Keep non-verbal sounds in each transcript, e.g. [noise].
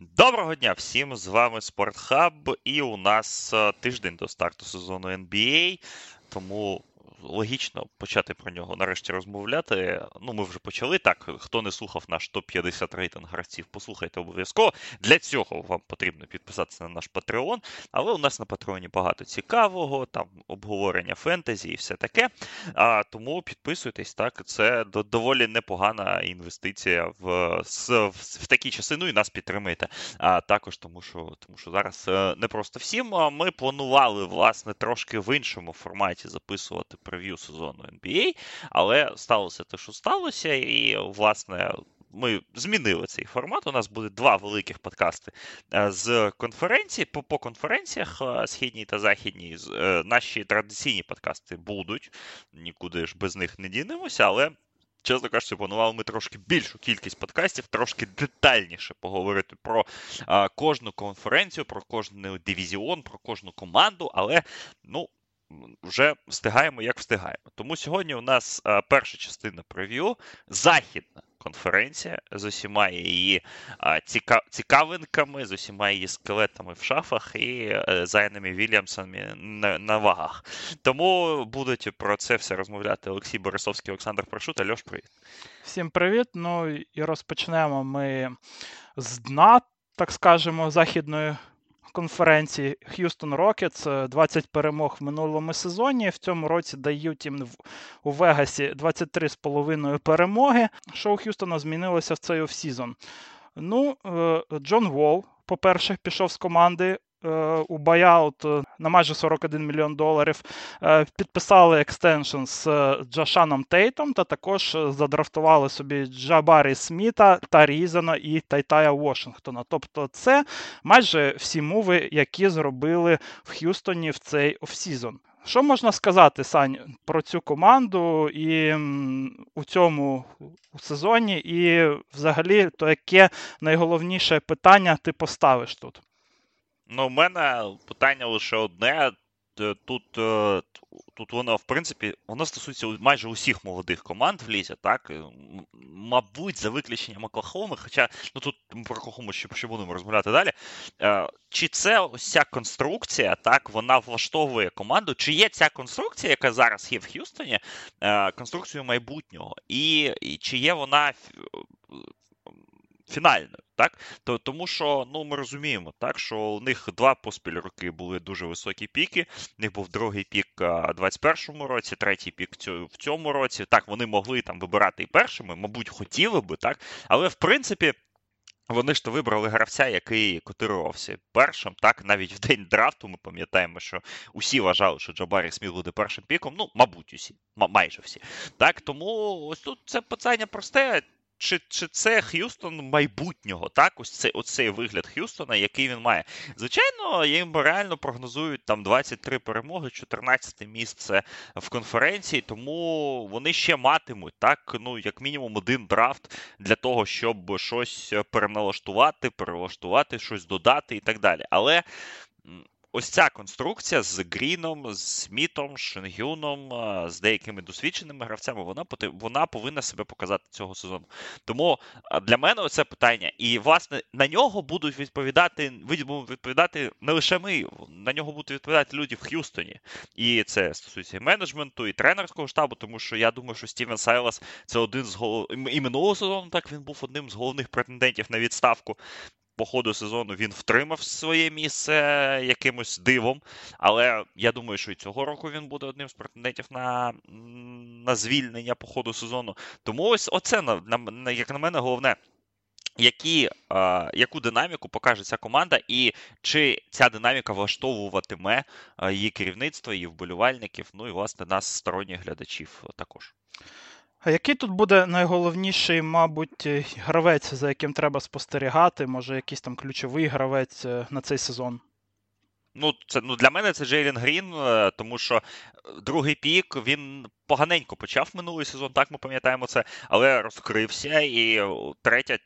Доброго дня всім! З вами Спортхаб, і у нас е, тиждень до старту сезону NBA, тому логічно почати про нього нарешті розмовляти. Ну, ми вже почали так. Хто не слухав наш топ-50 рейтинг гравців, послухайте обов'язково. Для цього вам потрібно підписатися на наш Patreon, але у нас на Патреоні багато цікавого, там обговорення фентезі і все таке. А, Тому підписуйтесь, так, це доволі непогана інвестиція в в, в такі часи. Ну і нас підтримуєте. А також тому, що тому що зараз е, не просто всім. Ми планували, власне, трошки в іншому форматі записувати прев'ю сезону NBA, але сталося те, що сталося, і, власне. Ми змінили цей формат. У нас буде два великих подкасти е, з конференції. По по конференціях е, східній та західній. Е, наші традиційні подкасти будуть. Нікуди ж без них не дінемося, але. Чесно кажучи, планували ми трошки більшу кількість подкастів, трошки детальніше поговорити про а, кожну конференцію, про кожен дивізіон, про кожну команду. Але ну вже встигаємо, як встигаємо. Тому сьогодні у нас перша частина прев'ю західна конференція з усіма її ціка, цікавинками, з усіма її скелетами в шафах і е, Зайнами Вільямсами на, на вагах. Тому будуть про це все розмовляти Олексій Борисовський, Олександр Прошута. Альош, привіт. Всім привіт. Ну і розпочнемо ми з дна, так скажемо, західної конференції Houston Rockets, 20 перемог в минулому сезоні. В цьому році дають їм у Вегасі 23,5 перемоги. Шоу Х'юстона змінилося в цей offseason? Ну, е, Джон Волл, по-перше, пішов з команди. Е, у buyout е, на майже 41 мільйон доларів. Підписали extension з Джейшоном Тейтом, та також задрафтували собі Джабарі Сміта та Ісона і Тайтая Вашингтона. Тобто, це майже всі муви, які зробили в Х'юстоні в цей offseason. Що можна сказати, Сань, про цю команду і у цьому сезоні, і взагалі, то яке найголовніше питання ти поставиш тут? Ну, у мене питання лише одне. Тут е, тут воно, в принципі, воно стосується майже усіх молодих команд в лізі, так? Мабуть, за виключенням Оклахоми, хоча ну тут ми про Оклахому ще, ще будемо розмовляти далі. Е, чи це ось ця конструкція, так, вона влаштовує команду? Чи є ця конструкція, яка зараз є в Х'юстоні, е, конструкцією майбутнього? І, і чи є вона фінальною? Так? То, Тому що ну, ми розуміємо, так, що у них два поспіль роки були дуже високі піки. У них був другий пік у 21-му році, третій пік в цьому році. Так, вони могли там вибирати і першими, мабуть, хотіли би, так, але в принципі. Вони ж то вибрали гравця, який котирувався першим. Так, навіть в день драфту ми пам'ятаємо, що усі вважали, що Джабарі Сміт буде першим піком. Ну, мабуть, усі, майже всі. Так, тому ось тут це питання просте чи чи це Х'юстон майбутнього, так? Ось цей оцей вигляд Х'юстона, який він має. Звичайно, їм реально прогнозують там 23 перемоги, 14 місце в конференції, тому вони ще матимуть так, ну, як мінімум, один драфт для того, щоб щось переналаштувати, перелаштувати, щось додати і так далі. Але ось ця конструкція з Гріном, з Смітом, Шенгюном, з деякими досвідченими гравцями, вона вона повинна себе показати цього сезону. Тому для мене це питання. І, власне, на нього будуть відповідати відповідати не лише ми, на нього будуть відповідати люди в Х'юстоні. І це стосується і менеджменту, і тренерського штабу, тому що я думаю, що Стівен Сайлас це один з голов... і минулого сезону, так він був одним з головних претендентів на відставку по ходу сезону він втримав своє місце якимось дивом. Але я думаю, що і цього року він буде одним з претендентів на на звільнення по ходу сезону. Тому ось оце, на, як на мене, головне. Які, е, Яку динаміку покаже ця команда, і чи ця динаміка влаштовуватиме її керівництво, її вболівальників, ну і власне нас, сторонніх глядачів, також. А який тут буде найголовніший, мабуть, е, гравець, за яким треба спостерігати? Може, якийсь там ключовий гравець е, на цей сезон? Ну, це ну для мене це Джейлін Грін, е, тому що другий пік він поганенько почав минулий сезон, так ми пам'ятаємо це, але розкрився і третя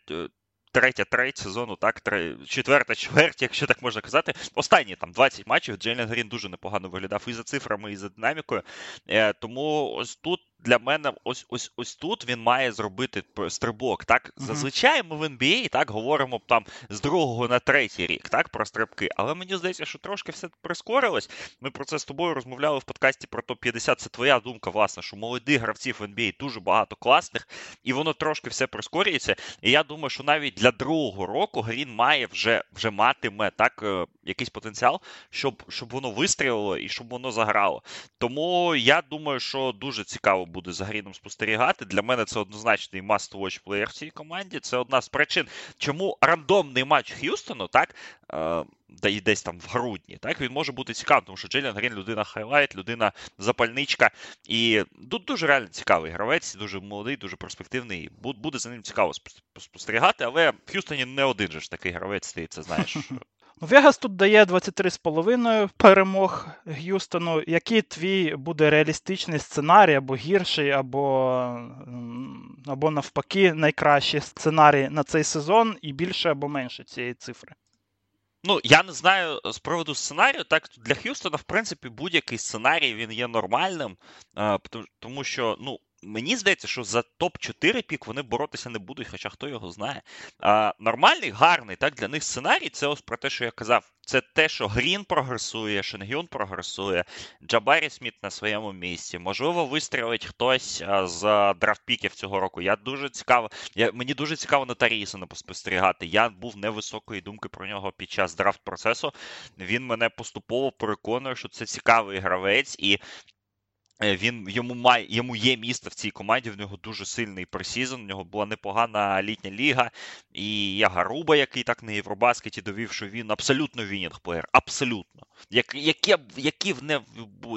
третя треть сезону, так, четверта чверть, якщо так можна казати. Останні там 20 матчів Джейлен Грін дуже непогано виглядав і за цифрами, і за динамікою. Е, тому ось тут для мене ось ось ось тут він має зробити стрибок. Так, зазвичай ми в NBA так говоримо там з другого на третій рік, так, про стрибки. Але мені здається, що трошки все прискорилось. Ми про це з тобою розмовляли в подкасті про топ-50. Це твоя думка, власне, що молодих гравців в NBA дуже багато класних, і воно трошки все прискорюється. І я думаю, що навіть для другого року Грін має вже вже матиме так е, якийсь потенціал, щоб щоб воно вистрілило і щоб воно заграло. Тому я думаю, що дуже цікаво буде за Гріном спостерігати. Для мене це однозначний must-watch плеєр в цій команді. Це одна з причин, чому рандомний матч Х'юстону, так. Е, і десь там в грудні, так він може бути цікавим, тому що Джейлен Грін людина highlight, людина запальничка. І тут дуже реально цікавий гравець, дуже молодий, дуже перспективний. Буде за ним цікаво спостерігати, але в Х'юстоні не один же ж такий гравець, ти це знаєш. Ну, Вегас тут дає 23,5 перемог Г'юстону. Який твій буде реалістичний сценарій, або гірший, або або навпаки, найкращий сценарій на цей сезон, і більше або менше цієї цифри? Ну, я не знаю з приводу сценарію. Так, для Х'юстона, в принципі, будь-який сценарій він є нормальним, тому що, ну, Мені здається, що за топ-4 пік вони боротися не будуть, хоча хто його знає. А, Нормальний, гарний так, для них сценарій це ось про те, що я казав. Це те, що Грін прогресує, Шенгюн прогресує, Джабарі Сміт на своєму місці. Можливо, вистрілить хтось з драфтпіків цього року. Я дуже цікаво. Я, Мені дуже цікаво на Тарісона поспостерігати. Я був невисокої думки про нього під час драфт процесу. Він мене поступово переконує, що це цікавий гравець, і він йому має йому є місце в цій команді. В нього дуже сильний пресізон. У нього була непогана літня ліга. І я Гаруба, який так на Євробаскеті довів, що він абсолютно вінінг плеєр. Абсолютно. Як, які, які в не,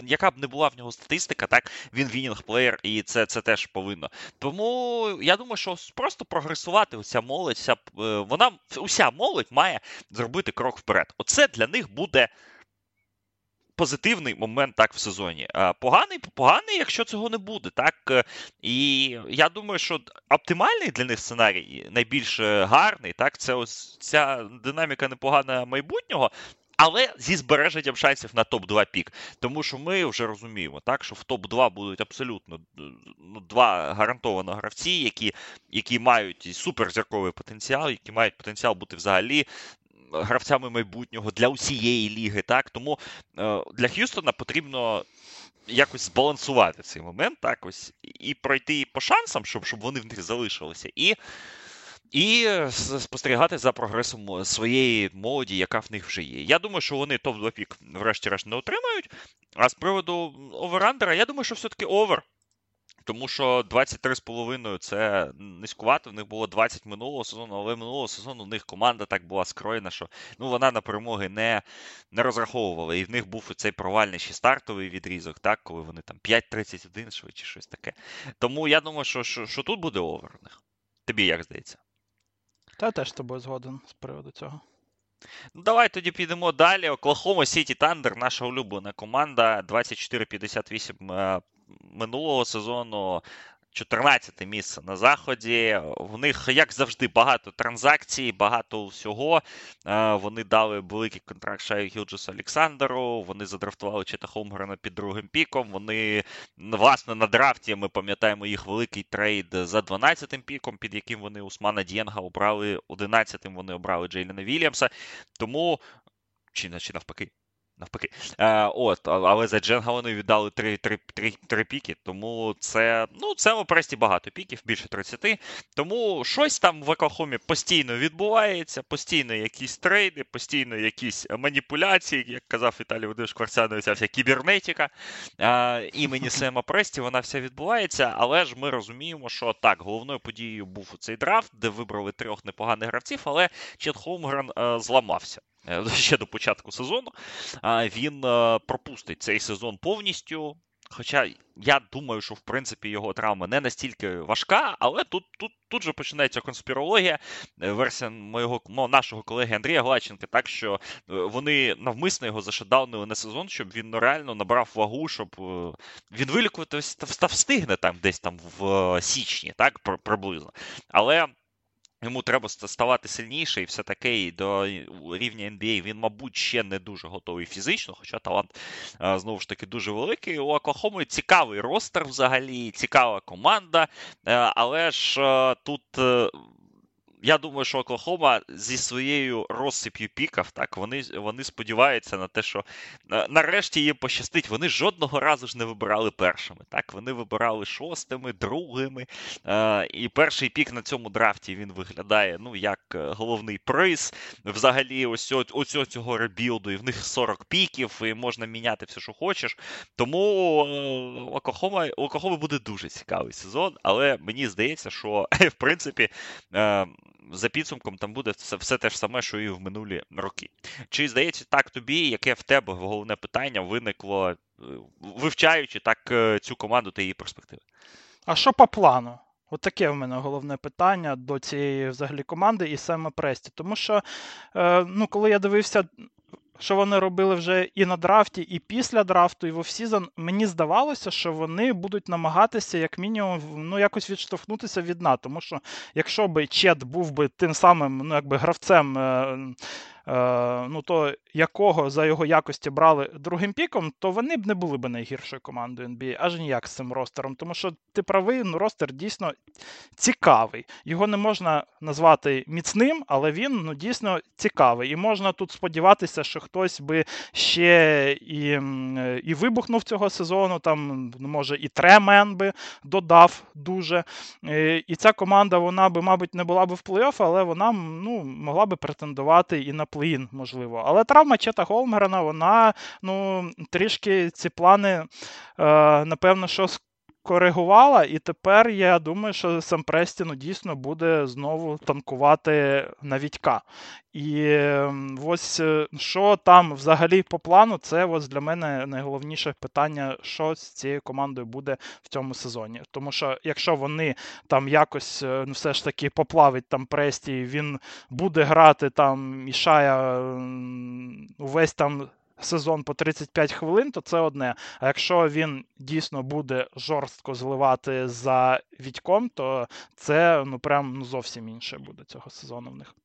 Яка б не була в нього статистика, так він вінінг плеєр, і це це теж повинно. Тому я думаю, що просто прогресувати уся молодь, вся, е, вона уся молодь має зробити крок вперед. Оце для них буде позитивний момент так в сезоні. Поганий, поганий, якщо цього не буде. так. Е, і я думаю, що оптимальний для них сценарій найбільш е, гарний, так, це ось ця динаміка непогана майбутнього. Але зі збереженням шансів на топ-2 пік. Тому що ми вже розуміємо, так, що в топ-2 будуть абсолютно ну, два гарантовано гравці, які які мають суперзірковий потенціал, які мають потенціал бути взагалі гравцями майбутнього для усієї ліги. Так тому е, для Х'юстона потрібно. Якось збалансувати цей момент, так ось, і пройти по шансам, щоб щоб вони в них залишилися, і і спостерігати за прогресом своєї молоді, яка в них вже є. Я думаю, що вони топ-2 пік, врешті-решт, не отримають. А з приводу over-under а, я думаю, що все-таки over. Тому що 23,5 це низькувато. В них було 20 минулого сезону, але минулого сезону в них команда так була скроєна, що ну вона на перемоги не не розраховувала. І в них був цей провальний ще стартовий відрізок, так, коли вони там 5-31 швидше щось таке. Тому я думаю, що що, що тут буде over у них. Тобі як здається? Та теж з тобою згоден з приводу цього. Ну, Давай тоді підемо далі. Оклахома Сіті Тандер, наша улюблена команда. 24-58 минулого сезону. 14 місце на заході. В них, як завжди, багато транзакцій, багато всього. Вони дали великий контракт Шаю Гілджесу Олександру. Вони задрафтували Чета Холмгрена під другим піком. Вони, власне, на драфті ми пам'ятаємо їх великий trade за 12-м піком, під яким вони Усмана Дьєнга обрали 11-м вони обрали Джейліна Вільямса. Тому, чи, чи навпаки, навпаки. Е, от, Але за Дженга вони віддали три три, три, три піки, тому це ну, це в Опресті багато піків, більше 30. Тому щось там в Оклахомі постійно відбувається, постійно якісь трейди, постійно якісь маніпуляції, як казав Віталій Володимирович Кварцянович, ця вся кібернетика. Е, імені [laughs] Сема Престі вона вся відбувається, але ж ми розуміємо, що так, головною подією був цей драфт, де вибрали трьох непоганих гравців, але Чет Холмгрен е, зламався. Е, [laughs] ще до початку сезону, він е, пропустить цей сезон повністю. Хоча я думаю, що в принципі його травма не настільки важка, але тут тут, тут же починається конспірологія. Е, версія моєго нашого колеги Андрія Глаченка, так що вони навмисно його зашедаунили на сезон, щоб він реально набрав вагу, щоб він вилікуватись та встигне там десь там в січні, так приблизно. Але Йому треба ставати сильніше і все таке, і до рівня NBA він, мабуть, ще не дуже готовий фізично, хоча талант знову ж таки дуже великий. У Оклахоми цікавий ростер взагалі, цікава команда, е, але ж е, тут е, я думаю, що Оклахома зі своєю розсип'ю піків, так, вони вони сподіваються на те, що е, нарешті їм пощастить. Вони жодного разу ж не вибирали першими. Так, Вони вибирали шостими, другими. Е, І перший пік на цьому драфті він виглядає ну, як е, головний приз. Взагалі, ось ось цього ребілду, і в них 40 піків, і можна міняти все, що хочеш. Тому Оклахома, Оклахома буде дуже цікавий сезон, але мені здається, що [laughs] в принципі за підсумком там буде все, все те ж саме, що і в минулі роки. Чи здається так тобі, яке в тебе головне питання виникло, е, вивчаючи так е, цю команду та її перспективи? А що по плану? От таке в мене головне питання до цієї взагалі команди і саме Престі. Тому що, е, ну, коли я дивився що вони робили вже і на драфті, і після драфту, і в offseason, мені здавалося, що вони будуть намагатися, як мінімум, ну, якось відштовхнутися від дна. Тому що якщо би Чет був би тим самим ну, якби гравцем. Е, ну то якого за його якості брали другим піком, то вони б не були б найгіршою командою NBA, аж ніяк з цим ростером. Тому що ти правий, ну ростер дійсно цікавий. Його не можна назвати міцним, але він ну дійсно цікавий. І можна тут сподіватися, що хтось би ще і і вибухнув цього сезону. Там може і Тремен би додав дуже. Е, і ця команда, вона би, мабуть, не була б в плей-офф, але вона ну, могла би претендувати і на плей-ін, можливо. Але травма Чета Голмерена, вона ну, трішки ці плани, е, напевно, що коригувала, і тепер я думаю, що сам Престі ну, дійсно буде знову танкувати на Вітька. І ось е, що там взагалі по плану, це ось для мене найголовніше питання, що з цією командою буде в цьому сезоні. Тому що якщо вони там якось е, ну, все ж таки поплавить там Престі, він буде грати там і Шая увесь там сезон по 35 хвилин, то це одне. А якщо він дійсно буде жорстко зливати за Відьком, то це ну прям ну, зовсім інше буде цього сезону в них.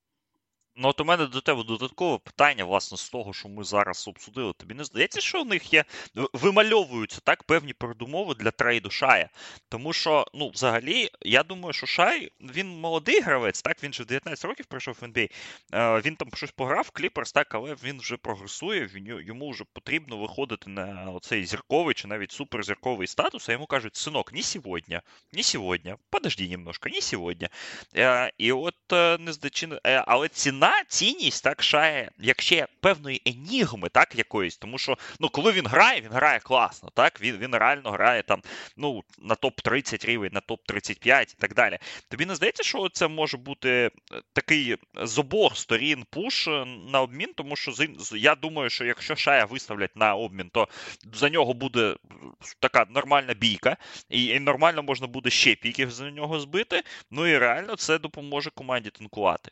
Ну, от у мене до тебе додаткове питання, власне, з того, що ми зараз обсудили. Тобі не здається, що у них є вимальовуються так певні передумови для трейду Шая. Тому що, ну, взагалі, я думаю, що Шай він молодий гравець, так він же в 19 років прийшов в NBA. Е, він там щось пограв Кліперс, так, але він вже прогресує, йому вже потрібно виходити на оцей зірковий чи навіть суперзірковий статус, а йому кажуть, синок, не сьогодні, не сьогодні, подожди немножко, не сьогодні. Е, і от е, не здачі, але ціна ціна, цінність так шає, як ще певної енігми, так, якоїсь, тому що ну, коли він грає, він грає класно, так, він він реально грає там ну, на топ-30 рівень, на топ-35 і так далі. Тобі не здається, що це може бути е, такий з обох сторін пуш е, на обмін, тому що я думаю, що якщо Шая виставлять на обмін, то за нього буде така нормальна бійка, і, і нормально можна буде ще піків за нього збити. Ну і реально це допоможе команді танкувати.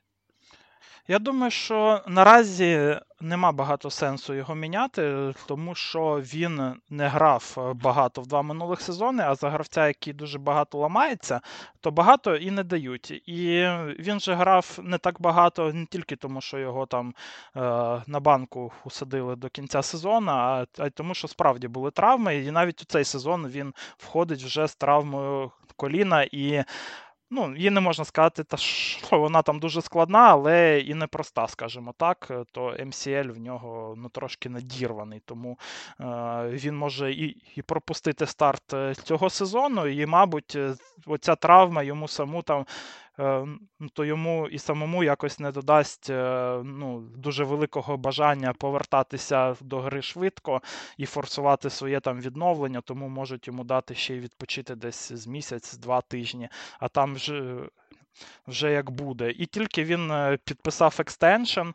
Я думаю, що наразі нема багато сенсу його міняти, тому що він не грав е, багато в два минулих сезони, а за гравця, який дуже багато ламається, то багато і не дають. І він же грав не так багато, не тільки тому, що його там е, на банку усадили до кінця сезону, а, а й тому, що справді були травми. І навіть у цей сезон він входить вже з травмою коліна. і Ну, її не можна сказати, та що вона там дуже складна, але і непроста, скажімо так. То MCL в нього ну, трошки надірваний, тому е, він може і і пропустити старт е, цього сезону, і, мабуть, е, оця травма йому саму там то йому і самому якось не додасть е, ну, дуже великого бажання повертатися до гри швидко і форсувати своє там відновлення, тому можуть йому дати ще й відпочити десь з місяць, з два тижні, а там вже. Вже як буде. І тільки він е, підписав екстеншн,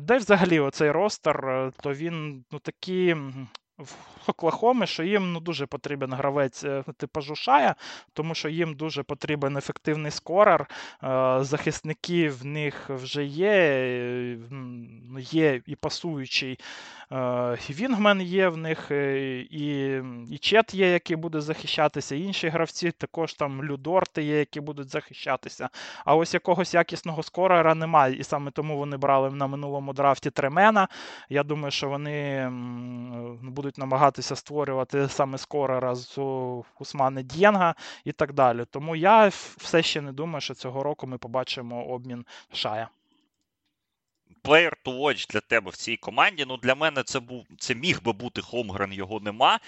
де взагалі оцей ростер, то він ну, такий в Оклахоми, що їм ну, дуже потрібен гравець е, типажу Шая, тому що їм дуже потрібен ефективний скорер. Е, захисники в них вже є, ну, є і пасуючий Вінгмен є в них, і і Чет є, який буде захищатися, інші гравці, також там Лю Дорт є, які будуть захищатися. А ось якогось якісного скорера немає. І саме тому вони брали на минулому драфті Тре Мена. Я думаю, що вони будуть намагатися створювати саме скорера з Усмани Д'єнга і так далі. Тому я все ще не думаю, що цього року ми побачимо обмін Шая. Player to watch для тебе в цій команді. Ну, для мене це був це міг би бути Хомгрен, його нема.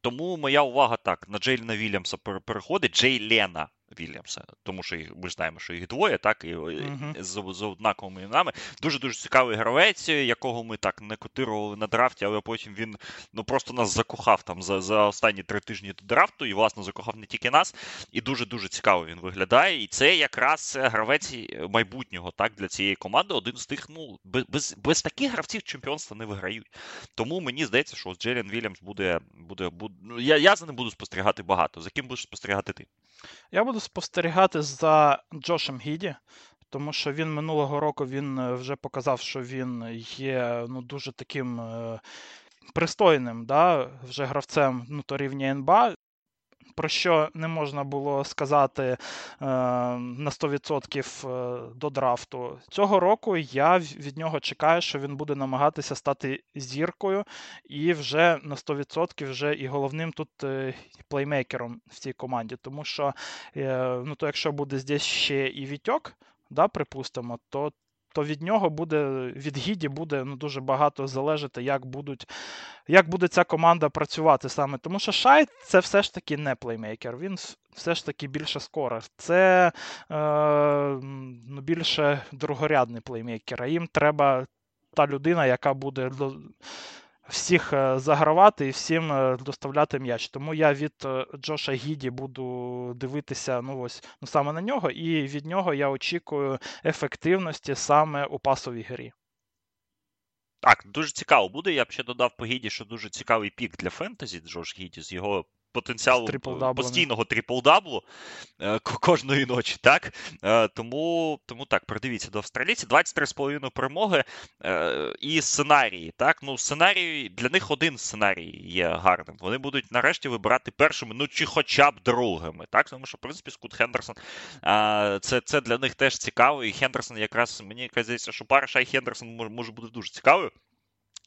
Тому моя увага так на Джейліна Вільямса переходить. Джей Лена Вільямса, тому що їх, ми знаємо, що їх двоє, так, і uh-huh. з, з однаковими іменами. Дуже-дуже цікавий гравець, якого ми так не котирували на драфті, але потім він ну просто нас закохав там за за останні три тижні до драфту, і, власне, закохав не тільки нас. І дуже-дуже цікаво він виглядає. І це якраз гравець майбутнього так, для цієї команди. Один з тих, ну, без без таких гравців чемпіонства не виграють. Тому мені здається, що Джеріан Вільямс буде. буде, буде ну, я, я за ним буду спостерігати багато. За ким будеш спостерігати ти? Я буду спостерігати за Джошем Гіді, тому що він минулого року він е, вже показав, що він є ну, дуже таким е, пристойним да, вже гравцем ну, то рівня НБА про що не можна було сказати е, на 100% е, до драфту. Цього року я від нього чекаю, що він буде намагатися стати зіркою і вже на 100% вже і головним тут е, плеймейкером в цій команді. Тому що, ну, то якщо буде здесь ще і Вітьок, да, припустимо, то то від нього буде, від Гіді буде ну, дуже багато залежати, як будуть, як буде ця команда працювати саме. Тому що Шай це все ж таки не плеймейкер, він все ж таки більше скорер. Це е, ну, більше другорядний плеймейкер. А їм треба та людина, яка буде всіх е, загравати і всім е, доставляти м'яч. Тому я від е, Джоша Гіді буду дивитися ну ось, ну саме на нього, і від нього я очікую ефективності саме у пасовій грі. Так, дуже цікаво буде. Я б ще додав по Гіді, що дуже цікавий пік для фентезі Джош Гіді з його потенціалу постійного трипл-даблу е, кожної ночі. так? Е, тому тому так, придивіться до австралійців. 23,5 перемоги е, і сценарії. так? Ну, сценарій, Для них один сценарій є гарним. Вони будуть нарешті вибирати першими, ну чи хоча б другими. так? Тому що, в принципі, Скут Хендерсон це це для них теж цікаво. І Хендерсон якраз мені здається, що пара Шай Хендерсон може, може бути дуже цікавою.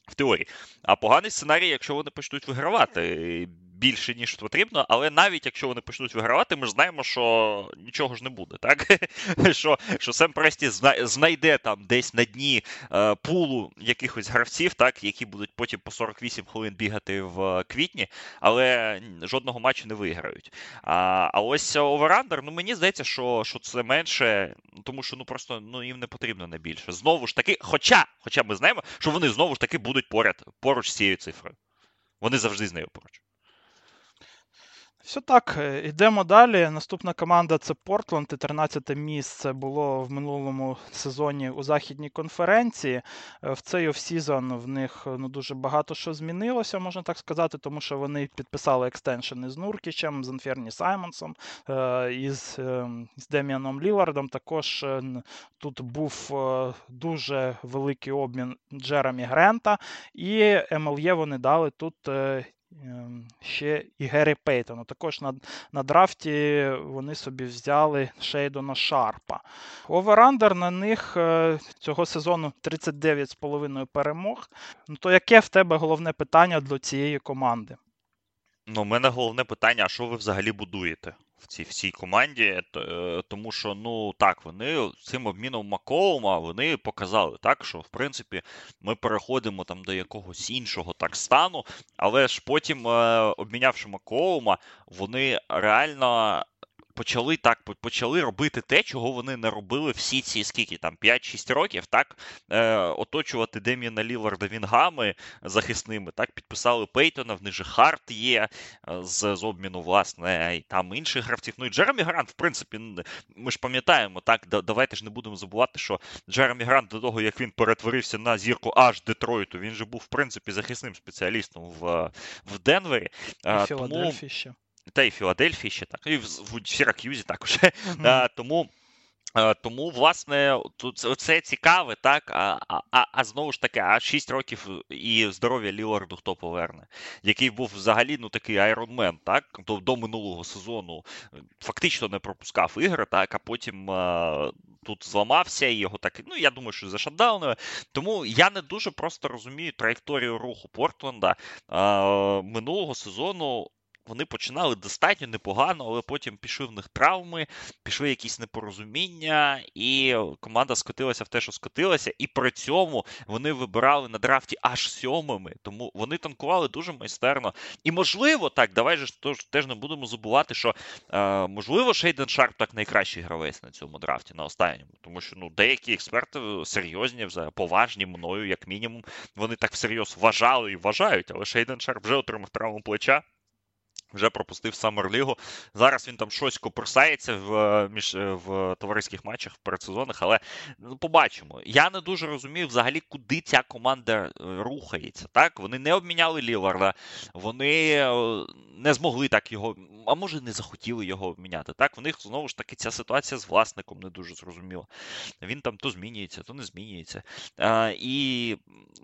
В теорії. А поганий сценарій, якщо вони почнуть вигравати більше, ніж потрібно, але навіть якщо вони почнуть вигравати, ми ж знаємо, що нічого ж не буде. так? [laughs] Що що Сем Престі знайде там десь на дні е, пулу якихось гравців, так, які будуть потім по 48 хвилин бігати в квітні, але жодного матчу не виграють. А а ось over under, ну мені здається, що що це менше, тому що ну просто ну їм не потрібно не більше. Знову ж таки, хоча, хоча ми знаємо, що вони знову ж таки будуть поряд поруч з цією цифрою. Вони завжди з нею поруч. Все так, йдемо далі. Наступна команда це Портленд. 13 місце було в минулому сезоні у західній конференції. Е, в цей offseason в них ну, дуже багато що змінилося, можна так сказати, тому що вони підписали екстеншени з Нуркічем, з Анферні Саймонсом е, із, е, Деміаном Лілардом. Також тут був дуже великий обмін Джеремі Грента, і МЛЄ вони дали тут Ем, ще і Геррі Пейтону. Також на на драфті вони собі взяли Шейдона Шарпа. Оверандер на них е, цього сезону 39,5 перемог. Ну то яке в тебе головне питання для цієї команди? Ну, у мене головне питання: а що ви взагалі будуєте? В цій всій команді, е, тому що ну так, вони цим обміном Макоума вони показали так, що в принципі ми переходимо там до якогось іншого так стану, але ж потім, е, обмінявши Макоума, вони реально почали так почали робити те, чого вони не робили всі ці скільки там 5-6 років, так е, оточувати Деміна Ліларда Вінгами захисними, так підписали Пейтона, в них же Харт є е, з з обміну, власне, і там інших гравців. Ну і Джеремі Грант, в принципі, ми ж пам'ятаємо, так давайте ж не будемо забувати, що Джеремі Грант до того, як він перетворився на зірку аж Детройту, він же був в принципі захисним спеціалістом в в Денвері. І Тому... ще та й в Філадельфії ще так, і в, в Сірак'юзі також. [laughs] Uh-huh. тому Е, тому, власне, тут це цікаве, так. А а, а знову ж таки, а 6 років і здоров'я Ліларду хто поверне, який був взагалі ну такий айронмен, так до, до минулого сезону фактично не пропускав ігри, так, а потім а, тут зламався і його так. Ну я думаю, що зашатдаунили. Тому я не дуже просто розумію траєкторію руху Портленда а, минулого сезону вони починали достатньо непогано, але потім пішли в них травми, пішли якісь непорозуміння, і команда скотилася в те, що скотилася, і при цьому вони вибирали на драфті аж сьомими. Тому вони танкували дуже майстерно. І можливо, так, давай же тож, теж не будемо забувати, що е, можливо Шейден Шарп так найкращий гравець на цьому драфті, на останньому. Тому що ну, деякі експерти серйозні, поважні мною, як мінімум, вони так всерйоз вважали і вважають, але Шейден Шарп вже отримав травму плеча. Вже пропустив Саммерлігу. Зараз він там щось копирсається в е, між е, в товариських матчах в передсезонах, але ну, побачимо. Я не дуже розумію взагалі, куди ця команда е, рухається. Так, вони не обміняли Ліларда, вони не змогли так його, а може не захотіли його обміняти. Так, в них знову ж таки ця ситуація з власником не дуже зрозуміла. Він там то змінюється, то не змінюється. А, І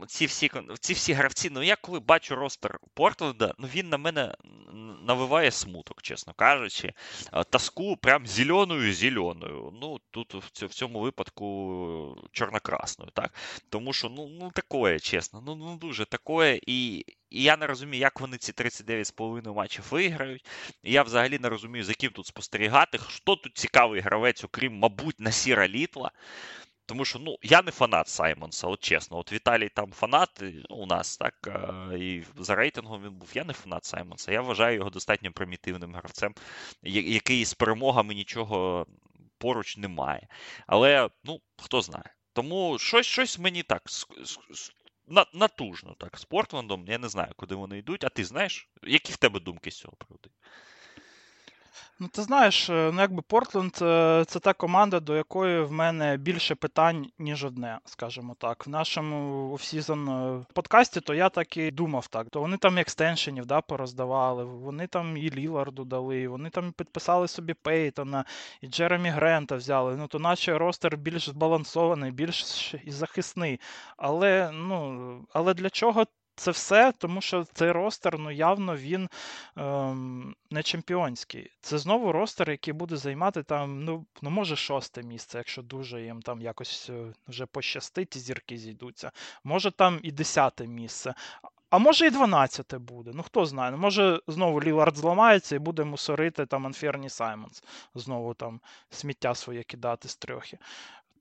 ці всі ці всі гравці, ну я коли бачу ростер Портленда, ну він на мене навиває смуток, чесно кажучи. Таску прям зеленою зеленою. Ну, тут в цьому випадку чорно-красною, так? Тому що, ну, ну такое, чесно, ну, ну дуже такое. І і я не розумію, як вони ці 39,5 матчів виграють. Я взагалі не розумію, за ким тут спостерігати. Хто тут цікавий гравець, окрім, мабуть, Насіра Літла. Тому що ну, я не фанат Саймонса, от чесно. От Віталій там фанат ну, у нас, так, і за рейтингом він був. Я не фанат Саймонса. Я вважаю його достатньо примітивним гравцем, який з перемогами нічого поруч не має. Але ну, хто знає. Тому щось щось мені так натужно так з Портландом. Я не знаю, куди вони йдуть. А ти знаєш, які в тебе думки з цього приводу? Ну, ти знаєш, е, ну якби Портленд е, це та команда, до якої в мене більше питань, ніж одне, скажімо так. В нашому offseason е, подкасті, то я так і думав так. То вони там екстеншенів да, пороздавали, вони там і Ліларду дали, вони там підписали собі Пейтона, і Джеремі Грента взяли. Ну, то наче roster більш збалансований, більш і захисний. Але, ну, але для чого? Це все, тому що цей roster, ну явно він ем, не чемпіонський. Це знову roster, який буде займати там, ну, ну може, шосте місце, якщо дуже їм там якось е, вже пощастить, зірки зійдуться. Може там і десяте місце. А може і 12 буде. Ну хто знає. Ну, Може знову Лілард зламається і буде мусорити там Анферні Саймонс. Знову там сміття своє кидати з трьохи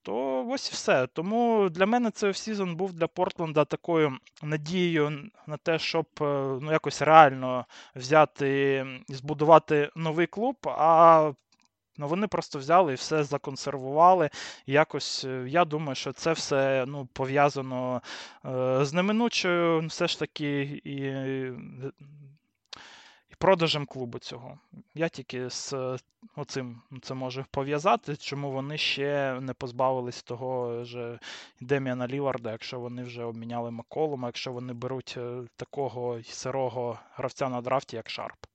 то ось і все. Тому для мене цей сезон був для Портленда такою надією на те, щоб е, ну, якось реально взяти і збудувати новий клуб. А Ну, вони просто взяли і все законсервували. Якось е, я думаю, що це все ну, пов'язано е, з неминучою, все ж таки, і продажем клубу цього. Я тільки з оцим це можу пов'язати, чому вони ще не позбавились того ж Деміана Лілларда, якщо вони вже обміняли Маколума, якщо вони беруть е, такого сирого гравця на драфті, як Шарп.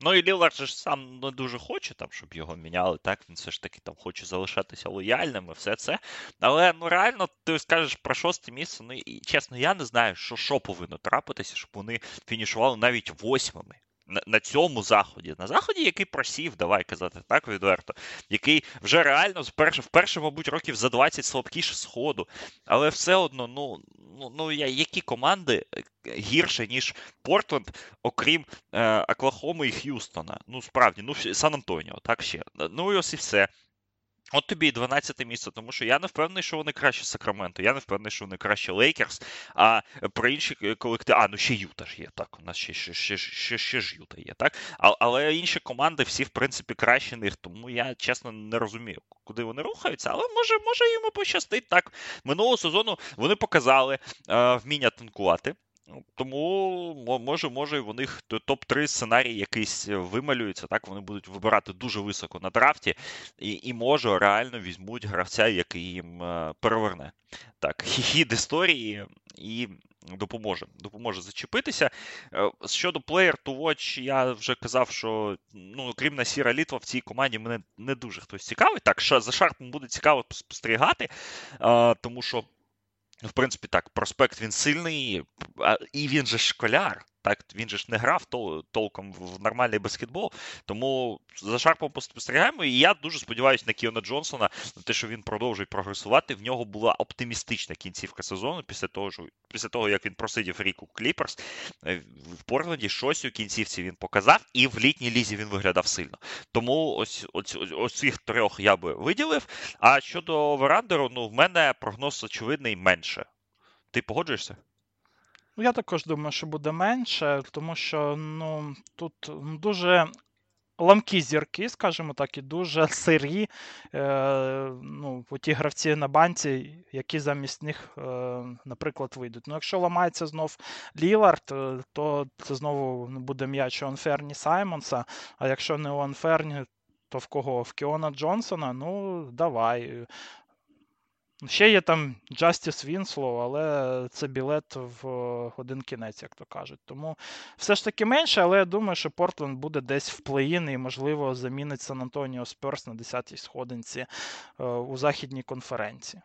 Ну і Лілард же ж сам не дуже хоче, там, щоб його міняли, так? Він все ж таки там хоче залишатися лояльним і все це. Але ну реально ти скажеш про шосте місце. Ну і чесно, я не знаю, що що повинно трапитися, щоб вони фінішували навіть восьмими на, цьому заході, на заході, який просів, давай казати так відверто, який вже реально вперше, вперше, мабуть, років за 20 слабкіше сходу. Але все одно, ну ну, ну які команди е, гірше, ніж Портленд, окрім е, Оклахоми і Х'юстона. Ну, справді, ну Сан Антоніо, так ще. Ну і ось і все. От тобі і 12 місце, тому що я не впевнений, що вони краще Сакраменто, я не впевнений, що вони краще Лейкерс, а про інші колективи. А, ну ще Юта ж є, так. У нас ще ще, ще, ще, ще ж Юта є, так? А, але інші команди всі, в принципі, краще них, тому я чесно не розумію, куди вони рухаються, але може може їм пощастить. Так, минулого сезону вони показали е, вміння танкувати. Ну, тому може, може, у них топ-3 сценарій якийсь е, вималюється. Так вони будуть вибирати дуже високо на драфті, і і може реально візьмуть гравця, який їм е, переверне. Так, хід історії, і допоможе допоможе зачепитися. Е, щодо Player to Watch, я вже казав, що ну, крім Насіра Літва, в цій команді мене не дуже хтось цікавий. Так, за Шарпом буде цікаво спостерігати, тому що. В принципі, так, проспект він сильний, і він же школяр. Так, він же ж не грав тол- толком в нормальний баскетбол. Тому за Шарпом спостерігаємо. І я дуже сподіваюся на Кіона Джонсона, на те, що він продовжує прогресувати. В нього була оптимістична кінцівка сезону після того, що, після того як він просидів рік у Кліперс. Е, в Портленді щось у кінцівці він показав, і в літній лізі він виглядав сильно. Тому ось ось, ось, ось цих трьох я би виділив. А щодо Верандеру, ну в мене прогноз очевидний менше. Ти погоджуєшся? Ну, я також думаю, що буде менше, тому що ну, тут дуже ламкі зірки, скажімо так, і дуже [laughs] сирі е, ну, ті гравці на банці, які замість них, е, наприклад, вийдуть. Ну, Якщо ламається знов Лілард, е, то це знову буде м'яч у Онферні Саймонса. А якщо не у Онферні, то в кого? В Кіона Джонсона? Ну, давай. Ще є там Justice Winslow, але це білет в один кінець, як то кажуть. Тому все ж таки менше, але я думаю, що Портленд буде десь в плей-ін і, можливо, замінить Сан Антоніо Сперс на 10-й сходинці е, у західній конференції.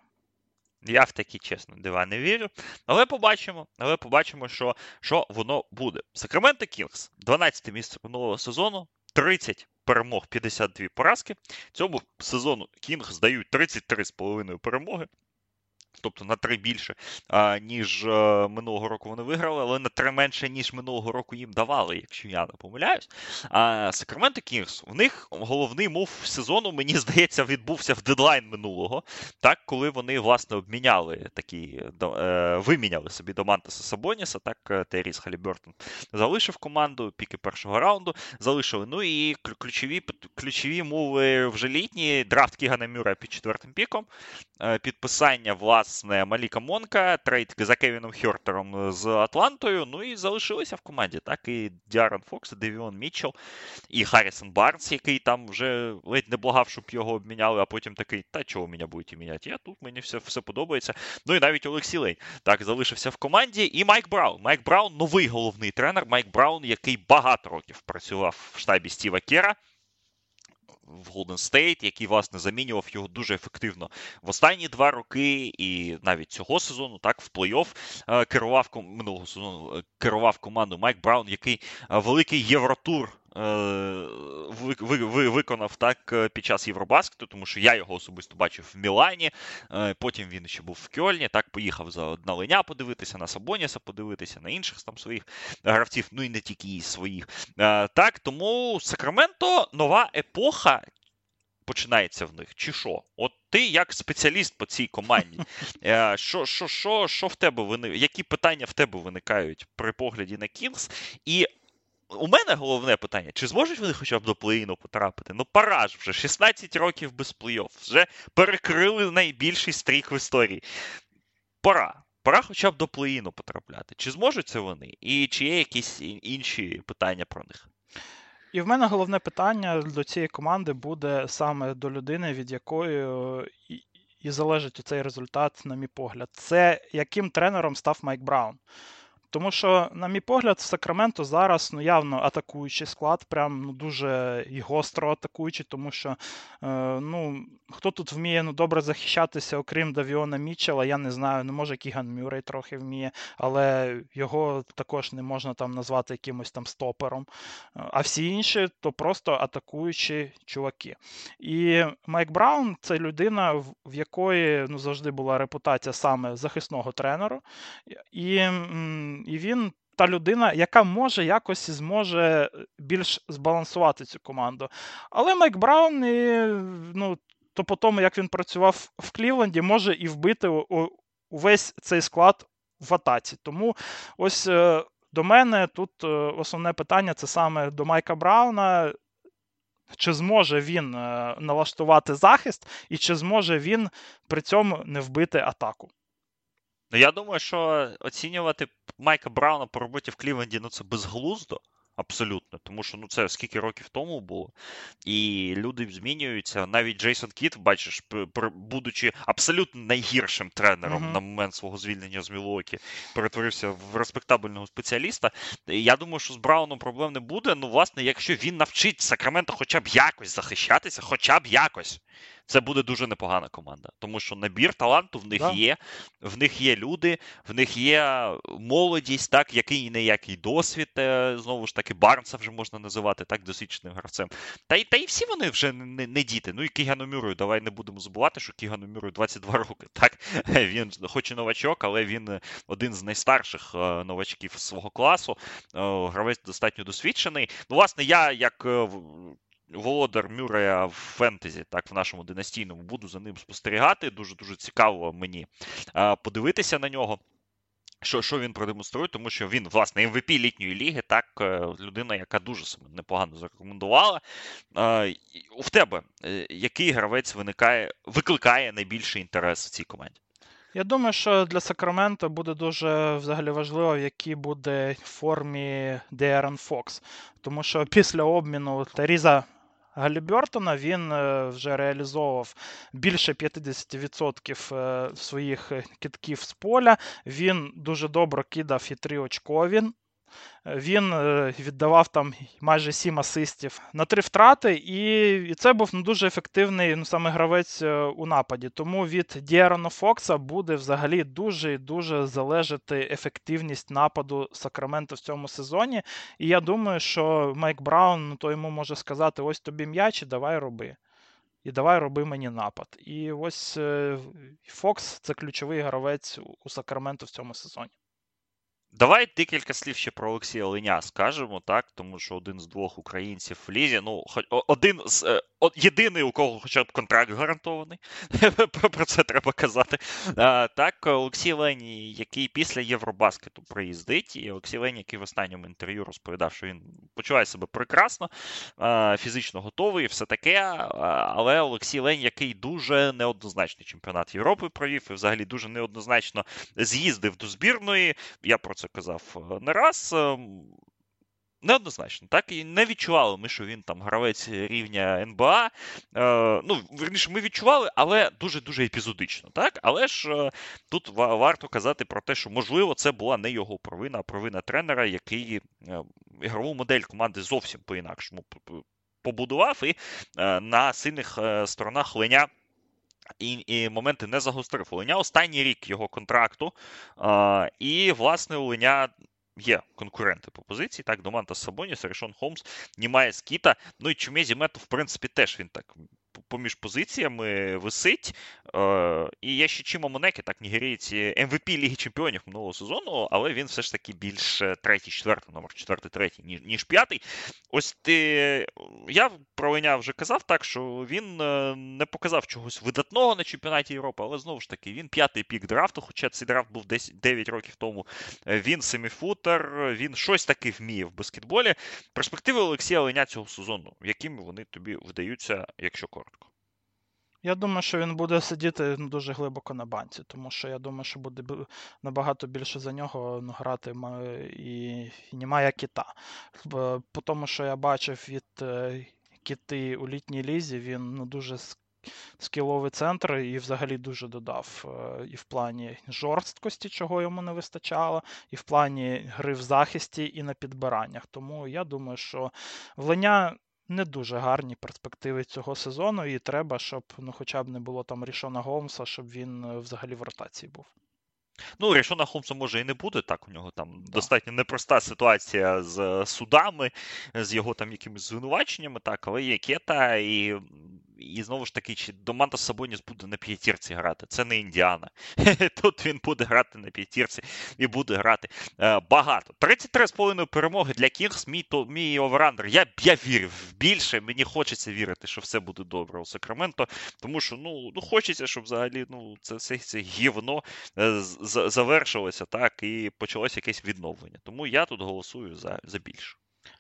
Я в такі, чесно, дива не вірю. Але побачимо, але побачимо, що що воно буде. Сакраменто Кінгс, 12 місце минулого сезону, 30 перемог, 52 поразки. Цьому сезону Кінг здають 33,5 перемоги тобто на три більше, ніж е, минулого року вони виграли, але на три менше, ніж минулого року їм давали, якщо я не помиляюсь. Сакраменто Кінгс, в них головний мов сезону, мені здається, відбувся в дедлайн минулого, так, коли вони, власне, обміняли такі, е, виміняли собі до Мантеса Сабоніса, так, е, Теріс Халібертон залишив команду, піки першого раунду залишили. Ну і ключові ключові мови вже літні, драфт Кігана Мюра під четвертим піком, підписання, власне, власне, Маліка Монка, trade за Кевіном Хьортером з Атлантою. Ну і залишилися в команді. Так, і Діарон Фокс, і Девіон Мітчелл, і Харрісон Барнс, який там вже ледь не благав, щоб його обміняли, а потім такий, та чого мене будете міняти? Я тут мені все все подобається. Ну і навіть Алексій Лень так залишився в команді. І Майк Браун. Майк Браун новий головний тренер. Майк Браун, який багато років працював в штабі Стіва Кера в Голден Стейт, який, власне, замінював його дуже ефективно в останні два роки, і навіть цього сезону, так, в плей-офф е, керував минулого сезону е, керував команду Майк Браун, який е, великий євротур виконав так е, під час Євробаскету, тому що я його особисто бачив в Мілані. Е, потім він ще був в Кьольні. Так поїхав на Леня подивитися, на Сабоніса подивитися, на інших там своїх гравців, ну і не тільки своїх. Так, тому Сакраменто нова епоха. Починається в них, чи що? От ти як спеціаліст по цій команді, що що, що, що в тебе виник... які питання в тебе виникають при погляді на Кінгс? І у мене головне питання: чи зможуть вони хоча б до плей-іну потрапити? Ну, пора ж вже 16 років без плей-офф. Вже перекрили найбільший стрік в історії. Пора. Пора хоча б до плей-іну потрапляти. Чи зможуть це вони? І чи є якісь інші питання про них? І в мене головне питання до цієї команди буде саме до людини, від якої і, і залежить цей результат, на мій погляд. Це яким тренером став Майк Браун. Тому що, на мій погляд, Сакраменто зараз ну, явно атакуючий склад, прям ну, дуже і гостро атакуючий, тому що е, ну, хто тут вміє ну, добре захищатися, окрім Давіона Мітчела, я не знаю. Ну, може, Кіган Мюррей трохи вміє, але його також не можна там назвати якимось там стопером. А всі інші то просто атакуючі чуваки. І Майк Браун це людина, в якої ну, завжди була репутація саме захисного тренеру. І і він та людина, яка може якось зможе більш збалансувати цю команду. Але Майк Браун, і, ну, то по тому, як він працював в Клівленді, може і вбити увесь цей склад в атаці. Тому ось е, до мене тут е, основне питання це саме до Майка Брауна. Чи зможе він е, налаштувати захист, і чи зможе він при цьому не вбити атаку? Ну, я думаю, що оцінювати Майка Брауна по роботі в Клівленді ну це безглуздо. Абсолютно, тому що ну це скільки років тому було, і люди змінюються. Навіть Джейсон Кіт, бачиш, будучи абсолютно найгіршим тренером uh-huh. на момент свого звільнення з Мілокі, перетворився в респектабельного спеціаліста. Я думаю, що з Брауном проблем не буде. Ну, власне, якщо він навчить Сакрамента хоча б якось захищатися, хоча б якось це буде дуже непогана команда. Тому що набір таланту в них да. є, в них є люди, в них є молодість, так, який і неякий досвід. Е, знову ж таки, Барнса вже можна називати так, досвідченим гравцем. Та й та й всі вони вже не, не діти. Ну і Кігану Мюрою, давай не будемо забувати, що Кігану Мюрою 22 роки. [laughs] Так, Він хоч і новачок, але він один з найстарших е, новачків свого класу. Е, гравець достатньо досвідчений. Ну, власне, я як володар Мюрея в фентезі, так, в нашому династійному, буду за ним спостерігати. Дуже-дуже цікаво мені подивитися на нього. Що що він продемонструє, тому що він, власне, MVP літньої ліги, так, е, людина, яка дуже себе непогано зарекомендувала. У тебе е, який гравець виникає, викликає найбільший інтерес в цій команді? Я думаю, що для Сакраменто буде дуже взагалі важливо, в якій буде формі Деарон Фокс. Тому що після обміну Таріза Галібертона він е, вже реалізовував більше 50% е, своїх е, китків з поля. Він дуже добре кидав і три очкові. Він е, віддавав там майже 7 асистів на три втрати, і це був ну, дуже ефективний ну, саме гравець е, у нападі. Тому від Діарона Фокса буде взагалі дуже дуже залежати ефективність нападу Сакрамента в цьому сезоні. І я думаю, що Майк Браун ну, то йому може сказати: ось тобі м'яч, і давай роби. І давай роби мені напад. І ось е, Фокс це ключовий гравець у Сакраменто в цьому сезоні. Давай декілька слів ще про Олексія Леня скажемо, так, тому що один з двох українців в лізі, ну, один з е, єдиний, у кого хоча б контракт гарантований. [laughs] Про це треба казати. Так, Олексій Лені, який після Євробаскету приїздить, і Олексій Лені, який в останньому інтерв'ю розповідав, що він почуває себе прекрасно, фізично готовий, все таке. Але Олексій Лень, який дуже неоднозначний чемпіонат Європи провів, і взагалі дуже неоднозначно з'їздив до збірної. Я про це казав е, не раз. Ем, Неоднозначно, так і не відчували ми, що він там гравець рівня НБА. Е, Ну, верніше, ми відчували, але дуже-дуже епізодично. так? Але ж е, тут варто казати про те, що можливо це була не його провина, а провина тренера, який е, ігрову модель команди зовсім по-інакшому побудував, і е, на сильних е, сторонах Леня. І і моменти не загострив. Оленя Леня останній рік його контракту. А, І, власне, Оленя. Є конкуренти по позиції. Так, Доманта Сабоніс, Рішон Холмс, Німає Скіта. Ну і Чумезі Мету, в принципі, теж він так поміж позиціями висить. Е, І є ще Чіма Монекі, так, нігерійці MVP Ліги Чемпіонів минулого сезону, але він все ж таки більш третій, четвертий, номер четвертий, третій, ніж, ніж п'ятий. Ось ти я про Леня вже казав так, що він е, не показав чогось видатного на чемпіонаті Європи, але знову ж таки, він п'ятий пік драфту, хоча цей драфт був 10, 9 років тому. Е, він семіфутер, він щось таки вміє в баскетболі. Перспективи Олексія Леня цього сезону, якими вони тобі вдаються, якщо коротко. Я думаю, що він буде сидіти ну, дуже глибоко на банці, тому що я думаю, що буде набагато більше за нього ну, грати і, немає кіта. По тому, що я бачив від е, кіти у літній лізі, він ну, дуже скіловий центр і взагалі дуже додав е, і в плані жорсткості, чого йому не вистачало, і в плані гри в захисті, і на підбираннях. Тому я думаю, що Вленя не дуже гарні перспективи цього сезону, і треба, щоб ну, хоча б не було там Рішона Голмса, щоб він е, взагалі в ротації був. Ну, Рішона Холмса може і не буде, так у нього там да. достатньо непроста ситуація з судами, з його там якимись звинуваченнями, так, але є кета, і і знову ж таки, чи Домантас Сабоніс буде на п'ятірці грати. Це не Індіана. [laughs] Тут він буде грати на п'ятірці і буде грати е, багато. 33,5 перемоги для Кінгс, мій то, мій оверандер. Я я вірю більше. Мені хочеться вірити, що все буде добре у Сакраменто. Тому що ну, ну хочеться, щоб взагалі ну, це все це гівно е, завершилося так, і почалося якесь відновлення. Тому я тут голосую за, за більше.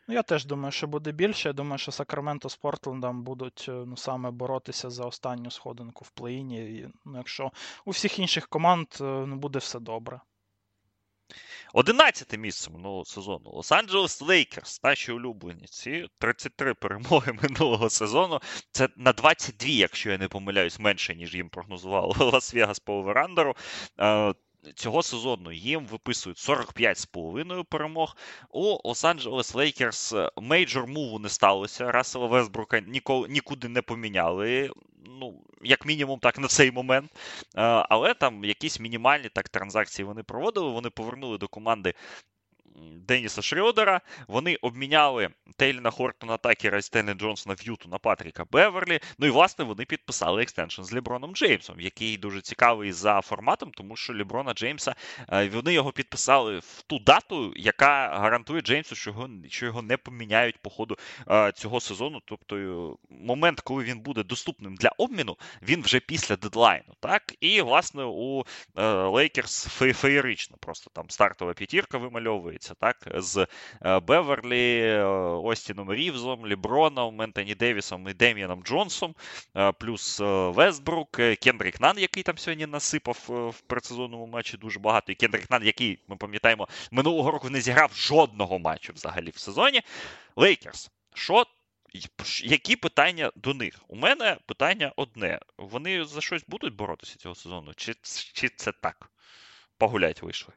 Ну, я теж думаю, що буде більше. Я думаю, що Сакраменто з Портлендом будуть е, ну, саме боротися за останню сходинку в плей-іні. Ну, Якщо у всіх інших команд е, ну, буде все добре. 11 місце минулого сезону. Лос-Анджелес Лейкерс, наші улюблені. Ці 33 перемоги [laughs] минулого сезону. Це на 22, якщо я не помиляюсь, менше, ніж їм прогнозував [laughs] Лас-Вегас по over under у. Цього сезону їм виписують 45,5 перемог. У Лос-Анджелес Лейкерс major move у не сталося. Рассела Весбрука ніколи нікуди не поміняли. Ну, як мінімум, так на цей момент. Але там якісь мінімальні так транзакції вони проводили. Вони повернули до команди Деніса Шрьодера. Вони обміняли Тейлена Хортона-Такера і Стенлі Джонсона в Юту на Патріка Беверлі. Ну і власне вони підписали extension з Ліброном Джеймсом, який дуже цікавий за форматом, тому що Ліброна Джеймса е, вони його підписали в ту дату, яка гарантує Джеймсу, що його що його не поміняють по ходу е, цього сезону. Тобто е, момент, коли він буде доступним для обміну, він вже після дедлайну. Так, і власне у Лейкерс феєрично просто там стартова п'ятірка вимальовується відбувається, так? З е, Беверлі, е, Остіном Рівзом, Ліброном, Ентоні Девісом і Деміаном Джонсом, е, плюс Вестбрук, Кендрік Нан, який там сьогодні насипав в предсезонному матчі дуже багато. І Кендрік Нан, який, ми пам'ятаємо, минулого року не зіграв жодного матчу взагалі в сезоні. Лейкерс. Що які питання до них? У мене питання одне: вони за щось будуть боротися цього сезону? Чи чи це так? Погулять вийшли?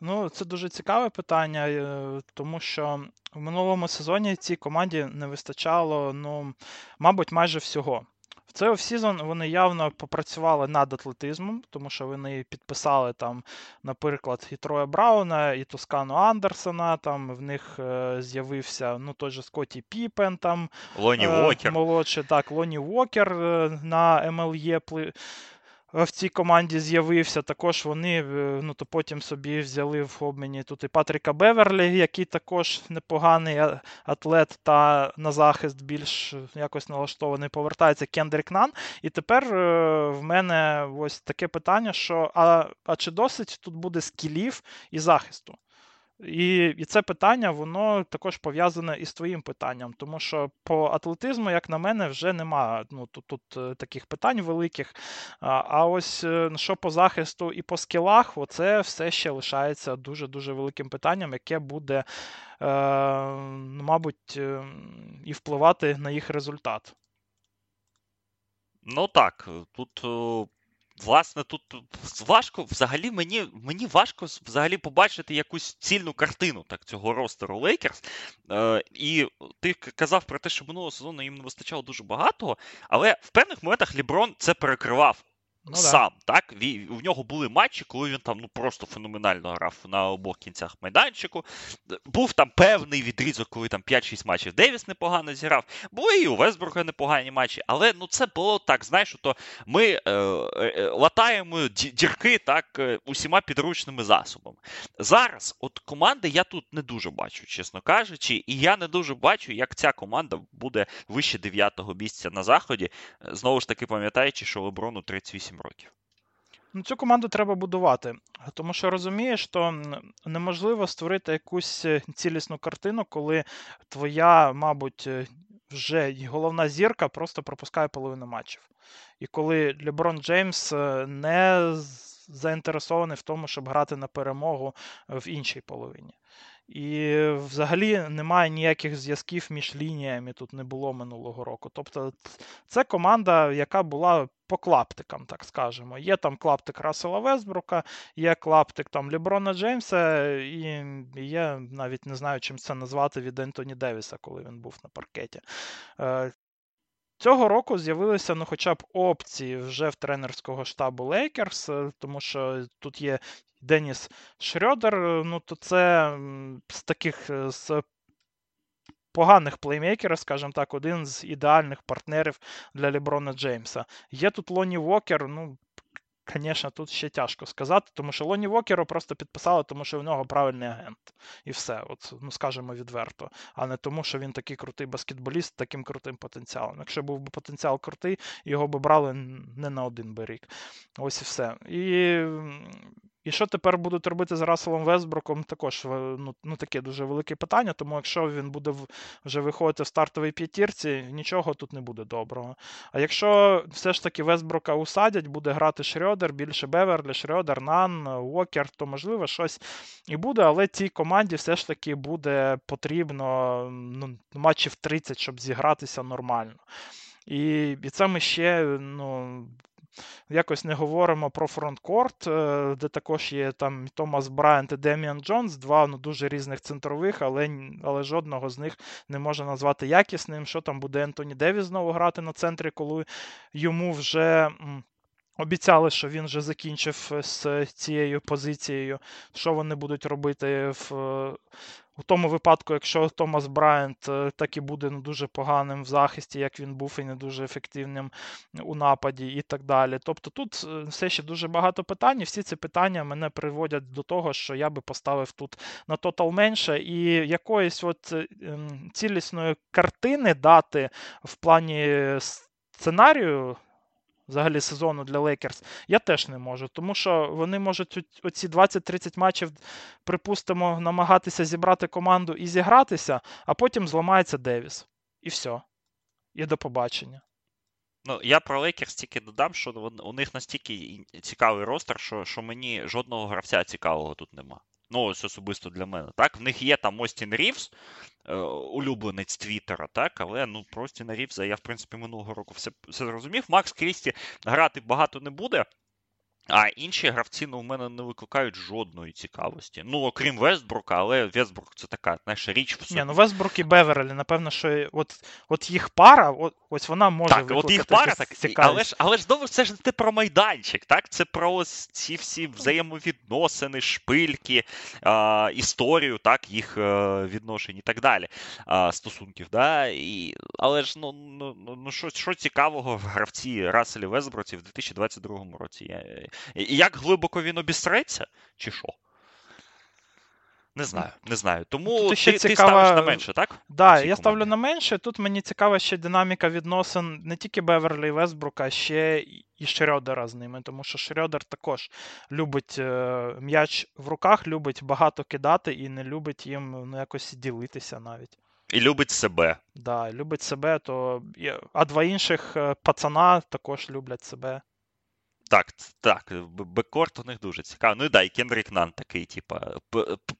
Ну, це дуже цікаве питання, е, тому що в минулому сезоні цій команді не вистачало, ну, мабуть, майже всього. В цей offseason вони явно попрацювали над атлетизмом, тому що вони підписали там, наприклад, і Троя Брауна, і Тоскано-Андерсона. Там в них е, з'явився ну, той же Скотті Піпен, там Лоні е, Уокер. молодший, так, Лоні Уокер е, на МЛЄ в цій команді з'явився. Також вони е, ну, то потім собі взяли в обміні тут і Патріка Беверлі, який також непоганий атлет та на захист більш якось налаштований. Повертається Кендрік Нан. І тепер е, в мене ось таке питання: що а, а чи досить тут буде скілів і захисту? І і це питання, воно також пов'язане із твоїм питанням, тому що по атлетизму, як на мене, вже немає ну, тут тут е, таких питань великих. А ось е, що по захисту і по скілах, оце все ще лишається дуже-дуже великим питанням, яке буде, е, мабуть, е, і впливати на їх результат. Ну так, тут Власне, тут важко взагалі мені мені важко взагалі побачити якусь цільну картину так, цього ростеру Лейкерс. Е, І ти казав про те, що минулого сезону їм не вистачало дуже багатого, але в певних моментах Ліброн це перекривав ну, сам. так? В нього були матчі, коли він там ну просто феноменально грав на обох кінцях майданчику. Був там певний відрізок, коли там 5-6 матчів Девіс непогано зіграв. Були і у Весбурга непогані матчі, але ну це було так, знаєш, то ми е, е, латаємо дірки так е, усіма підручними засобами. Зараз, от команди я тут не дуже бачу, чесно кажучи, і я не дуже бачу, як ця команда буде вище 9-го місця на заході. Знову ж таки, пам'ятаючи, що Леброну 38 8 років. Ну, Цю команду треба будувати, тому що розумієш, що неможливо створити якусь е, цілісну картину, коли твоя, мабуть, е, вже головна зірка просто пропускає половину матчів. І коли Леброн Джеймс е, не заінтересований в тому, щоб грати на перемогу в іншій половині. І взагалі немає ніяких зв'язків між лініями тут не було минулого року. Тобто це команда, яка була по клаптикам, так скажемо. Є там клаптик Рассела Весбрука, є клаптик там Ліброна Джеймса, і є навіть не знаю, чим це назвати від Ентоні Девіса, коли він був на паркеті. Цього року з'явилися ну, хоча б опції вже в тренерського штабу Лейкерс, е, тому що тут є Деніс Шрьодер, е, ну то це з таких е, з поганих плеймейкерів, скажімо так, один з ідеальних партнерів для Леброна Джеймса. Є тут Лоні Вокер, ну. Звісно, тут ще тяжко сказати, тому що Лоні Вокеру просто підписали, тому що в нього правильний агент. І все, от, ну скажемо відверто. А не тому, що він такий крутий баскетболіст з таким крутим потенціалом. Якщо був би потенціал крутий, його б брали не на один би рік. Ось і все. І І що тепер будуть робити з Расселом Весбруком, також ну, ну, таке дуже велике питання, тому якщо він буде вже виходити в стартовій п'ятірці, нічого тут не буде доброго. А якщо все ж таки Вестбрука усадять, буде грати Шрьодер, більше Беверлі, Шрьодер, Нан, Уокер, то можливо щось і буде, але цій команді все ж таки буде потрібно ну, матчів 30, щоб зігратися нормально. І і це ми ще ну, якось не говоримо про frontcourt, е, де також є там Томас Брайант і Деміан Джонс, два ну, дуже різних центрових, але але жодного з них не можна назвати якісним. Що там буде Ентоні Девіс знову грати на центрі, коли йому вже. Обіцяли, що він вже закінчив з цією позицією. Що вони будуть робити в у тому випадку, якщо Томас Брайант е, так і буде ну, дуже поганим в захисті, як він був, і не дуже ефективним у нападі, і так далі. Тобто тут е, все ще дуже багато питань, і всі ці питання мене приводять до того, що я би поставив тут на total менше, і якоїсь от ем, цілісної картини дати в плані сценарію взагалі сезону для Лейкерс, я теж не можу. Тому що вони можуть оці 20-30 матчів, припустимо, намагатися зібрати команду і зігратися, а потім зламається Девіс. І все. І до побачення. Ну, я про Лейкерс тільки додам, що у них настільки цікавий ростер, що що мені жодного гравця цікавого тут нема. Ну, ось особисто для мене. Так, в них є там Остін Рівс, е, улюбленець Твіттера, так, але ну про Остіна Рівза я, в принципі, минулого року все все зрозумів. Макс Крісті грати багато не буде. А інші гравці ну, в мене не викликають жодної цікавості. Ну, окрім Вестбрука, але Вестбрук це така знаєш, річ в собі. Ні, ну Вестбрук і Беверлі, напевно, що от от їх пара, от, ось вона може так, от їх пара, так, але ж але ж знову це ж не про майданчик, так? Це про ці всі взаємовідносини, шпильки, а, історію, так, їх е, відношень і так далі. А, Стосунків. да? І, Але ж ну, ну, ну, ну що що цікавого в гравці Расселі Вестбруці в 2022 році? Я, і як глибоко він обістреться, чи що? Не знаю, не знаю. Тому Тут ще ти, цікава... ти ставиш на менше, так? Да, я ставлю на менше. Тут мені цікава ще динаміка відносин не тільки Беверлі і Вестбрука, а ще і Шрьодера з ними. Тому що Шрьодер також любить е, м'яч в руках, любить багато кидати і не любить їм ну, якось ділитися навіть. І любить себе. Да, любить себе, то. А два інших е, пацана також люблять себе. Так, так, бекорт у них дуже цікавий. Ну і да, і Кендрік Нан такий, типа,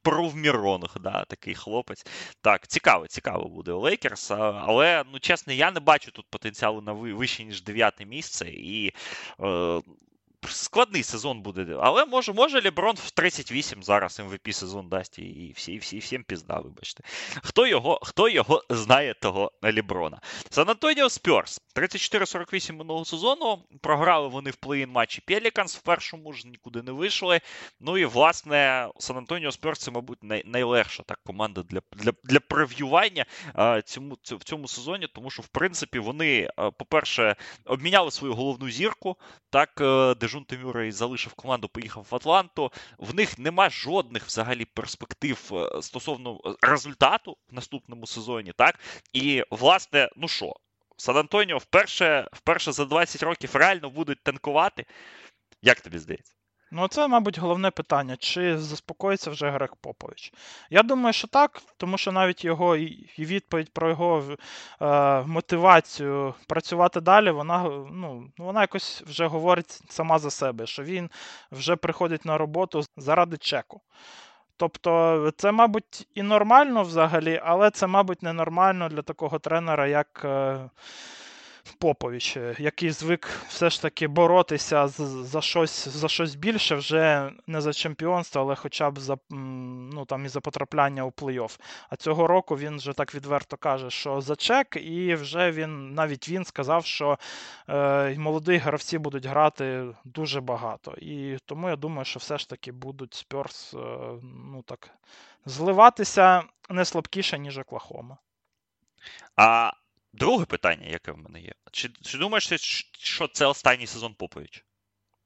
провміронг, да, такий хлопець. Так, цікаво, цікаво буде у Лейкерс. Але, ну чесно, я не бачу тут потенціалу на вище, ніж дев'яте місце. І е, складний сезон буде. Але може може Леброн в 38 зараз MVP сезон дасть і всі, і всі, всім пізда, вибачте. Хто його хто його знає, того Леброна? Сан-Антоніо Спьорс. 34-48 минулого сезону. Програли вони в play-in матчі Пеліканс в першому ж нікуди не вийшли. Ну і власне Сан-Антоніо Спьорс це, мабуть, най, найлегша так команда для для, для прев'ювання а, цьому, в цьому сезоні, тому що, в принципі, вони, по-перше, обміняли свою головну зірку. Так, е, Дежун Тимюрей залишив команду, поїхав в Атланту. В них нема жодних взагалі перспектив е, стосовно е, результату в наступному сезоні. так? І, власне, ну що, Сан Антоніо вперше, вперше за 20 років реально будуть танкувати. Як тобі здається? Ну, це, мабуть, головне питання, чи заспокоїться вже Грег Попович. Я думаю, що так, тому що навіть його і відповідь про його е, мотивацію працювати далі, вона ну, вона якось вже говорить сама за себе, що він вже приходить на роботу заради чеку. Тобто, це, мабуть, і нормально взагалі, але це, мабуть, ненормально для такого тренера, як. Е, Попович, е, який звик все ж таки боротися за щось за щось більше, вже не за чемпіонство, але хоча б за ну, там, і за потрапляння у плей-офф. А цього року він вже так відверто каже, що за чек, і вже він навіть він сказав, що е, молоді гравці будуть грати дуже багато. І тому я думаю, що все ж таки будуть Спьорс е, ну, так, зливатися не слабкіше, ніж Оклахома. А Друге питання, яке в мене є. Чи чи думаєш, що це останній сезон Попович?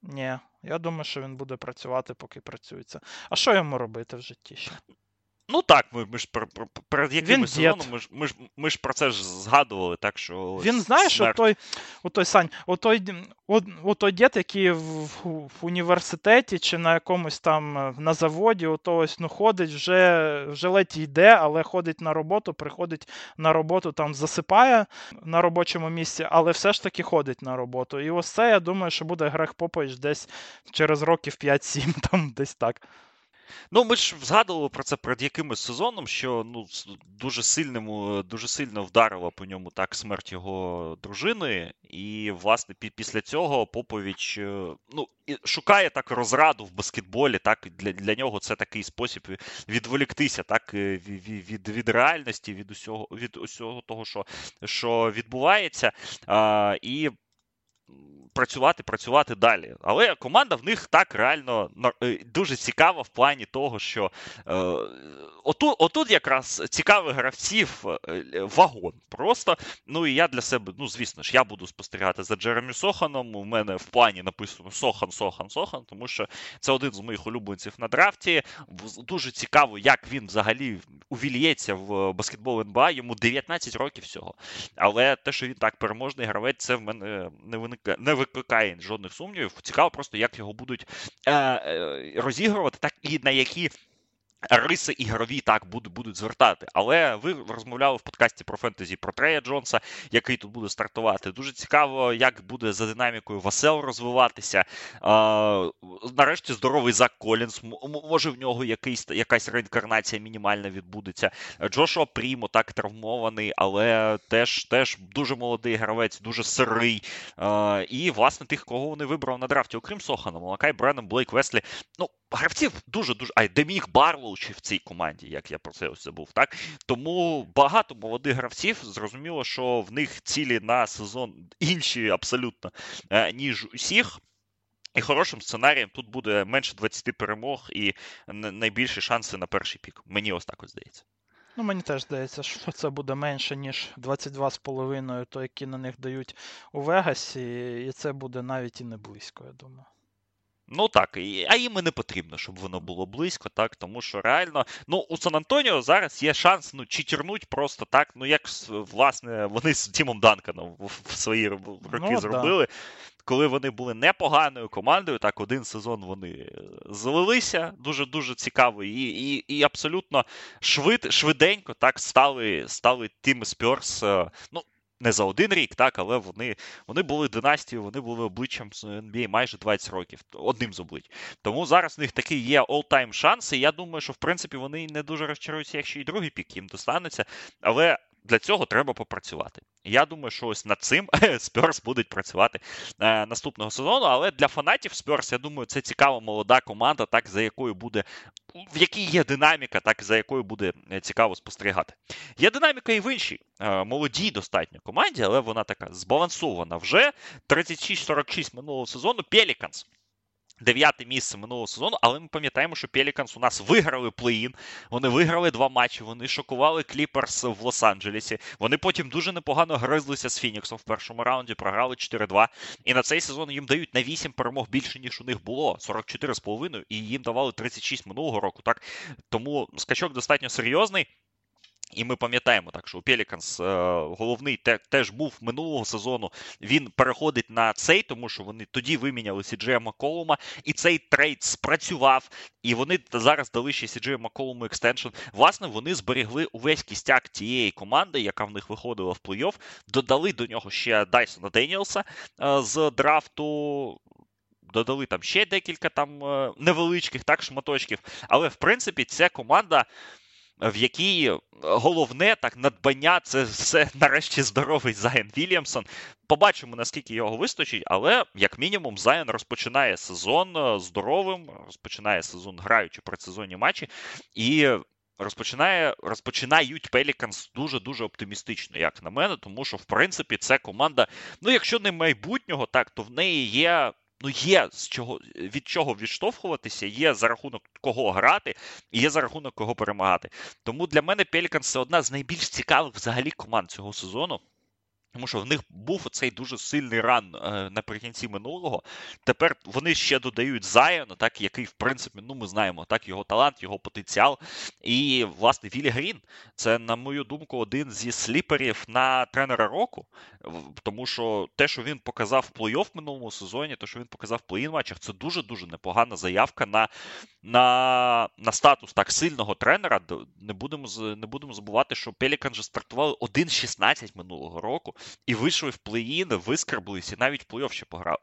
Ні, я думаю, що він буде працювати, поки працюється. А що йому робити в житті ще? Ну так, ми, ми ж перед яким сезоном ми ж ми ж ми ж про це ж згадували, так що він знаєш, смерть... той, отой Сань, отой, отой дід, який в, в університеті чи на якомусь там е, на заводі, ото ось ну ходить, вже вже ледь йде, але ходить на роботу, приходить на роботу, там засипає на робочому місці, але все ж таки ходить на роботу. І ось це я думаю, що буде Грег Попович десь через років 5-7, [laughs] там десь так. Ну, ми ж згадували про це перед якимось сезоном, що ну дуже сильному, дуже сильно вдарила по ньому так смерть його дружини, і власне після цього Попович е, ну шукає так розраду в баскетболі. Так для для нього це такий спосіб відволіктися, так е, від від, від реальності, від усього від усього того, що що відбувається, а, і працювати, працювати далі. Але команда в них так реально е, дуже цікава в плані того, що е, отут, отут якраз цікавих гравців е, вагон. Просто. Ну і я для себе, ну звісно ж, я буду спостерігати за Джеремі Соханом. У мене в плані написано Сохан, Сохан, Сохан, тому що це один з моїх улюбленців на драфті. Дуже цікаво, як він взагалі увільється в баскетбол НБА. Йому 19 років всього. Але те, що він так переможний гравець, це в мене не виникає. Не викликає жодних сумнівів. Цікаво просто, як його будуть е, е, розігрувати, так і на які Риси ігрові так будуть будуть звертати. Але ви розмовляли в подкасті про фентезі про Трея Джонса, який тут буде стартувати. Дуже цікаво, як буде за динамікою Васел розвиватися. А, Нарешті здоровий Зак Колінс. Може в нього якийсь, якась реінкарнація мінімальна відбудеться. Джошуа Прімо так травмований, але теж теж дуже молодий гравець, дуже сирий. А, І, власне, тих, кого вони вибрали на драфті, окрім Сохана, Малакай, Бреннан, Блейк Веслі. Ну, гравців дуже-дуже. Ай, Деміг Барлоу чи в цій команді, як я про це ось забув. так? Тому багато молодих гравців зрозуміло, що в них цілі на сезон інші абсолютно, е, ніж усіх. І хорошим сценарієм тут буде менше 20 перемог і найбільші шанси на перший пік. Мені ось так ось здається. Ну, мені теж здається, що це буде менше, ніж 22,5, то які на них дають у Вегасі, і це буде навіть і не близько, я думаю. Ну так, а їм і не потрібно, щоб воно було близько, так, тому що реально, ну, у Сан Антоніо зараз є шанс ну, читернуть просто так, ну як власне вони з Тімом Данканом в свої роки ну, зробили. Да. Коли вони були непоганою командою, так один сезон вони злилися дуже-дуже цікаво, і і, і абсолютно швид, швиденько так стали стали тими Спьорс. Ну, не за один рік, так, але вони вони були династією, вони були обличчям NBA майже 20 років, одним з облич. Тому зараз у них такий є all-time шанс, і я думаю, що в принципі вони не дуже розчаруються, якщо і другий пік їм достанеться. Але для цього треба попрацювати. Я думаю, що ось над цим [laughs] Спьорс будуть працювати е, наступного сезону. Але для фанатів Спьорс, я думаю, це цікава молода команда, так за якою буде, в якій є динаміка, так за якою буде е, цікаво спостерігати. Є динаміка і в іншій е, молодій достатньо команді, але вона така збалансована вже 36-46 минулого сезону. Пеліканс Дев'яте місце минулого сезону, але ми пам'ятаємо, що Пеліканс у нас виграли play-in, Вони виграли два матчі. Вони шокували Кліперс в Лос-Анджелесі. Вони потім дуже непогано гризлися з Фініксом в першому раунді, програли 4-2. І на цей сезон їм дають на 8 перемог більше, ніж у них було. 44,5, і їм давали 36 минулого року. Так тому скачок достатньо серйозний. І ми пам'ятаємо так, що у Пеліканс головний теж був минулого сезону. Він переходить на цей, тому що вони тоді виміняли Сіджея Маколума, і цей trade спрацював. І вони зараз дали ще Сіджею Маколуму extension. Власне, вони зберегли увесь кістяк тієї команди, яка в них виходила в плей-офф, додали до нього ще Дайсона Деніелса з драфту. Додали там ще декілька там невеличких так шматочків. Але в принципі ця команда в якій головне так надбання це все [laughs] нарешті здоровий Зайон Вільямсон. Побачимо, наскільки його вистачить, але як мінімум Зайон розпочинає сезон е, здоровим, розпочинає сезон граючи предсезонні матчі, і розпочинає, розпочинають Пеліканс дуже-дуже оптимістично, як на мене, тому що, в принципі, це команда, ну, якщо не майбутнього, так, то в неї є ну є з чого від чого відштовхуватися, є за рахунок кого грати, і є за рахунок кого перемагати. Тому для мене Пеліканс це одна з найбільш цікавих взагалі команд цього сезону. Тому що в них був оцей дуже сильний ран е, наприкінці минулого. Тепер вони ще додають Зайона, так, який, в принципі, ну ми знаємо, так, його талант, його потенціал. І, власне, Вілі Грін це, на мою думку, один зі сліперів на тренера року. Тому що те, що він показав в плей-офф минулому сезоні, те, що він показав в плей-ін матчах, це дуже-дуже непогана заявка на на, на статус так сильного тренера. Не будемо не будемо забувати, що Пелікан же стартували 1-16 минулого року і вийшли в плей-ін, вискарблились і навіть плей-офф ще пограли.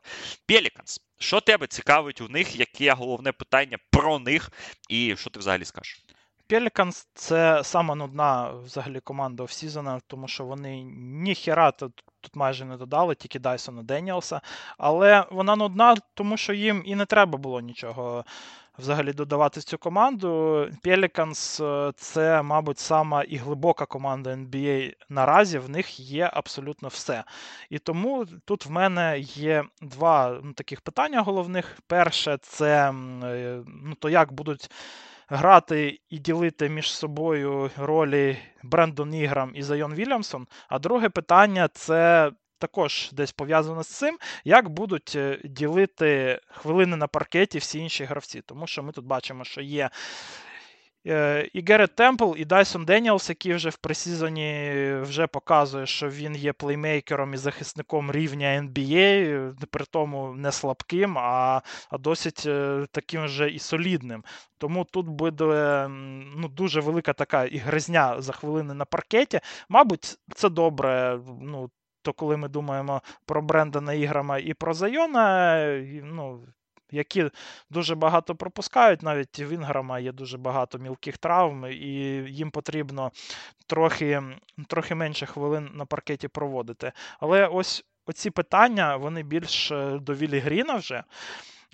Пеліканс, що тебе цікавить у них? Яке головне питання про них, і що ти взагалі скажеш? Пеліканс це сама нудна взагалі команда офсізона, тому що вони ніхера тут майже не додали, тільки Дайсона Деніелса. Але вона нудна, тому що їм і не треба було нічого взагалі додавати цю команду. Pelicans е, це, мабуть, сама і глибока команда NBA наразі. В них є абсолютно все. І тому тут в мене є два ну, таких питання головних. Перше, це е, ну, то як будуть. Грати і ділити між собою ролі Брендон Інграм і Зайон Вільямсон. А друге питання це також десь пов'язано з цим, як будуть е, ділити хвилини на паркеті всі інші гравці. Тому що ми тут бачимо, що є. Е, і Гаррет Темпл, і Дайсон Деніелс, який вже в пресізоні вже показує, що він є плеймейкером і захисником рівня NBA, при тому не слабким, а а досить е, таким же і солідним. Тому тут буде ну, дуже велика така і гризня за хвилини на паркеті. Мабуть, це добре. ну, то коли ми думаємо про Брендана Іграма і про Зайона, ну, які дуже багато пропускають, навіть в Інграма є дуже багато мілких травм, і їм потрібно трохи трохи менше хвилин на паркеті проводити. Але ось оці питання вони більш е, до Вілі Гріна вже.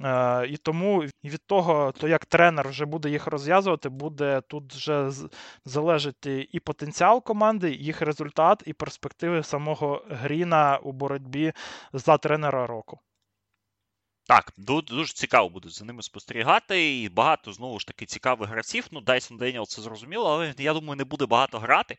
Е, і тому від того, то як тренер вже буде їх розв'язувати, буде тут вже залежати і потенціал команди, їх результат, і перспективи самого Гріна у боротьбі за тренера року. Так, дуже цікаво буде за ними спостерігати. І багато знову ж таки цікавих гравців. Ну, Дайсон Деніел це зрозуміло, але я думаю, не буде багато грати.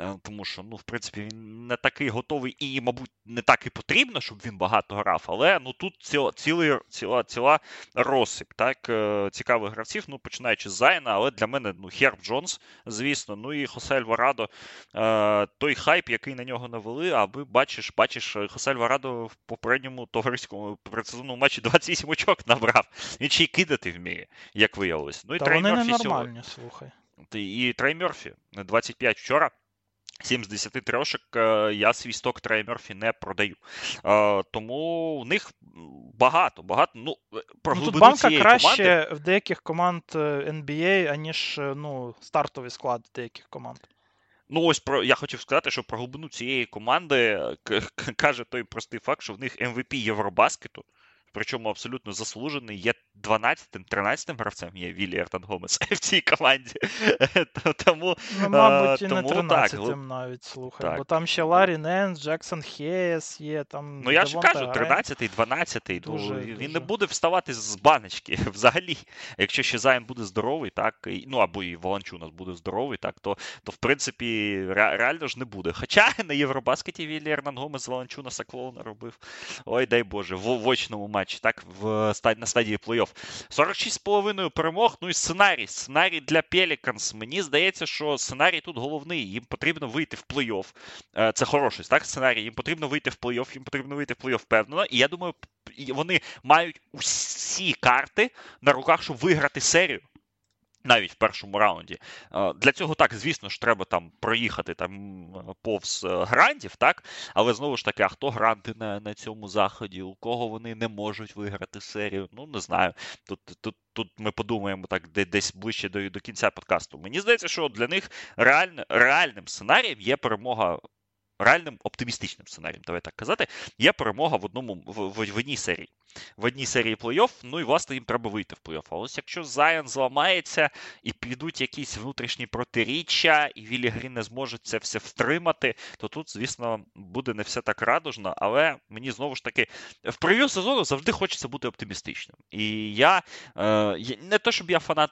Е, тому що, ну, в принципі, він не такий готовий і, мабуть, не так і потрібно, щоб він багато грав. Але ну тут ціла цілий, ціла ціла розсип так, е, цікавих гравців, ну, починаючи з Зайна, але для мене ну, Херб Джонс, звісно, ну і Хосель Варадо, е, той хайп, який на нього навели, а ви бачиш, бачиш, Хосель Варадо в попередньому товариському предсезонному матчі 28 очок набрав. Він ще й кидати вміє, як виявилось. Ну і Та Трей вони Мерфі ненормальні, слухай. І Трей Мерфі 25 вчора. 7 з 10 трошек я свій сток Мерфі не продаю. Тому у них багато, багато. Ну, про ну, Тут банка краще команди... в деяких команд NBA, е, аніж е, ну, стартовий склад деяких команд. Ну, ось про я хотів сказати, що про глибину цієї команди каже той простий факт, що в них MVP Євробаскету причому абсолютно заслужений. Є 12-13 гравцем є Віллі Ернан Гомес [laughs] в цій команді. Тому, ну, Мабуть, і не 13-м навіть слухай. Так. Бо там ще Ларі Ненс, Джексон Хейс є. там... Ну я ж кажу, 13-й, 12-й. Дуже, він дуже. не буде вставати з баночки [laughs] взагалі. Якщо ще Зайон буде здоровий, так, ну або і Валанчюнас буде здоровий, так, то, то в принципі реально ж не буде. Хоча на Євробаскеті Віллі Ернан Гомес Валанчюнаса клоуна робив. Ой, дай Боже, в, в очному матчі матч, так, в на стадії плей-офф. 46,5 перемог. Ну і сценарій. Сценарій для Пеліканс. Мені здається, що сценарій тут головний. Їм потрібно вийти в плей-офф. Е, це хороший так, сценарій. Їм потрібно вийти в плей-офф, їм потрібно вийти в плей-офф впевнено. І я думаю, вони мають усі карти на руках, щоб виграти серію навіть в першому раунді. Е, для цього так, звісно ж, треба там проїхати там повз е, грантів, так? Але знову ж таки, а хто гранти на на цьому заході, у кого вони не можуть виграти серію? Ну, не знаю. Тут тут, тут ми подумаємо так десь ближче до до кінця подкасту. Мені здається, що для них реально, реальним сценарієм є перемога. Реальним оптимістичним сценарієм, давай так казати, є перемога в одному в, в, в одній серії. В одній серії плей-офф, ну і власне їм треба вийти в плей-офф. А ось якщо Заян зламається і підуть якісь внутрішні протиріччя, і Вілі Грін не зможе це все втримати, то тут, звісно, буде не все так радужно, але мені знову ж таки в прев'ю сезону завжди хочеться бути оптимістичним. І я е, не то, щоб я фанат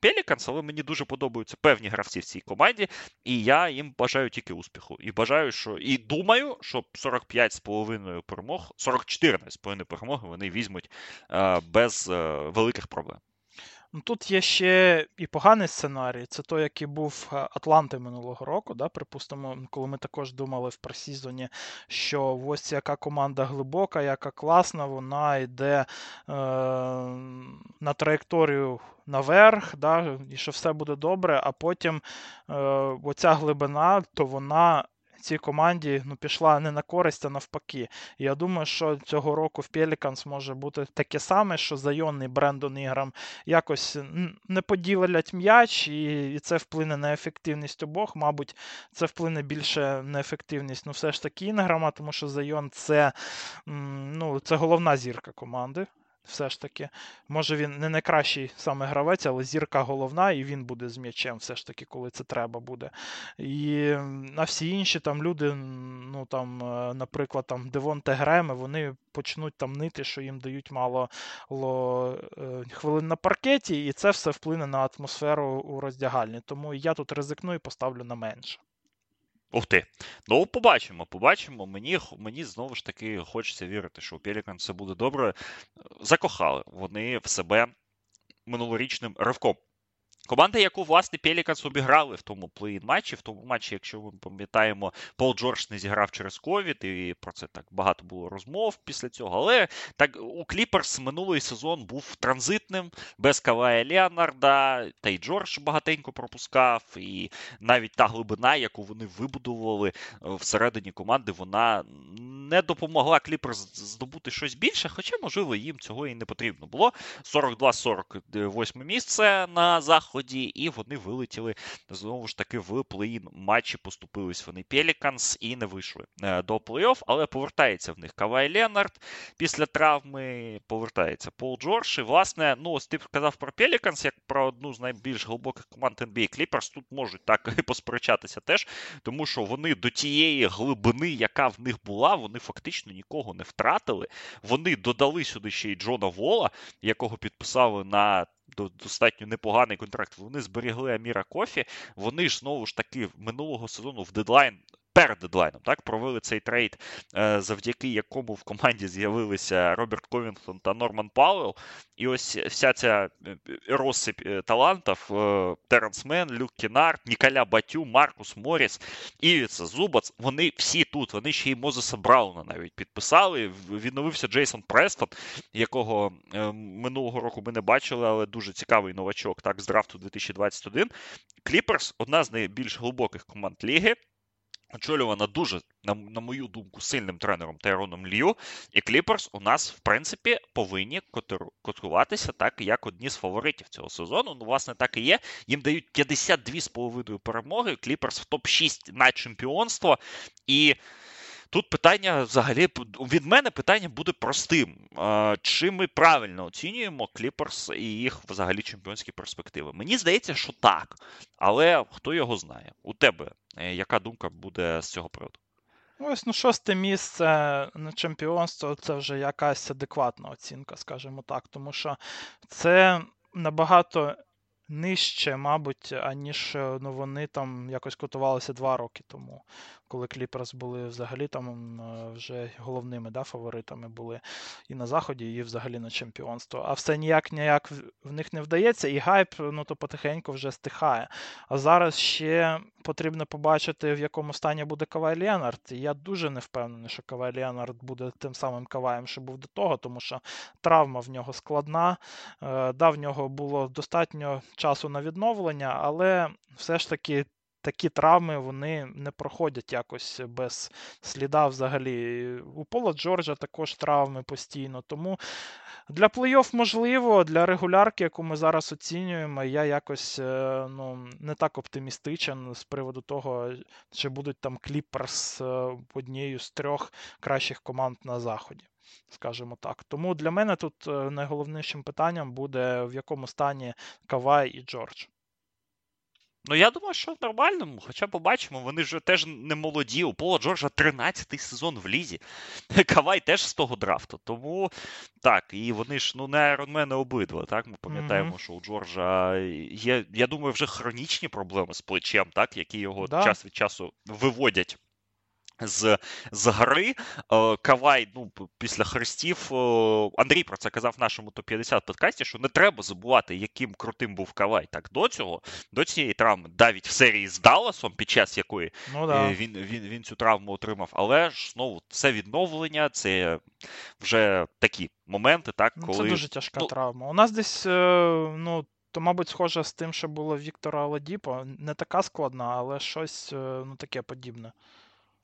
Пеліканс, але мені дуже подобаються певні гравці в цій команді, і я їм бажаю тільки успіху. І бажаю, що і думаю, що 45,5 перемог, 44,5 перемоги вони візьмуть е, без е, великих проблем. Ну, Тут є ще і поганий сценарій. Це той, який був е, Атланти минулого року. Да? Припустимо, коли ми також думали в пресізоні, що ось яка команда глибока, яка класна, вона йде е, на траєкторію наверх, да? і що все буде добре, а потім е, оця глибина, то вона цій команді ну, пішла не на користь, а навпаки. Я думаю, що цього року в Пеліканс може бути таке саме, що Зайон і Брендон Іграм якось не поділять м'яч, і і це вплине на ефективність обох. Мабуть, це вплине більше на ефективність, ну все ж таки Інграма, тому що Зайон це, ну, це головна зірка команди все ж таки. Може він не найкращий саме гравець, але зірка головна, і він буде з м'ячем, все ж таки, коли це треба буде. І на всі інші там люди, ну там, е, наприклад, там Девонте Греми, вони почнуть там нити, що їм дають мало е, хвилин на паркеті, і це все вплине на атмосферу у роздягальні. Тому я тут ризикну і поставлю на менше. Ух ти. Ну, побачимо, побачимо. Мені мені знову ж таки хочеться вірити, що у Пелікан все буде добре. Закохали вони в себе минулорічним ривком. Команда, яку власне Пеліканс обіграли в тому play-in матчі, в тому матчі, якщо ми пам'ятаємо, Пол Джордж не зіграв через ковід, і про це так багато було розмов після цього. Але так у Кліперс минулий сезон був транзитним, без Кавая Леонарда, та й Джордж багатенько пропускав. І навіть та глибина, яку вони вибудували е, всередині команди, вона не допомогла Кліперс здобути щось більше, хоча, можливо, їм цього і не потрібно було. 42-48 місце на заході заході, і вони вилетіли знову ж таки в плей-ін матчі. Поступились вони Пеліканс і не вийшли е, до плей-офф, але повертається в них Кавай Ленард після травми. Повертається Пол Джордж. І, власне, ну ось ти сказав про Пеліканс, як про одну з найбільш глибоких команд NBA Clippers. Тут можуть так [laughs] і посперечатися теж, тому що вони до тієї глибини, яка в них була, вони фактично нікого не втратили. Вони додали сюди ще й Джона Вола, якого підписали на достатньо непоганий контракт. Вони зберегли Аміра Кофі. Вони ж знову ж таки минулого сезону в дедлайн перед дедлайном так провели цей трейд, е, завдяки якому в команді з'явилися Роберт Ковінгтон та Норман Пауел. І ось вся ця е, розсип е, талантів Теренс Мен, Люк Кінард, Ніколя Батюм, Маркус Моріс, Івіца Зубац, вони всі тут. Вони ще й Мозеса Брауна навіть підписали. Відновився Джейсон Престон, якого минулого року ми не бачили, але дуже цікавий новачок так з драфту 2021. Кліперс одна з найбільш глибоких команд ліги очолювана дуже, на, на мою думку, сильним тренером Тайроном Лью. І Кліперс у нас, в принципі, повинні котуватися так, як одні з фаворитів цього сезону. Ну, власне, так і є. Їм дають 52,5 перемоги. Кліперс в топ-6 на чемпіонство. І. Тут питання взагалі від мене питання буде простим. Чи ми правильно оцінюємо Кліперс і їх взагалі чемпіонські перспективи? Мені здається, що так. Але хто його знає? У тебе яка думка буде з цього приводу? Ось ну шосте місце на чемпіонство це вже якась адекватна оцінка, скажімо так, тому що це набагато нижче, мабуть, аніж ну, вони там якось котувалися два роки тому коли Кліперс були взагалі там вже головними да, фаворитами були і на Заході, і взагалі на чемпіонство. А все ніяк ніяк в них не вдається, і гайп ну, то потихеньку вже стихає. А зараз ще потрібно побачити, в якому стані буде Кавай Леонард. Я дуже не впевнений, що Кавай Леонард буде тим самим Каваєм, що був до того, тому що травма в нього складна. Е, да, в нього було достатньо часу на відновлення, але все ж таки такі травми вони не проходять якось без сліда взагалі. У Пола Джорджа також травми постійно. Тому для плей-офф можливо, для регулярки, яку ми зараз оцінюємо, я якось е, ну, не так оптимістичен з приводу того, чи будуть там Кліперс однією з трьох кращих команд на Заході. Скажімо так. Тому для мене тут найголовнішим питанням буде в якому стані Кавай і Джордж. Ну, я думаю, що в нормальному, хоча побачимо, вони ж теж не молоді. У Пола Джорджа 13-й сезон в лізі. [laughs] Кавай теж з того драфту. Тому так, і вони ж ну не айронмени обидва. Так, ми пам'ятаємо, mm-hmm. що у Джорджа є, я думаю, вже хронічні проблеми з плечем, так, які його да. час від часу виводять з з гри. Е, Кавай, ну, після хрестів. Е, Андрій про це казав в нашому топ-50 подкасті, що не треба забувати, яким крутим був Кавай. Так, до цього, до цієї травми, навіть в серії з Далласом, під час якої ну, да. Е, він він, він цю травму отримав. Але ж знову це відновлення, це вже такі моменти, так, коли. Ну, це дуже тяжка ну, травма. У нас десь, ну. То, мабуть, схоже з тим, що було Віктора Аладіпо. Не така складна, але щось ну, таке подібне.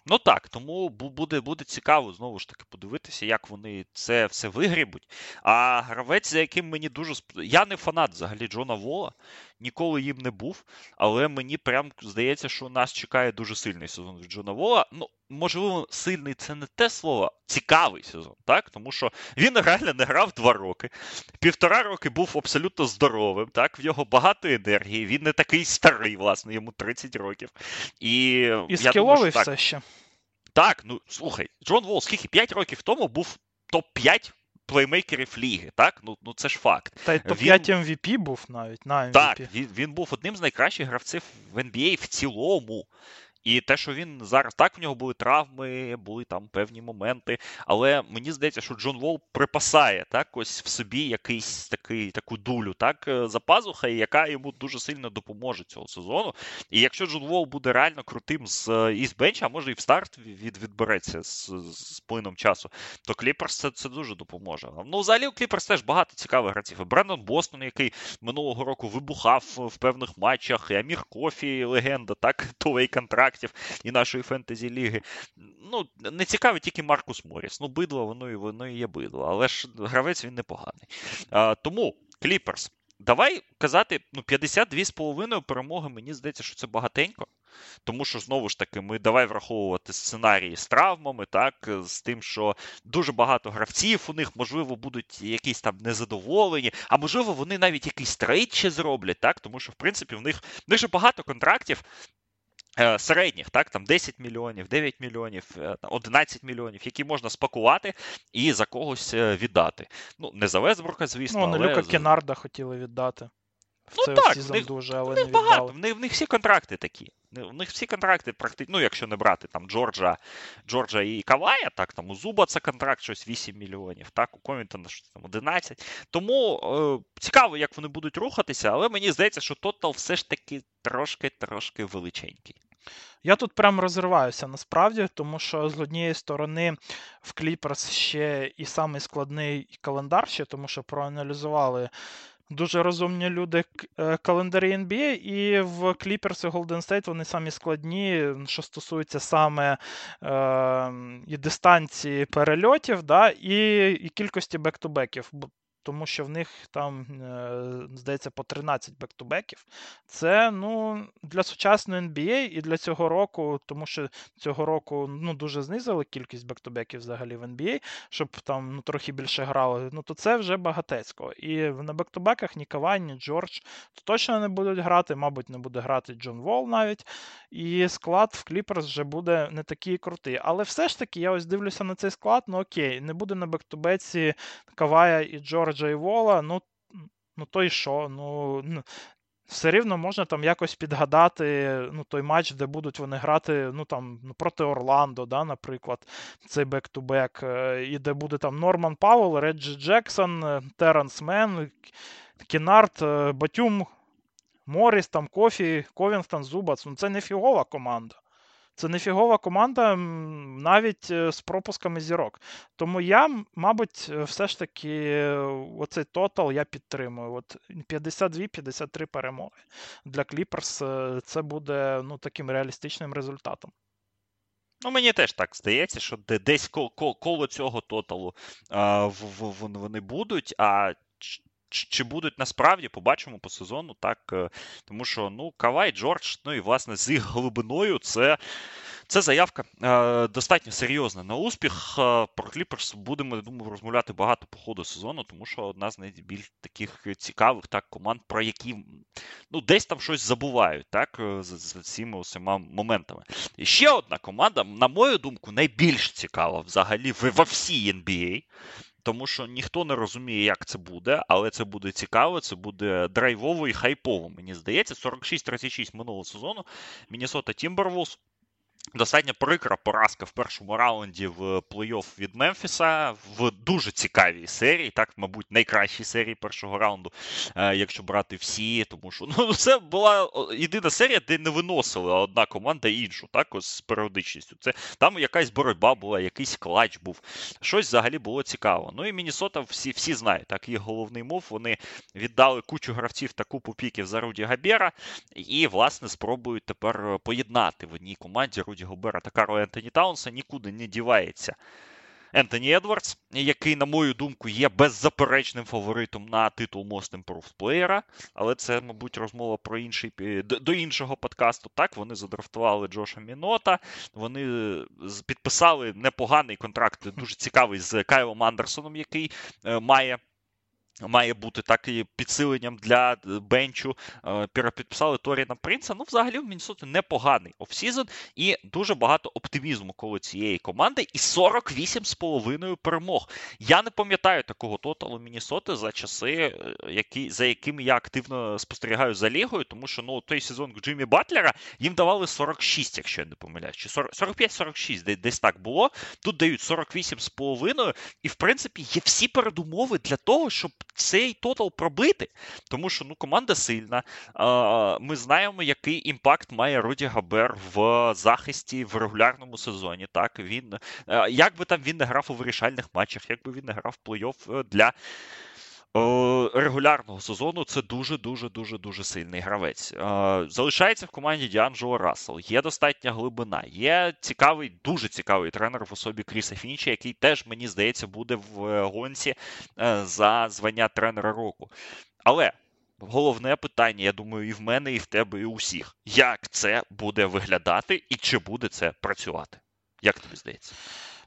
Ну так, тому буде буде цікаво знову ж таки подивитися, як вони це все вигрібуть. А гравець, за яким мені дуже сп... Я не фанат взагалі Джона Вола, ніколи їм не був, але мені прям здається, що нас чекає дуже сильний сезон від Джона Вола. Ну, можливо, сильний це не те слово, цікавий сезон, так? Тому що він реально не грав два роки. Півтора роки був абсолютно здоровим. так? В нього багато енергії, він не такий старий, власне, йому 30 років. І І скіловий все так, ще. Так, ну слухай, Джон Волл скільки 5 років тому був топ-5 плеймейкерів ліги, так? Ну ну це ж факт. Та й топ-5 він... MVP був навіть на MVP. Так, він, він був одним з найкращих гравців в NBA в цілому. І те, що він зараз так в нього були травми, були там певні моменти. Але мені здається, що Джон Вол припасає так ось в собі якийсь такий таку дулю, так е, за пазухою, яка йому дуже сильно допоможе цього сезону. І якщо Джон Вол буде реально крутим з е, із бенча, а може і в старт від, відбереться з, з плином часу, то Кліперс це, це дуже допоможе. Ну, взагалі у Кліперс теж багато цікавих гравців. І Брендон Бостон, який минулого року вибухав в певних матчах, і Амір Кофі, легенда, так, [laughs] топовий контракт контрактів і нашої фентезі ліги. Ну, не цікавий тільки Маркус Моріс. Ну, бидло, воно і воно і є бидло, але ж гравець він непоганий. А, Тому Кліперс. Давай казати, ну, 52,5 перемоги, мені здається, що це багатенько. Тому що, знову ж таки, ми давай враховувати сценарії з травмами, так, з тим, що дуже багато гравців у них, можливо, будуть якісь там незадоволені, а можливо, вони навіть якийсь трейд ще зроблять, так, тому що, в принципі, в них в них же багато контрактів, середніх, так, там 10 мільйонів, 9 мільйонів, 11 е, мільйонів, які можна спакувати і за когось е, віддати. Ну, не за Весбрука, звісно. Ну, але... Люка Кенарда хотіли віддати. В ну так, в них, дуже, але в них не багато, в них, в них всі контракти такі. У них всі контракти практично, ну, якщо не брати там Джорджа Джорджа і Кавая, так там у Зубаца контракт щось 8 мільйонів, так, у Ковінгтона щось там 11. Тому е, цікаво, як вони будуть рухатися, але мені здається, що тотал все ж таки трошки-трошки величенький. Я тут прям розриваюся насправді, тому що з однієї сторони в Кліперс ще і самий складний календар, ще, тому що проаналізували дуже розумні люди е, календарі NBA, і в Clippers і Golden State вони самі складні, що стосується саме е, і дистанції перельотів, да, і, і кількості бек-ту-беків тому що в них там, е, здається, по 13 бек-ту-беків. Це ну, для сучасної NBA і для цього року, тому що цього року ну, дуже знизили кількість бек-ту-беків взагалі в NBA, щоб там ну, трохи більше грали. Ну, то це вже багатецько. І на бек-ту-беках ні Кавай, ні Джордж то точно не будуть грати, мабуть, не буде грати Джон Вол навіть. І склад в Кліперс вже буде не такий крутий. Але все ж таки, я ось дивлюся на цей склад, ну окей, не буде на бек-ту-беці Кавая і Джордж. І ну ну то й що? Ну, все рівно можна там якось підгадати ну, той матч, де будуть вони грати ну, там, ну, проти Орландо, да, наприклад, цей back-to-back, і де буде там Норман Пауел, Реджі Джексон, е, Теренс Мен, Кінард, е, Батюм, Моріс, там, Кофі, Ковінгтон, Зубац. Ну, Це не фігова команда. Це нефігова команда навіть е, з пропусками зірок. Тому я, мабуть, е, все ж таки е, оцей тотал я підтримую. От 52-53 перемоги для Кліперс це буде ну, таким реалістичним результатом. Ну, мені теж так здається, що десь коло цього тоталу вони будуть. а чи будуть насправді побачимо по сезону, так. Тому що ну, Кавай, Джордж, ну і власне з їх глибиною це Це заявка е, достатньо серйозна на успіх. Е, про Кліперс будемо я думаю, розмовляти багато по ходу сезону, тому що одна з найбільш таких цікавих так команд, про які ну десь там щось забувають, так з, з цими усіма моментами. І ще одна команда, на мою думку, найбільш цікава взагалі во всій NBA. Тому що ніхто не розуміє, як це буде, але це буде цікаво, це буде драйвово і хайпово. Мені здається, 46-36 минулого сезону Міннесота Тімбервулс Достатньо прикра поразка в першому раунді в плей-офф від Мемфіса в дуже цікавій серії, так, мабуть, найкращій серії першого раунду, е, якщо брати всі, тому що [laughs] ну, це була єдина серія, де не виносила одна команда іншу, так, ось з періодичністю. Це Там якась боротьба була, якийсь клач був. Щось взагалі було цікаво. Ну і Мінісота всі всі знають, так, їх головний мов. Вони віддали кучу гравців та купу піків за Руді Габєра, і, власне, спробують тепер поєднати в одній команді. Руді Гобера та Карла Ентоні Таунса нікуди не дівається. Ентоні Едвардс, який, на мою думку, є беззаперечним фаворитом на титул Most Improved Player, але це, мабуть, розмова про інший до іншого подкасту. Так, вони задрафтували Джоша Мінота, вони підписали непоганий контракт, дуже цікавий з Кайлом Андерсоном, який е, має Має бути так і підсиленням для е, бенчу. Е, перепідписали Торіна Принца. Ну, взагалі, в Міннесоти непоганий офсізон і дуже багато оптимізму коло цієї команди. І 48,5 перемог. Я не пам'ятаю такого тоталу Міннесоти за часи, е, які, за якими я активно спостерігаю за лігою, тому що ну, той сезон Джиммі Батлера їм давали 46, якщо я не помиляюсь. Чи 45-46, десь так було. Тут дають 48,5, і в принципі є всі передумови для того, щоб цей тотал пробити. Тому що ну, команда сильна. Ми знаємо, який імпакт має Руді Габер в захисті в регулярному сезоні. Так, він, Як би там він не грав у вирішальних матчах, як би він не грав в плей-офф е, для. Регулярного сезону це дуже дуже дуже дуже сильний гравець. Залишається в команді Діанджело Рассел. Є достатня глибина. Є цікавий, дуже цікавий тренер в особі Кріса Фінча, який теж, мені здається, буде в е, гонці е, за звання тренера року. Але головне питання, я думаю, і в мене, і в тебе, і у всіх: як це буде виглядати, і чи буде це працювати? Як тобі здається?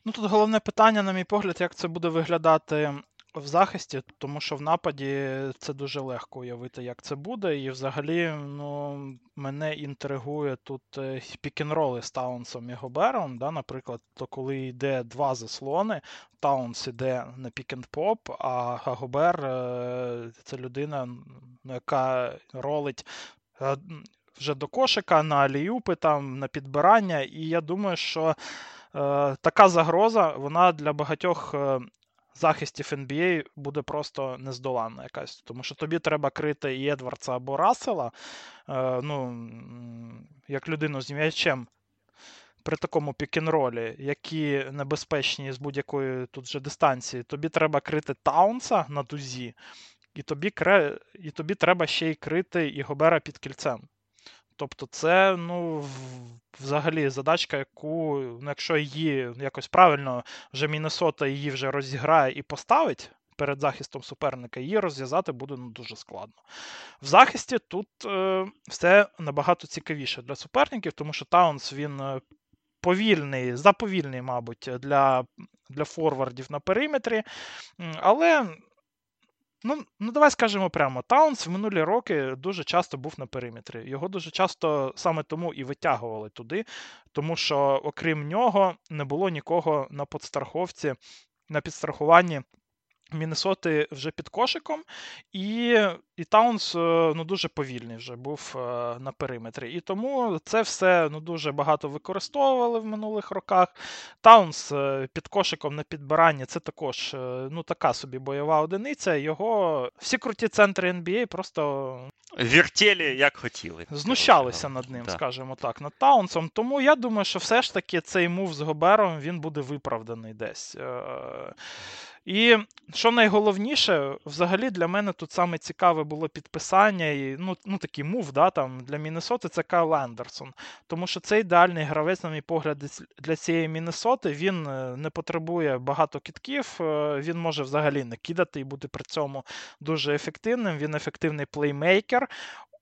Ну тут головне питання, на мій погляд, як це буде виглядати в захисті, тому що в нападі це дуже легко уявити, як це буде. І взагалі ну, мене інтригує тут е, пікінроли з Таунсом і Гобером. Да, Наприклад, то коли йде два заслони, Таунс іде на пік-н-поп, а Гобер е, це людина, яка ролить. Е, вже до кошика на аліюпи, там, на підбирання, і я думаю, що така загроза вона для багатьох захистів NBA буде просто нездоланна якась. Тому що тобі треба крити і Едвардса або Рассела, е, ну, як людину з м'ячем. При такому пікінролі, які небезпечні з будь-якої тут же дистанції, тобі треба крити Таунса на дузі, і тобі і тобі треба ще й крити і Гобера під кільцем. Тобто, це ну, взагалі задачка, яку, ну, якщо її якось правильно вже Міннесота її вже розіграє і поставить перед захистом суперника, її розв'язати буде ну, дуже складно. В захисті тут е, все набагато цікавіше для суперників, тому що Таунс він. Е, повільний, заповільний, мабуть, для для форвардів на периметрі. Але Ну, ну давай скажемо прямо, Таунс в минулі роки дуже часто був на периметрі. Його дуже часто саме тому і витягували туди, тому що, окрім нього, не було нікого на подстраховці, на підстрахуванні Міннесоти вже під кошиком, і і Таунс е, ну, дуже повільний вже був е, на периметрі. І тому це все ну, дуже багато використовували в минулих роках. Таунс е, під кошиком на підбиранні це також ну, така собі бойова одиниця. Його всі круті центри NBA просто. Віртєлі, як хотіли. Знущалися над ним, да. скажімо так, над Таунсом. Тому я думаю, що все ж таки цей мув з Гобером він буде виправданий десь. І що найголовніше, взагалі для мене тут саме цікаве було підписання і ну, ну такий мув да, там, для Міннесоти це Кайл Андерсон. Тому що це ідеальний гравець, на мій погляд, для цієї Міннесоти. Він е, не потребує багато кітків, е, він може взагалі не кидати і бути при цьому дуже ефективним. Він ефективний плеймейкер.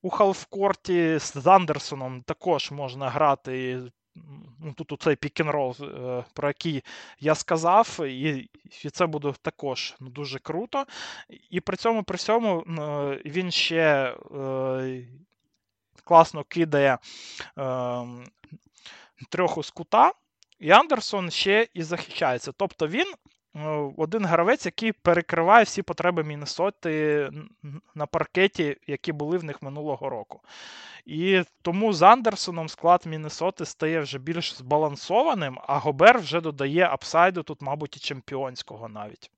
У халфкорті з Андерсоном також можна грати ну, тут цей пік-н-рол, про який я сказав, і і це буде також ну, дуже круто. І при цьому при всьому він ще е, класно кидає е, трьоху з кута, і Андерсон ще і захищається. Тобто він один гравець, який перекриває всі потреби Міннесоти на паркеті, які були в них минулого року. І тому з Андерсоном склад Міннесоти стає вже більш збалансованим, а Гобер вже додає апсайду, тут, мабуть, і чемпіонського навіть.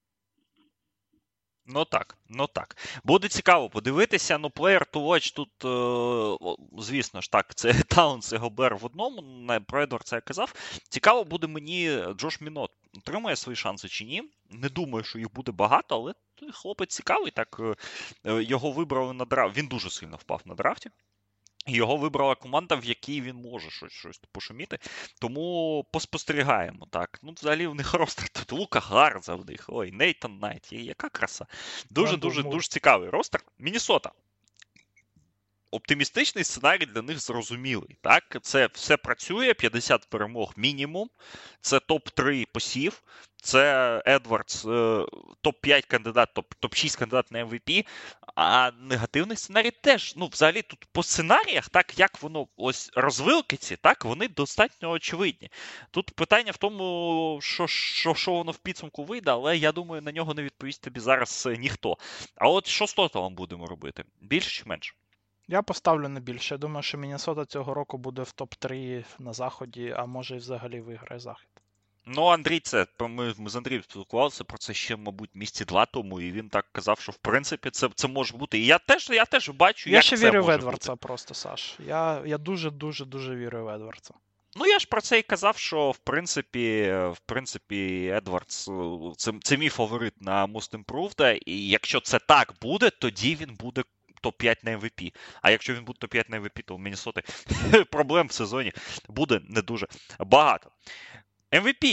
Ну так, ну так. Буде цікаво подивитися. Ну, Player to watch тут, е, звісно ж, так, це [laughs] Таунс і Гобер в одному. Про Едвардса я казав. Цікаво буде мені Джош Мінот. Отримує свої шанси чи ні. Не думаю, що їх буде багато, але хлопець цікавий. Так е, його вибрали на драфт. Він дуже сильно впав на драфті. Його вибрала команда, в якій він може щось щось пошуміти. Тому поспостерігаємо. так. Ну, взагалі, в них [laughs] ростер тут Лука Гарза в них. Ой, Нейтан Найт. Яка краса. Дуже-дуже дуже цікавий ростер. Мінісота. Оптимістичний сценарій для них зрозумілий. Так, це все працює, 50 перемог мінімум. Це топ-3 посів. Це Едвардс, е, топ-5 кандидат, топ-6 кандидат на MVP. А негативний сценарій теж. Ну, взагалі, тут по сценаріях, так як воно ось розвилки ці, так, вони достатньо очевидні. Тут питання в тому, що що, що воно в підсумку вийде, але я думаю, на нього не відповість тобі зараз е, ніхто. А от що з Тоталом будемо робити? Більше чи менше? Я поставлю не більше. Я думаю, що Міннесота цього року буде в топ-3 на заході, а може і взагалі виграє захід. Ну, Андрій, це ми, ми з Андрієм спілкувалися про це ще, мабуть, місяці два тому, і він так казав, що в принципі це це може бути. І я теж я теж бачу, я як ще це вірю може в Едвардса бути. просто, Саш. Я я дуже-дуже дуже вірю в Едвардса. Ну, я ж про це і казав, що в принципі, в принципі, Едвардс це це мій фаворит на Most Improved, і якщо це так буде, тоді він буде топ-5 на МВП. А якщо він буде топ-5 на МВП, то у Міннесоти [laughs] проблем в сезоні буде не дуже багато. МВП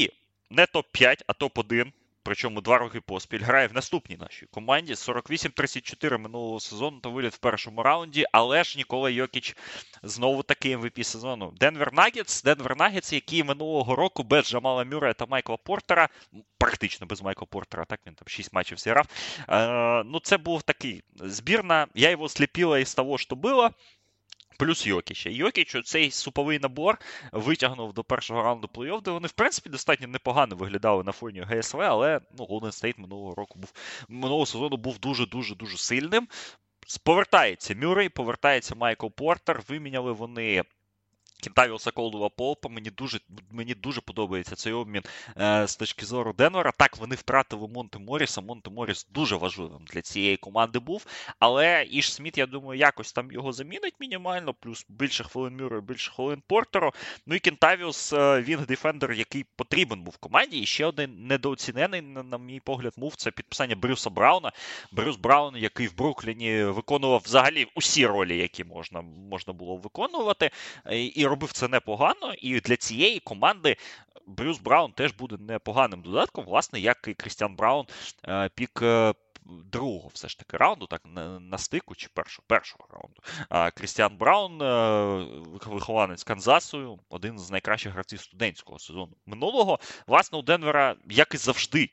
не топ-5, а топ-1 причому два роки поспіль, грає в наступній нашій команді. 48-34 минулого сезону та виліт в першому раунді, але ж Нікола Йокіч знову таки ем сезону. Денвер Нагетс, Денвер Нагетс, які минулого року без Джамала Мюра та Майкла Портера, практично без Майкла Портера, так він там 6 матчів зіграв. Е, ну, це був такий збірна. Я його сліпила із того, що було. Плюс Йокіча. Йокіч цей суповий набор витягнув до першого раунду плей-офф, де вони, в принципі, достатньо непогано виглядали на фоні ГСВ, але ну, Golden State минулого року був минулого сезону був дуже-дуже дуже сильним. Повертається Мюррей, повертається Майкл Портер. Виміняли вони Кентавіуса Колдова Полпа. Мені дуже мені дуже подобається цей обмін е, з точки зору Денвера. Так, вони втратили Монте Моріса. Монте Моріс дуже важливим для цієї команди був. Але Іш Сміт, я думаю, якось там його замінить мінімально, плюс більше хвилин Мюру, більше хвилин Портеру. Ну і Кентавіус, е, він дефендер, який потрібен був команді. І ще один недооцінений, на, мій погляд, мув це підписання Брюса Брауна. Брюс Браун, який в Брукліні виконував взагалі усі ролі, які можна можна було виконувати. І робив це непогано, і для цієї команди Брюс Браун теж буде непоганим додатком, власне, як і Крістіан Браун е, пік. Е, другого все ж таки раунду, так на, стику чи першого першого раунду. А Крістіан Браун, е, вихованець Канзасу, один з найкращих гравців студентського сезону минулого. Власне, у Денвера, як і завжди,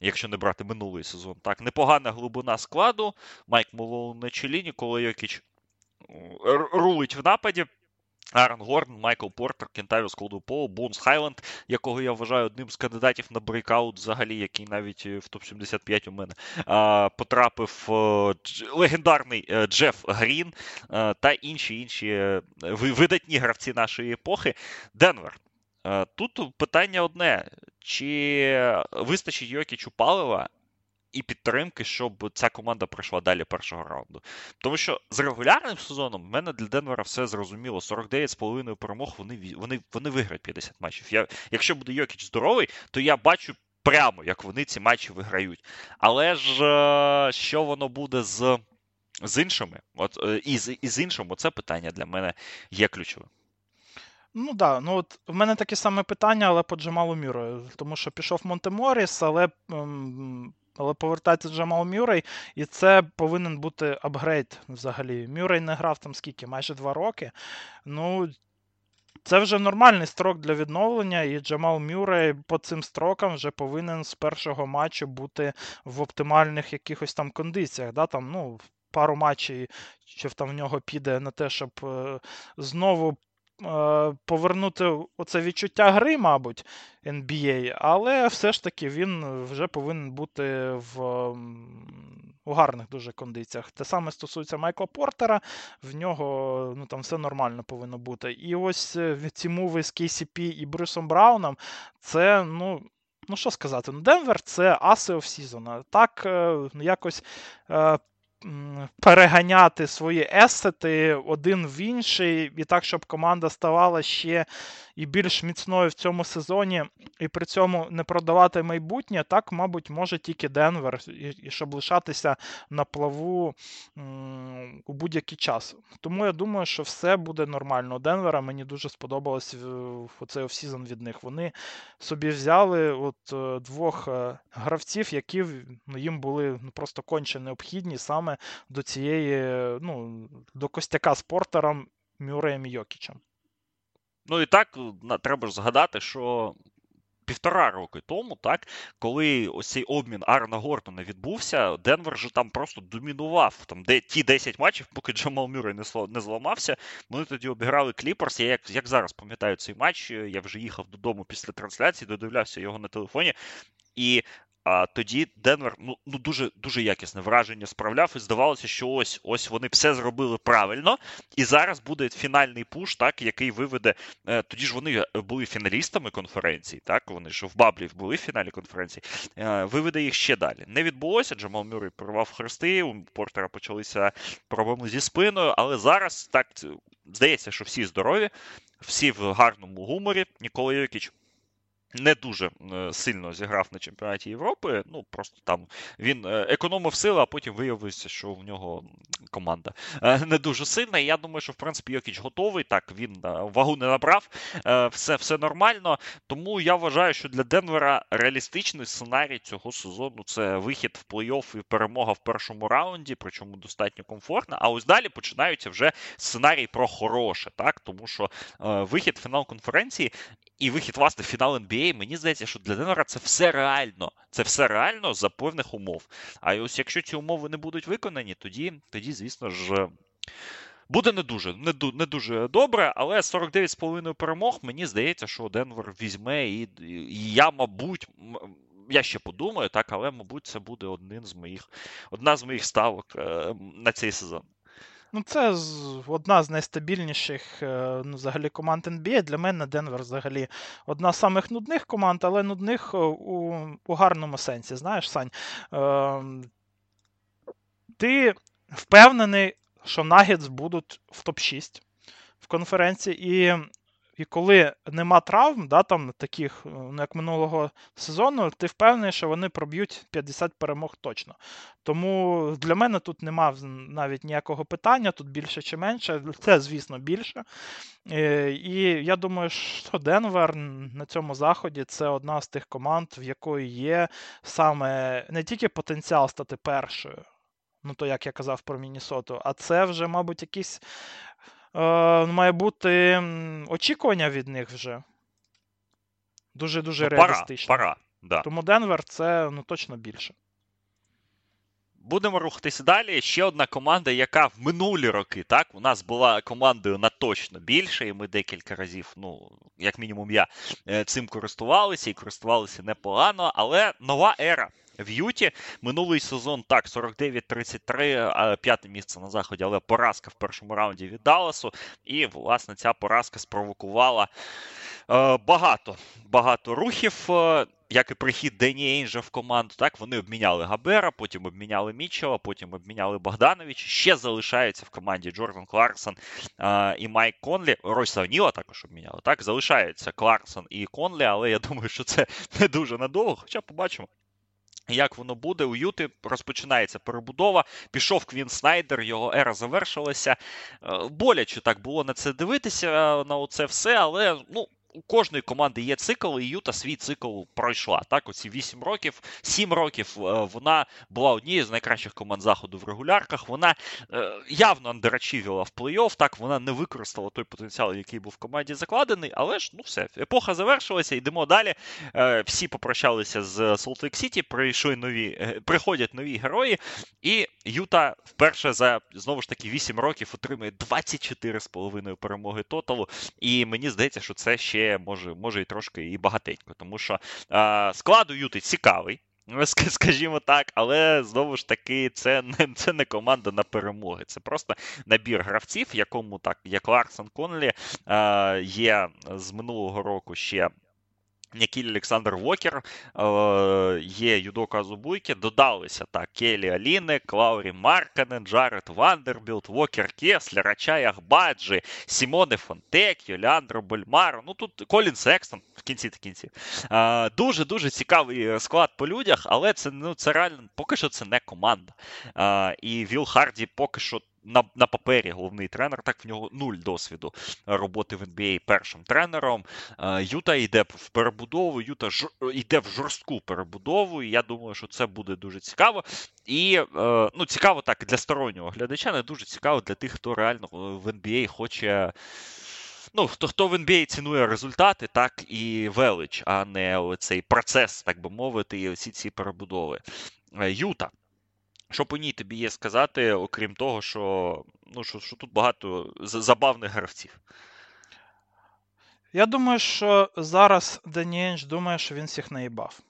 якщо не брати минулий сезон, так непогана глибина складу. Майк Молоу на чолі, Нікола Йокіч рулить в нападі. Аарон Гордон, Майкл Портер, Кентавіус Колдупол, Бунс Хайленд, якого я вважаю одним з кандидатів на брейкаут, взагалі, який навіть е, в топ-75 у мене потрапив е, легендарний е, Джеф Грін та інші інші видатні гравці нашої епохи. Денвер. Тут питання одне: чи вистачить Йокічу палива і підтримки, щоб ця команда пройшла далі першого раунду. Тому що з регулярним сезоном в мене для Денвера все зрозуміло. 49,5 перемог вони вони, вони виграють 50 матчів. Я, Якщо буде Йокіч здоровий, то я бачу прямо, як вони ці матчі виграють. Але ж е, що воно буде з з іншими? От, е, І з, і з іншим, це питання для мене є ключовим. Ну да, ну от в мене таке саме питання, але по Джамалу Мюррею. Тому що пішов Монтеморіс, але ем, але повертається Джамал Мюррей, і це повинен бути апгрейд взагалі. Мюррей не грав там скільки? Майже два роки. Ну, це вже нормальний строк для відновлення, і Джамал Мюррей по цим строкам вже повинен з першого матчу бути в оптимальних якихось там кондиціях. Да? Там, ну, Пару матчів, чи там в нього піде на те, щоб е, знову повернути оце відчуття гри, мабуть, NBA, але все ж таки він вже повинен бути в у гарних дуже кондиціях. Те саме стосується Майкла Портера, в нього ну, там все нормально повинно бути. І ось е, ці мови з KCP і Брюсом Брауном, це, ну. Ну, що сказати, ну Денвер це аси офсізона. Так, е, якось переганяти свої есети один в інший, і так, щоб команда ставала ще і більш міцною в цьому сезоні, і при цьому не продавати майбутнє, так, мабуть, може тільки Денвер, і, щоб лишатися на плаву у будь-який час. Тому я думаю, що все буде нормально. У Денвера мені дуже сподобалось оцей offseason від них. Вони собі взяли от е, двох е, гравців, які їм були ну, просто конче необхідні саме до цієї, ну, до костяка з Портером, Мюрреєм, Йокічем. Ну і так треба ж згадати, що. Півтора роки тому, так, коли ось цей обмін Аарона Гордона відбувся, Денвер же там просто домінував. Там де ті 10 матчів, поки Джамал Мюррей не не зламався, вони тоді обіграли Кліперс. Я як як зараз пам'ятаю цей матч, я вже їхав додому після трансляції, додивлявся його на телефоні. І а тоді Денвер ну ну дуже дуже якісне враження справляв, і здавалося, що ось ось вони все зробили правильно, і зараз буде фінальний push, так який виведе. Е, тоді ж вони були фіналістами конференції. Так вони ж в Баблі були в фіналі конференції. Е, виведе їх ще далі. Не відбулося. Джамал Мюррей порвав хрести. У Портера почалися проблеми зі спиною, але зараз так здається, що всі здорові, всі в гарному гуморі. Нікола Йокіч не дуже е, сильно зіграв на чемпіонаті Європи. Ну просто там він е, економив сили, а потім виявилося, що в нього команда е, не дуже сильна. І я думаю, що в принципі Йокіч готовий. Так він вагу не набрав, все все нормально. Тому я вважаю, що для Денвера реалістичний сценарій цього сезону це вихід в плей-офф і перемога в першому раунді, причому достатньо комфортно. А ось далі починаються вже сценарій про хороше, так тому що вихід в фінал конференції і вихід власне в фінал NBA, мені здається, що для Денвера це все реально. Це все реально за певних умов. А ось якщо ці умови не будуть виконані, тоді, тоді звісно ж. Буде не дуже не, не дуже добре, але 49,5 перемог, мені здається, що Денвер візьме, і, і я, мабуть, я ще подумаю, так, але, мабуть, це буде один з моїх, одна з моїх ставок е, на цей сезон. Ну, це одна з найстабільніших е, ну, взагалі команд NBA. Для мене Денвер взагалі одна з самих нудних команд, але нудних е, у у гарному сенсі. Знаєш, Сань, е, ти впевнений, що Нагетс будуть в топ-6 в конференції, і і коли нема травм, да, там таких, ну, як минулого сезону, ти впевнений, що вони проб'ють 50 перемог точно. Тому для мене тут нема навіть ніякого питання, тут більше чи менше. Це, звісно, більше. Е, і я думаю, що Денвер на цьому заході це одна з тих команд, в якої є саме не тільки потенціал стати першою. Ну, то як я казав про Мінісоту, а це вже, мабуть, якісь е, має бути очікування від них вже. Дуже-дуже ну, реалістично. Пора, пора, да. Тому Денвер це ну, точно більше. Будемо рухатися далі. Ще одна команда, яка в минулі роки, так, у нас була командою на точно більше, і ми декілька разів, ну, як мінімум, я е, цим користувалися і користувалися непогано, але нова ера в Юті. Минулий сезон так, 49-33, п'яте місце на заході, але поразка в першому раунді від Далласу. І, власне, ця поразка спровокувала е, багато багато рухів. Е, як і прихід Дені Ейнджа в команду, так вони обміняли Габера, потім обміняли Мітчела, потім обміняли Богданович. Ще залишаються в команді Джордан Кларксон а, і Майк Конлі. Ройса Ніла також обміняли. Так, залишаються Кларксон і Конлі, але я думаю, що це [laughs] не дуже надовго. Хоча побачимо. Як воно буде, у Юти розпочинається перебудова. Пішов Квін Снайдер, його ера завершилася. Е, боляче так було на це дивитися, на оце все, але ну, у кожної команди є цикл, і Юта свій цикл пройшла. Так, оці 8 років, 7 років е, вона була однією з найкращих команд заходу в регулярках. Вона е, явно андерачівіла в плей-офф, так вона не використала той потенціал, який був в команді закладений, але ж ну все, епоха завершилася, йдемо далі. Е, всі попрощалися з Salt Lake City, прийшли нові, приходять нові герої, і Юта вперше за знову ж таки 8 років отримує 24,5 перемоги тоталу. І мені здається, що це ще може може і трошки і багатенько, тому що е, склад у Юти цікавий. [laughs] Скажімо так, але знову ж таки, це не це не команда на перемоги. Це просто набір гравців, якому так, як Кларксон, Конлі, е, є з минулого року ще Нікіл Александер-Вокер, е, є Юдока Азубуйке, додалися так Келлі Олінік, Лаурі Маркканен, Джаред Вандербілд, Вокер Кеслер, Очай Агбаджі, Сімоне Фонтеккіо, Леандро Болмаро. Ну тут Колін Секстон в кінці та кінці. Дуже-дуже цікавий склад по людях, але це ну, це реально поки що це не команда. І Віл Харді поки що на на папері головний тренер, так в нього нуль досвіду роботи в NBA першим тренером. Е, Юта йде в перебудову, Юта ж, йде в жорстку перебудову. і Я думаю, що це буде дуже цікаво. І е, ну, цікаво так для стороннього глядача, не дуже цікаво для тих, хто реально в NBA хоче. Ну, хто хто в NBA цінує результати, так і велич, а не цей процес, так би мовити, і всі ці перебудови. Е, Юта. Що по ній тобі є сказати, окрім того, що ну, що, що тут багато забавних гравців? Я думаю, що зараз Даніенч думає, що він всіх наїбав.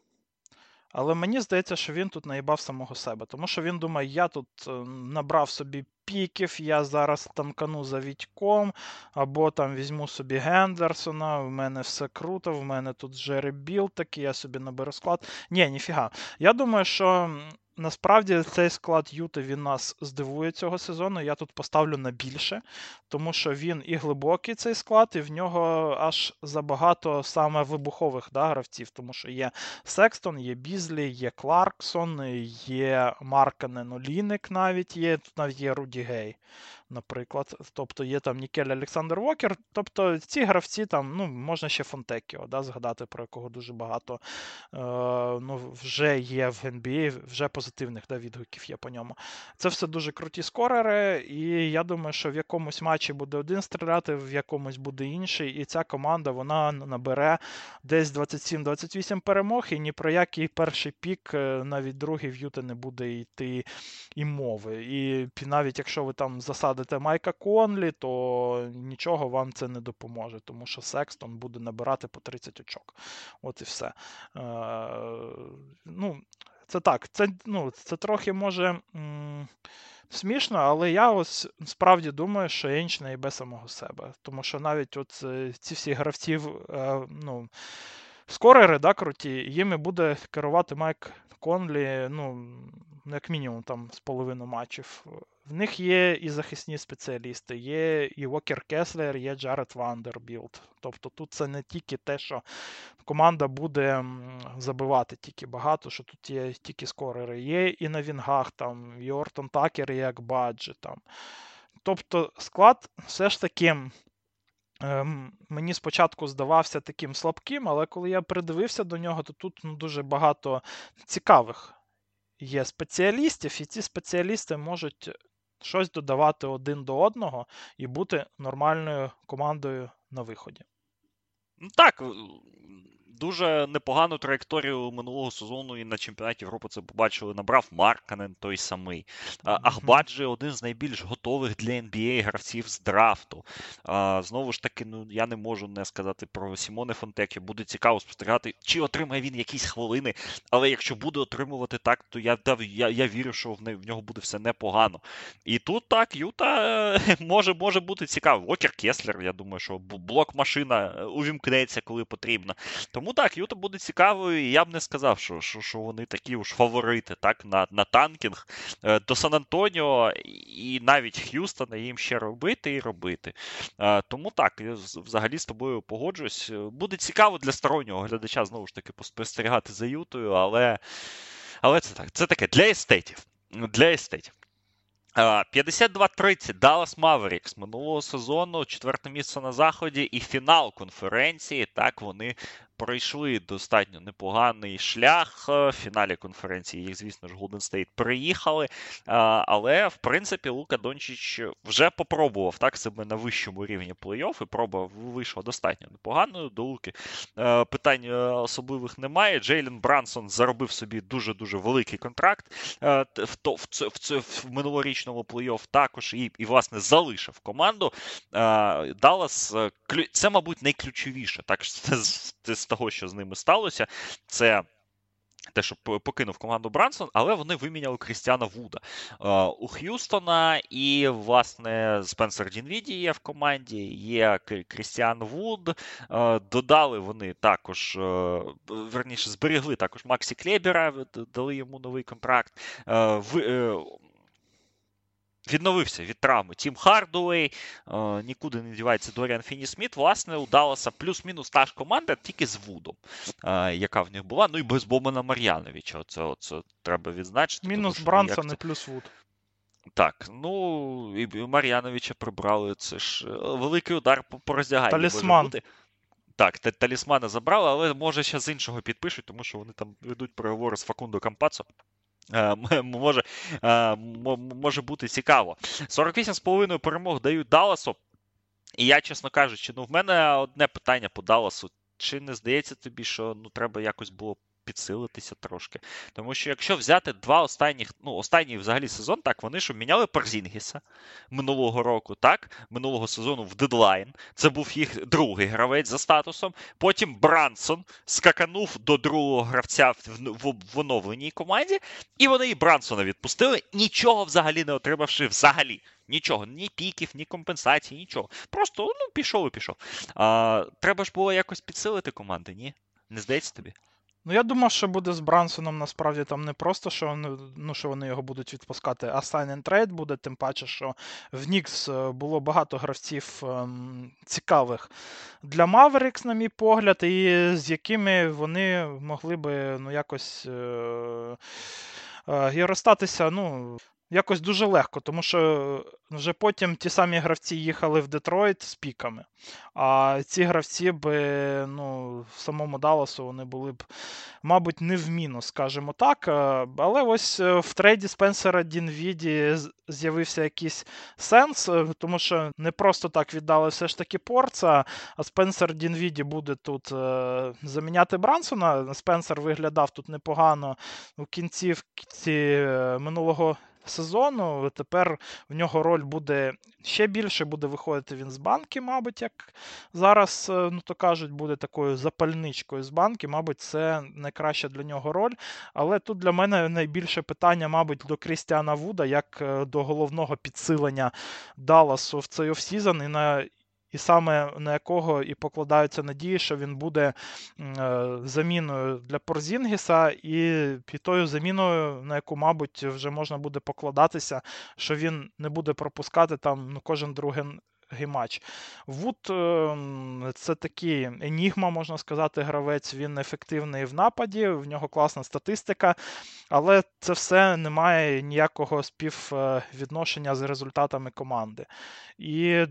Але мені здається, що він тут наїбав самого себе. Тому що він думає, я тут е, набрав собі піків, я зараз танкану за Вітьком, або там візьму собі Гендерсона, в мене все круто, в мене тут Джері Біл такий, я собі наберу склад. Ні, ніфіга. Я думаю, що Насправді цей склад Юти він нас здивує цього сезону. Я тут поставлю на більше, тому що він і глибокий цей склад, і в нього аж забагато саме вибухових да, гравців, тому що є Секстон, є Бізлі, є Кларксон, є Марканен Оліник навіть є, тут навіть є Руді Гей наприклад. Тобто є там Нікель Олександр Вокер. Тобто ці гравці там, ну, можна ще Фонтекіо, да, згадати, про якого дуже багато е, ну, вже є в NBA, вже позитивних да, відгуків є по ньому. Це все дуже круті скорери, і я думаю, що в якомусь матчі буде один стріляти, в якомусь буде інший. І ця команда вона набере десь 27-28 перемог, і ні про який перший пік, е, навіть другий в Юти не буде йти і мови. І навіть якщо ви там засадите посадите Майка Конлі, то нічого вам це не допоможе, тому що Секстон буде набирати по 30 очок. От і все. Е, ну, Це так, це ну, це трохи може. М- Смішно, але я ось справді думаю, що Енч не йбе самого себе. Тому що навіть от е, ці всі гравці, е, ну, скорери, да, круті, їми буде керувати Майк Конлі, ну, як мінімум, там з половину матчів. В них є і захисні спеціалісти, є і Вокер Кеслер, є Джаред Вандербілд. Тобто тут це не тільки те, що команда буде забивати тільки багато, що тут є тільки скорери. Є і на Вінгах, там, і Гортон-Такер, і Агбаджі. Там. Тобто склад все ж таки. Ем, мені спочатку здавався таким слабким, але коли я придивився до нього, то тут ну, дуже багато цікавих є спеціалістів, і ці спеціалісти можуть щось додавати один до одного і бути нормальною командою на виході. Ну Так, дуже непогану траєкторію минулого сезону і на чемпіонаті Європи це побачили. Набрав Марканен той самий. Ахбаджі один з найбільш готових для NBA гравців з драфту. Знову ж таки, ну я не можу не сказати про Сімоне Фонтекі. Буде цікаво спостерігати, чи отримає він якісь хвилини. Але якщо буде отримувати так, то я я, я вірю, що в, нього буде все непогано. І тут так, Юта [laughs] може може бути цікаво. Окер Кеслер, я думаю, що блок машина е, увімкнеться, коли потрібно. Тому так, Юта буде цікавою, і я б не сказав, що що, що вони такі уж фаворити так, на на танкінг. Е, до Сан-Антоніо і навіть Х'юстона їм ще робити і робити. Е, тому так, я взагалі з тобою погоджуюсь. Буде цікаво для стороннього глядача знову ж таки спостерігати за Ютою, але але це так, це таке для естетів. Для естетів. 52-30 Dallas Mavericks минулого сезону, четверте місце на заході і фінал конференції. Так вони пройшли достатньо непоганий шлях. Е, в фіналі конференції їх, звісно ж, Golden State приїхали. Але, в принципі, Лука Дончич вже попробував так себе на вищому рівні плей-офф, і проба вийшла достатньо непоганою. До Луки е, питань е, особливих немає. Джейлен Брансон заробив собі дуже-дуже великий контракт в в, в, в минулорічному плей-офф також і, і, власне, залишив команду. Даллас це, мабуть, найключовіше. Так, [laughs] з того, що з ними сталося, це. Те, що покинув команду Брансон, але вони виміняли Крістіана Вуда у Х'юстона, і, власне, Спенсер Дінвіді є в команді, є Крістіан Вуд. Додали вони також, верніше, зберегли також Максі Клебера, дали йому новий контракт. Відновився від травми Тім Хардуей, е, нікуди не дівається Доріан Фіні Сміт. Власне, у Далласа плюс-мінус та ж команда, тільки з Вудом, е, яка в них була. Ну і без Бобана Мар'яновича. Оце, оце треба відзначити. Мінус Брансон і плюс Вуд. Так, ну і Мар'яновича прибрали. Це ж е, великий удар по, роздяганні. Талісман. Бути. Так, талісмана забрали, але може ще з іншого підпишуть, тому що вони там ведуть переговори з Факундо Кампацо. Е, [laughs] може е, може бути цікаво. 48,5 перемог дають Далласу. І я, чесно кажучи, ну в мене одне питання по Далласу. Чи не здається тобі, що ну треба якось було підсилитися трошки. Тому що якщо взяти два останніх, ну, останній взагалі сезон, так, вони ж міняли Парзінгіса минулого року, так, минулого сезону в дедлайн. Це був їх другий гравець за статусом. Потім Брансон скаканув до другого гравця в, в, в оновленій команді, і вони і Брансона відпустили, нічого взагалі не отримавши взагалі. Нічого, ні піків, ні компенсацій, нічого. Просто ну, пішов і пішов. А, Треба ж було якось підсилити команди, ні? Не здається тобі? Ну, я думав, що буде з Брансоном насправді там не просто, що вони, ну, що вони його будуть відпускати, а sign and trade буде, тим паче, що в Нікс е, було багато гравців ем, цікавих. Для Mavericks, на мій погляд, і з якими вони могли би ну, якось е, і розстатися, ну якось дуже легко, тому що вже потім ті самі гравці їхали в Детройт з піками. А ці гравці би ну, в самому Далласу вони були б, мабуть, не в мінус, скажімо так. Але ось е, в трейді Спенсера Дінвіді з'явився якийсь сенс, е, тому що не просто так віддали все ж таки Порца, а Спенсер Дінвіді буде тут е, заміняти Брансона. Спенсер виглядав тут непогано у кінцівці минулого сезону. Тепер в нього роль буде ще більше, буде виходити він з банки, мабуть, як зараз, е, ну то кажуть, буде такою запальничкою з банки. Мабуть, це найкраща для нього роль. Але тут для мене найбільше питання, мабуть, до Крістіана Вуда, як е, до головного підсилення Далласу в цей offseason і на і саме на якого і покладаються надії, що він буде е, заміною для Порзінгіса, і, і тою заміною, на яку, мабуть, вже можна буде покладатися, що він не буде пропускати там ну, кожен другий. Матч. Вуд ем, це такий енігма, можна сказати, гравець. Він ефективний в нападі, в нього класна статистика, але це все не має ніякого співвідношення з результатами команди. І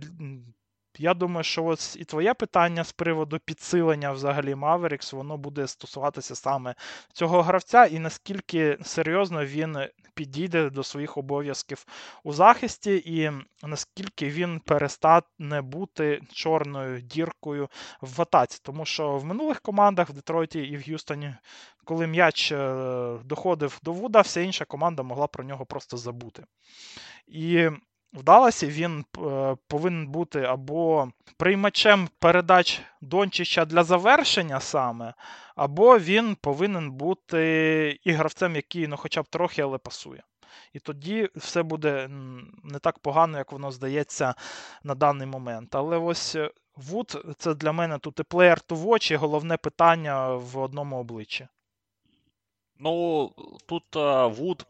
я думаю, що ось і твоє питання з приводу підсилення взагалі Mavericks, воно буде стосуватися саме цього гравця, і наскільки серйозно він підійде до своїх обов'язків у захисті, і наскільки він перестане бути чорною діркою в атаці. Тому що в минулих командах в Детройті і в Г'юстоні, коли м'яч е, доходив до Вуда, вся інша команда могла про нього просто забути. І в Даласі він е, повинен бути або приймачем передач Дончича для завершення саме, або він повинен бути і гравцем, який ну, хоча б трохи, але пасує. І тоді все буде не так погано, як воно здається на даний момент. Але ось е, Вуд це для мене тут і player to watch, і головне питання в одному обличчі. Ну, тут Вуд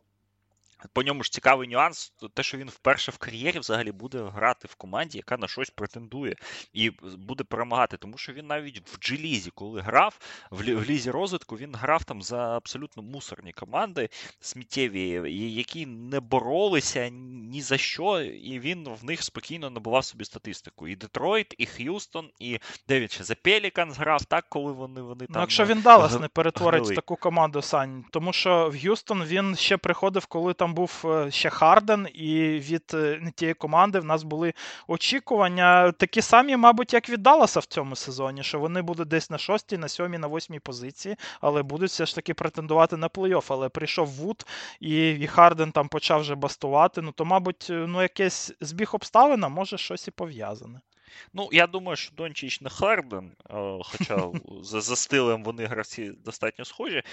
По ньому ж цікавий нюанс, те, що він вперше в кар'єрі взагалі буде грати в команді, яка на щось претендує і буде перемагати. Тому що він навіть в Джі-Лізі, коли грав, в лізі розвитку, він грав там за абсолютно мусорні команди сміттєві, які не боролися ні за що, і він в них спокійно набував собі статистику. І Детройт, і Х'юстон, і де він ще за Пеліканс грав, так, коли вони вони ну, там. Якщо він Даллас не перетворить в таку команду, Сань, тому що в Х'юстон він ще приходив, коли там був е, ще Харден, і від е, тієї команди в нас були очікування такі самі, мабуть, як від Далласа в цьому сезоні, що вони будуть десь на шостій, на сьомій, на восьмій позиції, але будуть все ж таки претендувати на плей-офф. Але прийшов Вуд, і, і Харден там почав вже бастувати. Ну то, мабуть, ну якесь збіг обставин, а може щось і пов'язане. Ну, я думаю, що Дончич не Харден, хоча [laughs] за, за стилем вони гравці достатньо схожі,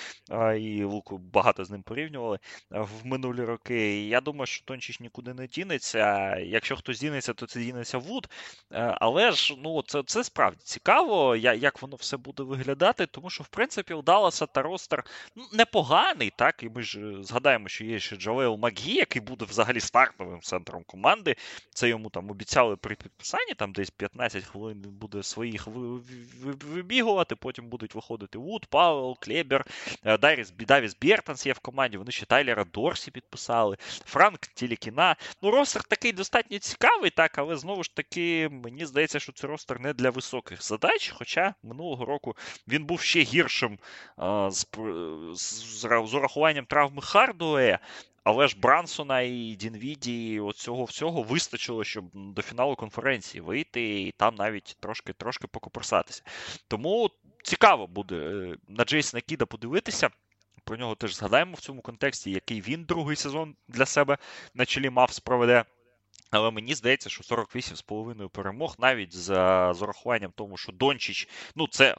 і Луку багато з ним порівнювали в минулі роки. Я думаю, що Дончич нікуди не дінеться. Якщо хтось дінеться, то це дінеться Вуд. Але ж ну, це це справді цікаво, як воно все буде виглядати, тому що, в принципі, у Далласа та roster ну, непоганий, так, і ми ж згадаємо, що є ще Джавейл Макгі, який буде взагалі стартовим центром команди. Це йому там обіцяли при підписанні там десь 15 хвилин буде своїх вибігувати, потім будуть виходити Вуд, Пауел, Клебер, е, Даріс, Давіс Бертанс є в команді, вони ще Тайлера Дорсі підписали, Франк Тілікіна. Ну, ростер такий достатньо цікавий, так, але знову ж таки, мені здається, що це ростер не для високих задач. Хоча минулого року він був ще гіршим а, з, з, з урахуванням травми Хардуе. Але ж Брансона і Дінвіді, і цього всього вистачило, щоб до фіналу конференції вийти і там навіть трошки трошки покоперсатися. Тому цікаво буде е, на Джейсона Кіда подивитися. Про нього теж згадаємо в цьому контексті, який він другий сезон для себе на чолі мав спроведе. Але мені здається, що 48,5 перемог, навіть за з урахуванням тому, що Дончич, ну це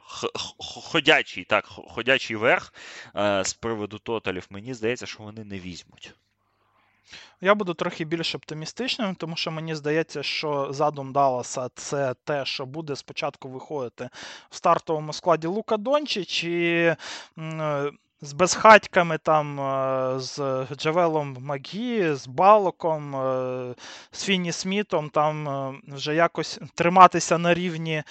ходячий так, ходячий верх е, з приводу тоталів, мені здається, що вони не візьмуть. Я буду трохи більш оптимістичним, тому що мені здається, що задум Далласа це те, що буде спочатку виходити в стартовому складі Лука Дончич і. З безхатьками, там, е, з Джавелом Магі, з Балоком, е, з Фіні Смітом, там е, вже якось триматися на рівні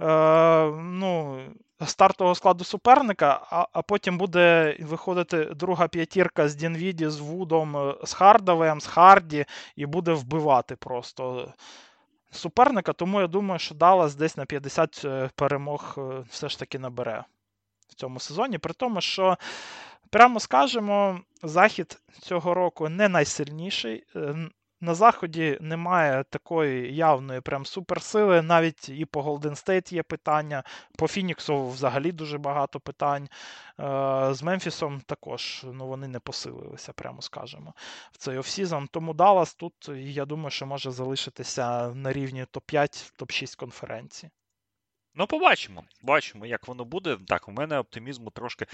ну, стартового складу суперника, а а потім буде виходити друга п'ятірка з Дінвіді, з Вудом, з Хардовем, з Харді, і буде вбивати просто. Суперника, тому я думаю, що Даллас десь на 50 перемог все ж таки набере в цьому сезоні. При тому, що, прямо скажемо, захід цього року не найсильніший. Е, на Заході немає такої явної прям суперсили. Навіть і по Голден Стейт є питання. По Фініксу взагалі дуже багато питань. Е, з Мемфісом також ну, вони не посилилися, прямо скажемо, в цей офсізон. Тому Даллас тут, я думаю, що може залишитися на рівні топ-5, топ-6 конференції. Ну, побачимо. Бачимо, як воно буде. Так, у мене оптимізму трошки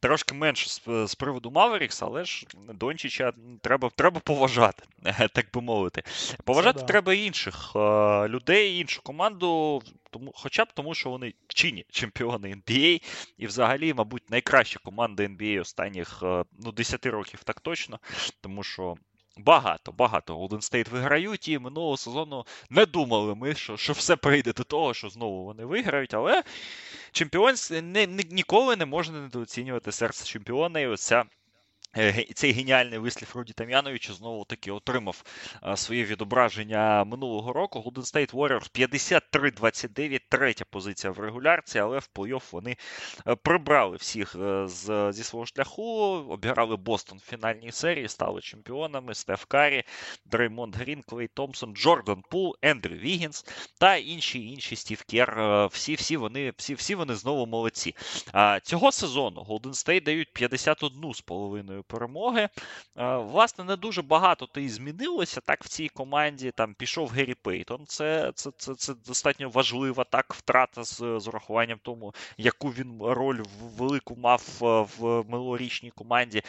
трошки менше з, з приводу Маверікс, але ж Дончича треба треба поважати, [laughs] так би мовити. Поважати Це, треба інших е, людей, іншу команду, тому, хоча б тому, що вони чині чемпіони NBA, і взагалі, мабуть, найкраща команда NBA останніх е, ну, 10 років так точно, тому що Багато, багато Golden State виграють, і минулого сезону не думали ми, що що все прийде до того, що знову вони виграють, але чемпіон не, не, ніколи не можна недооцінювати серце чемпіона. І оця цей геніальний вислів Руді Там'яновича знову таки отримав е, своє відображення минулого року. Golden State Warriors 53-29, третя позиція в регулярці, але в плей-офф вони е, прибрали всіх з, зі свого шляху, обіграли Бостон в фінальній серії, стали чемпіонами. Стеф Карі, Дреймонд Грін, Клей Томпсон, Джордан Пул, Ендрю Вігінс та інші інші Стів Кер. Всі всі вони всі, всі вони знову молодці. Цього сезону Golden State дають 51 половиною перемоги. Власне, не дуже багато то і змінилося так в цій команді. Там пішов Геррі Пейтон. Це це, це, це достатньо важлива так втрата з, з урахуванням тому, яку він роль велику мав в минулорічній команді.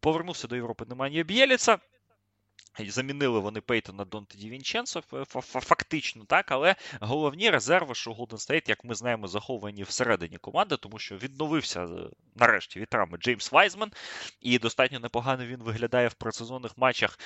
Повернувся до Європи Неманія Б'єліца. Замінили вони Пейтона Донте Дівінченцо, фактично, так, але головні резерви, що Golden State, як ми знаємо, заховані всередині команди, тому що відновився е, нарешті від травми Джеймс Вайзман, і достатньо непогано він виглядає в предсезонних матчах.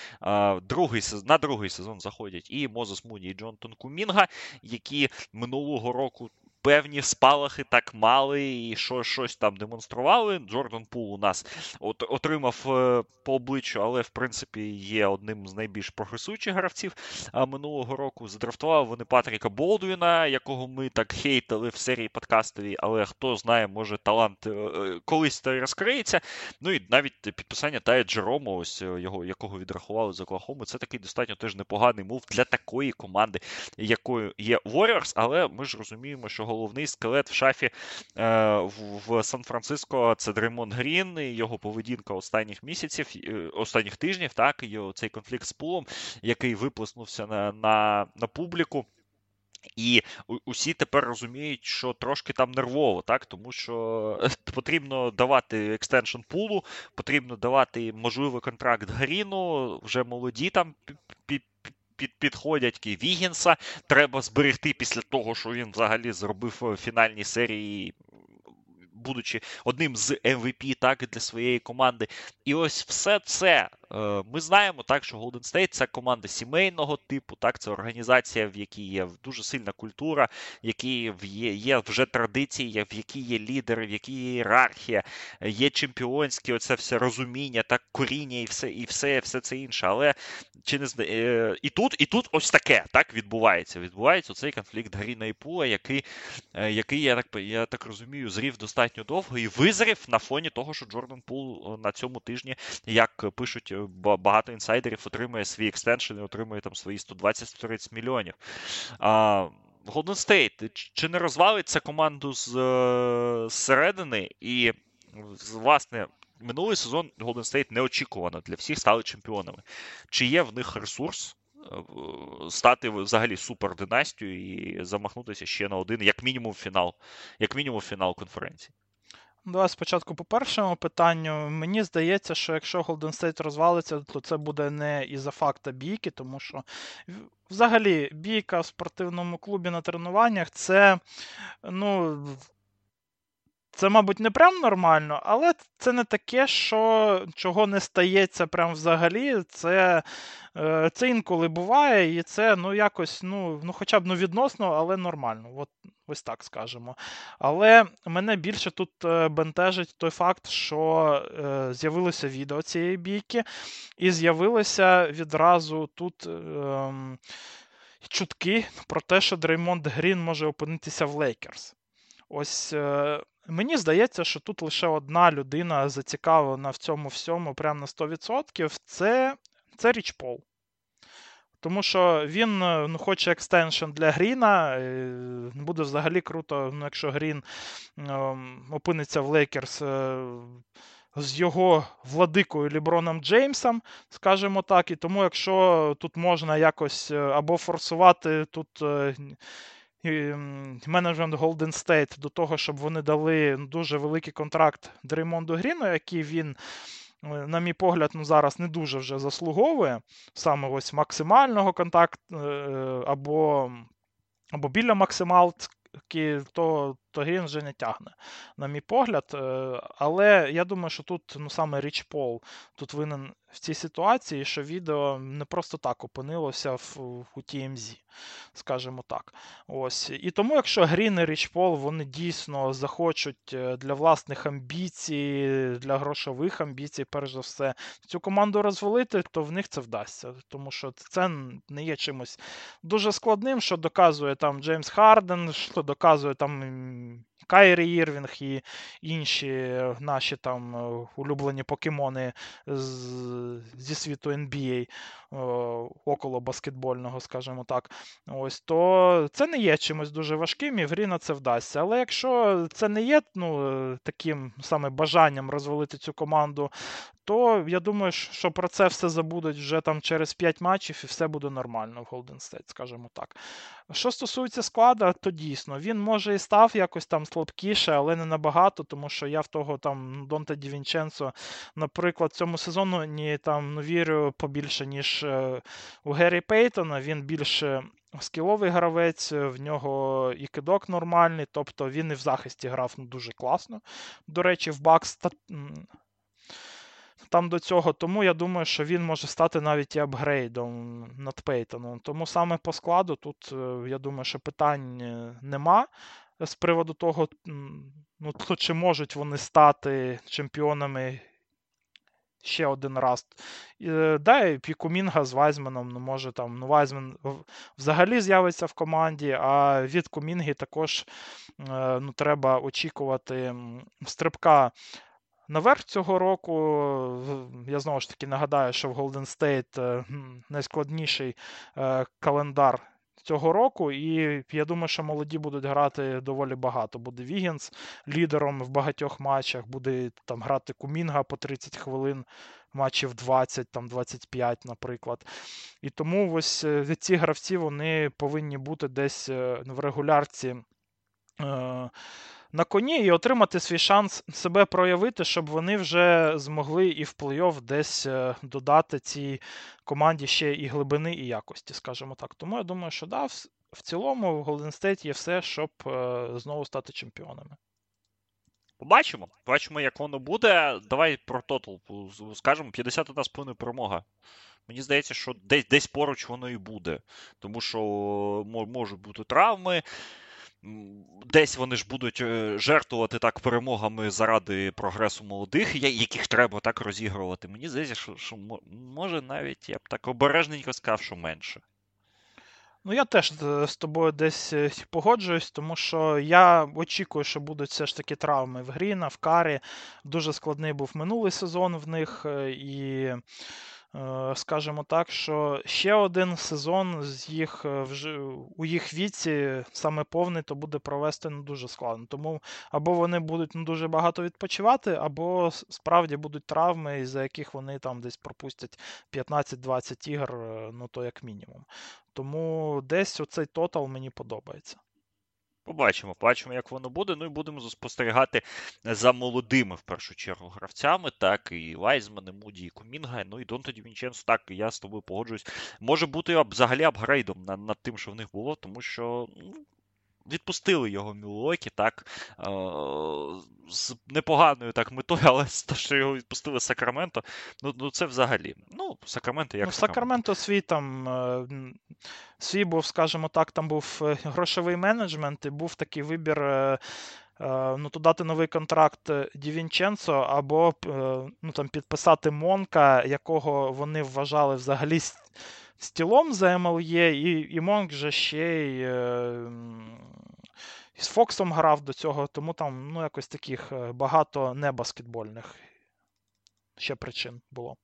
Другий, На другий сезон заходять і Мозес Муні, і Джонатан Кумінга, які минулого року певні спалахи так мали і що, щось там демонстрували. Джордан Пул у нас от, отримав е, по обличчю, але в принципі є одним з найбільш прогресуючих гравців минулого року. Задрафтували вони Патріка Болдвіна, якого ми так хейтили в серії подкастовій, але хто знає, може талант е, е, колись то розкриється. Ну і навіть підписання Тая Джерома, ось його, якого відрахували з Оклахоми, це такий достатньо теж непоганий мув для такої команди, якою є Warriors, але ми ж розуміємо, що головний скелет в шафі е, в Сан-Франциско це Дреймонд Грін, і його поведінка останніх місяців, е, останніх тижнів, так, і цей конфлікт з пулом, який виплеснувся на, на, на публіку. І усі тепер розуміють, що трошки там нервово, так тому що потрібно давати extension Пулу, потрібно давати можливий контракт Гріну, вже молоді там під, підходять Вігінса. Треба зберегти після того, що він взагалі зробив в фінальній серії будучи одним з MVP так для своєї команди. І ось все це е, ми знаємо, так що Golden State це команда сімейного типу, так це організація, в якій є дуже сильна культура, в якій є, вже традиції, в якій є лідери, в якій є ієрархія, є чемпіонське оце все розуміння, так коріння і все і все, все це інше. Але чи не е, і тут, і тут ось таке так відбувається. Відбувається цей конфлікт Гріна і Пула, який, е, який я так я так розумію, зрів достатньо довго і визрів на фоні того, що Джордан Пул е, на цьому тижні, як пишуть е, багато інсайдерів, отримує свій extension і отримує там свої 120-130 мільйонів. А, Golden State, чи не розвалиться команду з, е, зсередини? І, власне, минулий сезон Golden State неочікувано для всіх стали чемпіонами. Чи є в них ресурс? Стати взагалі супер династією і замахнутися ще на один, як мінімум, фінал, як мінімум, фінал конференції. Давай спочатку по першому питанню. Мені здається, що якщо Golden State розвалиться, то це буде не із-за факта бійки, тому що взагалі бійка в спортивному клубі на тренуваннях це, ну. Це, мабуть, не прям нормально, але це не таке, що чого не стається прям взагалі. Це е, це інколи буває, і це ну, якось, ну, ну хоча б ну, відносно, але нормально. От, Ось так скажемо. Але мене більше тут е, бентежить той факт, що е, з'явилося відео цієї бійки, і з'явилося відразу тут. Е, Чутки про те, що Дреймонд Грін може опинитися в Лейкерс. Ось е, Мені здається, що тут лише одна людина зацікавлена в цьому всьому прямо на 100%. Це це Річ Пол. Тому що він е, ну, хоче extension для Гріна. Е, буде взагалі круто, ну, якщо Грін е, опиниться в Лейкерс. Е, з його владикою Леброном Джеймсом, скажімо так. І тому, якщо тут можна якось або форсувати тут менеджмент Golden State до того, щоб вони дали дуже великий контракт Дреймонду Гріну, який він, е, на мій погляд, ну зараз не дуже вже заслуговує саме ось максимального контакту е, або або біля максималки, то то Грін вже не тягне, на мій погляд. Е, але я думаю, що тут ну, саме Річ Пол тут винен в цій ситуації, що відео не просто так опинилося в, у TMZ, скажімо так. Ось. І тому, якщо Грін і Річ Пол вони дійсно захочуть е, для власних амбіцій, для грошових амбіцій, перш за все, цю команду розвалити, то в них це вдасться. Тому що це не є чимось дуже складним, що доказує там Джеймс Харден, що доказує там. Кайрі Ірвінг і інші наші там е, улюблені покемони зі світу NBA е, около баскетбольного, скажімо так. Ось то це не є чимось дуже важким, і в грі на це вдасться. Але якщо це не є ну, таким саме бажанням розвалити цю команду, то я думаю, що про це все забудуть вже там через 5 матчів і все буде нормально в Golden State, скажімо так. Що стосується склада, то дійсно він може і став якось там слабкіше, але не набагато, тому що я в того там Донте Ді Вінченцо, наприклад, цьому сезону ні там ну, вірю побільше, ніж е, у Геррі Пейтона. Він більше скіловий гравець, в нього і кидок нормальний, тобто він і в захисті грав ну, дуже класно. До речі, в Бакс там до цього. Тому я думаю, що він може стати навіть і апгрейдом над Пейтоном. Тому саме по складу тут, е, я думаю, що питань е, нема. З приводу того, ну, чи можуть вони стати чемпіонами ще один раз. Е, да, і Пікумінга з Вайзменом, ну, може там, ну, Вайзмен взагалі з'явиться в команді, а від Кумінги також ну, треба очікувати стрибка Наверх цього року, я знову ж таки нагадаю, що в Golden State е, найскладніший е, календар цього року, і я думаю, що молоді будуть грати доволі багато. Буде Вігінс лідером в багатьох матчах, буде там грати Кумінга по 30 хвилин, матчів 20, там 25, наприклад. І тому ось е, ці гравці вони повинні бути десь в регулярці на коні і отримати свій шанс себе проявити, щоб вони вже змогли і в плей-офф десь е, додати цій команді ще і глибини, і якості, скажімо так. Тому я думаю, що да, в цілому в Golden State є все, щоб е, знову стати чемпіонами. Побачимо. Бачимо, як воно буде. Давай про тотал скажемо 51,5 перемога. Мені здається, що десь десь поруч воно і буде. Тому що можуть бути травми. Десь вони ж будуть е, жертвувати так перемогами заради прогресу молодих, яких треба так розігрувати. Мені здається, що, що може навіть я б так обережненько сказав, що менше. Ну, я теж з тобою десь е, погоджуюсь, тому що я очікую, що будуть все ж таки травми в Гріна, в Карі. Дуже складний був минулий сезон в них. Е, і Е, скажімо так, що ще один сезон з їх е, у їх віці саме повний, то буде провести ну, дуже складно. Тому або вони будуть ну, дуже багато відпочивати, або справді будуть травми, із-за яких вони там десь пропустять 15-20 ігор, е, ну то як мінімум. Тому десь оцей тотал мені подобається. Побачимо, побачимо, як воно буде. Ну і будемо спостерігати за молодими в першу чергу гравцями, так і Вайзмани, Муді, і Кумінга. Ну і Донто Дівінченс, так, я з тобою погоджуюсь. Може бути взагалі апгрейдом над тим, що в них було, тому що ну, відпустили його Мілуокі, так, е, з непоганою так метою, [laughs] але те, що його відпустили Сакраменто, ну ну це взагалі. Ну, Сакраменто як ну, Сакраменто свій там е, свій був, скажімо так, там був е, грошовий менеджмент, і був такий вибір. Ну, то дати новий контракт Дівінченцо, або ну, там, підписати Монка, якого вони вважали взагалі стілом за МЛЄ, і і Монк же ще й з Фоксом грав до цього, тому там ну, якось таких е, багато небаскетбольних ще причин було.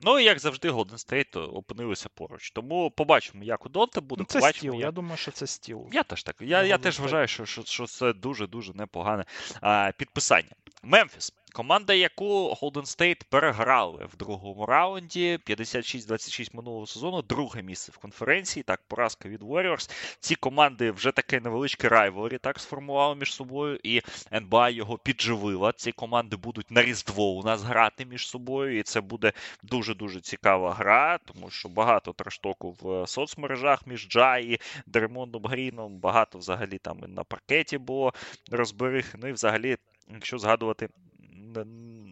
Ну і як завжди, Golden State опинилися поруч. Тому побачимо, як у Донта буде. Це побачимо, стіл, як... я думаю, що це стіл. Я теж так. Я я теж вважаю, що що, що це дуже-дуже непогане а, підписання. Мемфіс. Команда, яку Golden State переграли в другому раунді, 56-26 минулого сезону, друге місце в конференції. Так, поразка від Warriors. Ці команди вже таке невеличке райвелері так сформували між собою, і НБА його підживила. Ці команди будуть на Різдво у нас грати між собою, і це буде дуже-дуже цікава гра, тому що багато трештоку в соцмережах між Джа і Дремондом Гріном, багато взагалі там і на паркеті було розберих. Ну і взагалі, якщо згадувати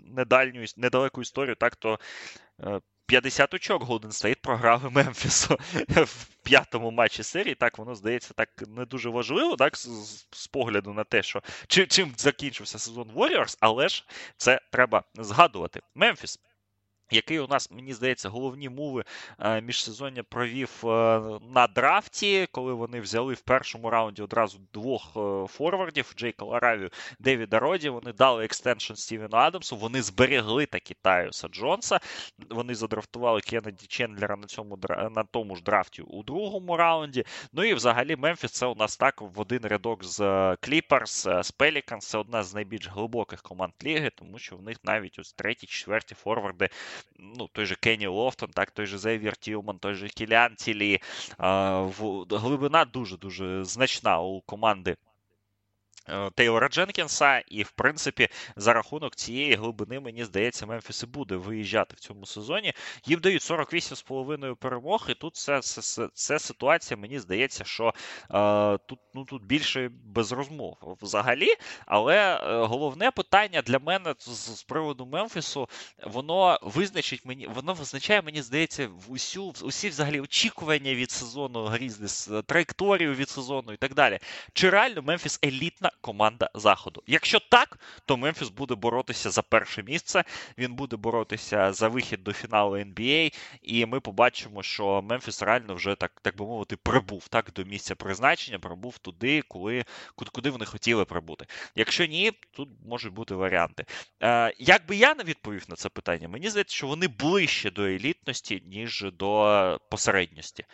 недальню, недалеку історію, так то 50 е, очок Golden State програли Мемфісу [laughs] в п'ятому матчі серії. Так, воно здається так не дуже важливо, так, з погляду на те, що чим закінчився сезон Warriors, але ж це треба згадувати. Мемфіс який у нас, мені здається, головні муви е, міжсезоння провів е, на драфті, коли вони взяли в першому раунді одразу двох е, форвардів Джейка Ларавію, Девіда Роді. Вони дали extension Стівену Адамсу. Вони зберегли таки Тайуса Джонса. Вони задрафтували Кеннеді Чендлера на цьому на тому ж драфті у другому раунді. Ну і взагалі Мемфіс це у нас так в один рядок з Кліперс, з Пеліканс. Це одна з найбільш глибоких команд ліги, тому що в них навіть ось треті, четверті форварди ну, той же Кенні Лофтон, так, той же Зейвіер Тілман, той же Кілліан Тілі. Глибина дуже-дуже значна у команди Тейлора Дженкінса, і, в принципі, за рахунок цієї глибини, мені здається, Мемфіс і буде виїжджати в цьому сезоні. Їм дають 48,5 перемог, і тут це, це, це ситуація, мені здається, що е, тут ну, тут більше без розмов взагалі. Але е, головне питання для мене з, з приводу Мемфісу, воно визначить мені, воно визначає, мені здається, усю, усі взагалі очікування від сезону Грізліс, траєкторію від сезону і так далі. Чи реально Мемфіс елітна команда заходу. Якщо так, то Мемфіс буде боротися за перше місце. Він буде боротися за вихід до фіналу NBA, і ми побачимо, що Мемфіс реально вже так так би мовити прибув так до місця призначення, прибув туди, коли куди вони хотіли прибути. Якщо ні, тут можуть бути варіанти. Е, Як би я не відповів на це питання, мені здається, що вони ближче до елітності, ніж до посередньості.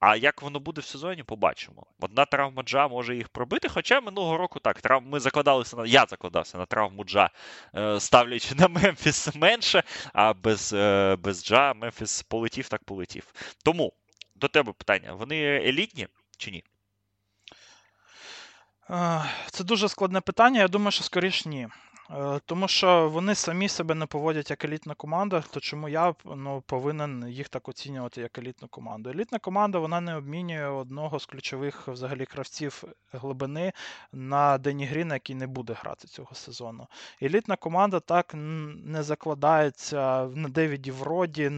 А як воно буде в сезоні, побачимо. Одна травма Джа може їх пробити, хоча минулого року так, Трав... ми закладалися на. Я закладався на травму Джа, е, ставлячи на [laughs] Мемфіс менше, а без е, без Джа Мемфіс полетів, так полетів. Тому до тебе питання: вони елітні чи ні? Це дуже складне питання. Я думаю, що скоріш ні. Е, тому що вони самі себе не поводять як елітна команда, то чому я ну, повинен їх так оцінювати як елітну команду? Елітна команда вона не обмінює одного з ключових взагалі кравців глибини на Дені Гріна, який не буде грати цього сезону. Елітна команда так не закладається на Девіді Вроді,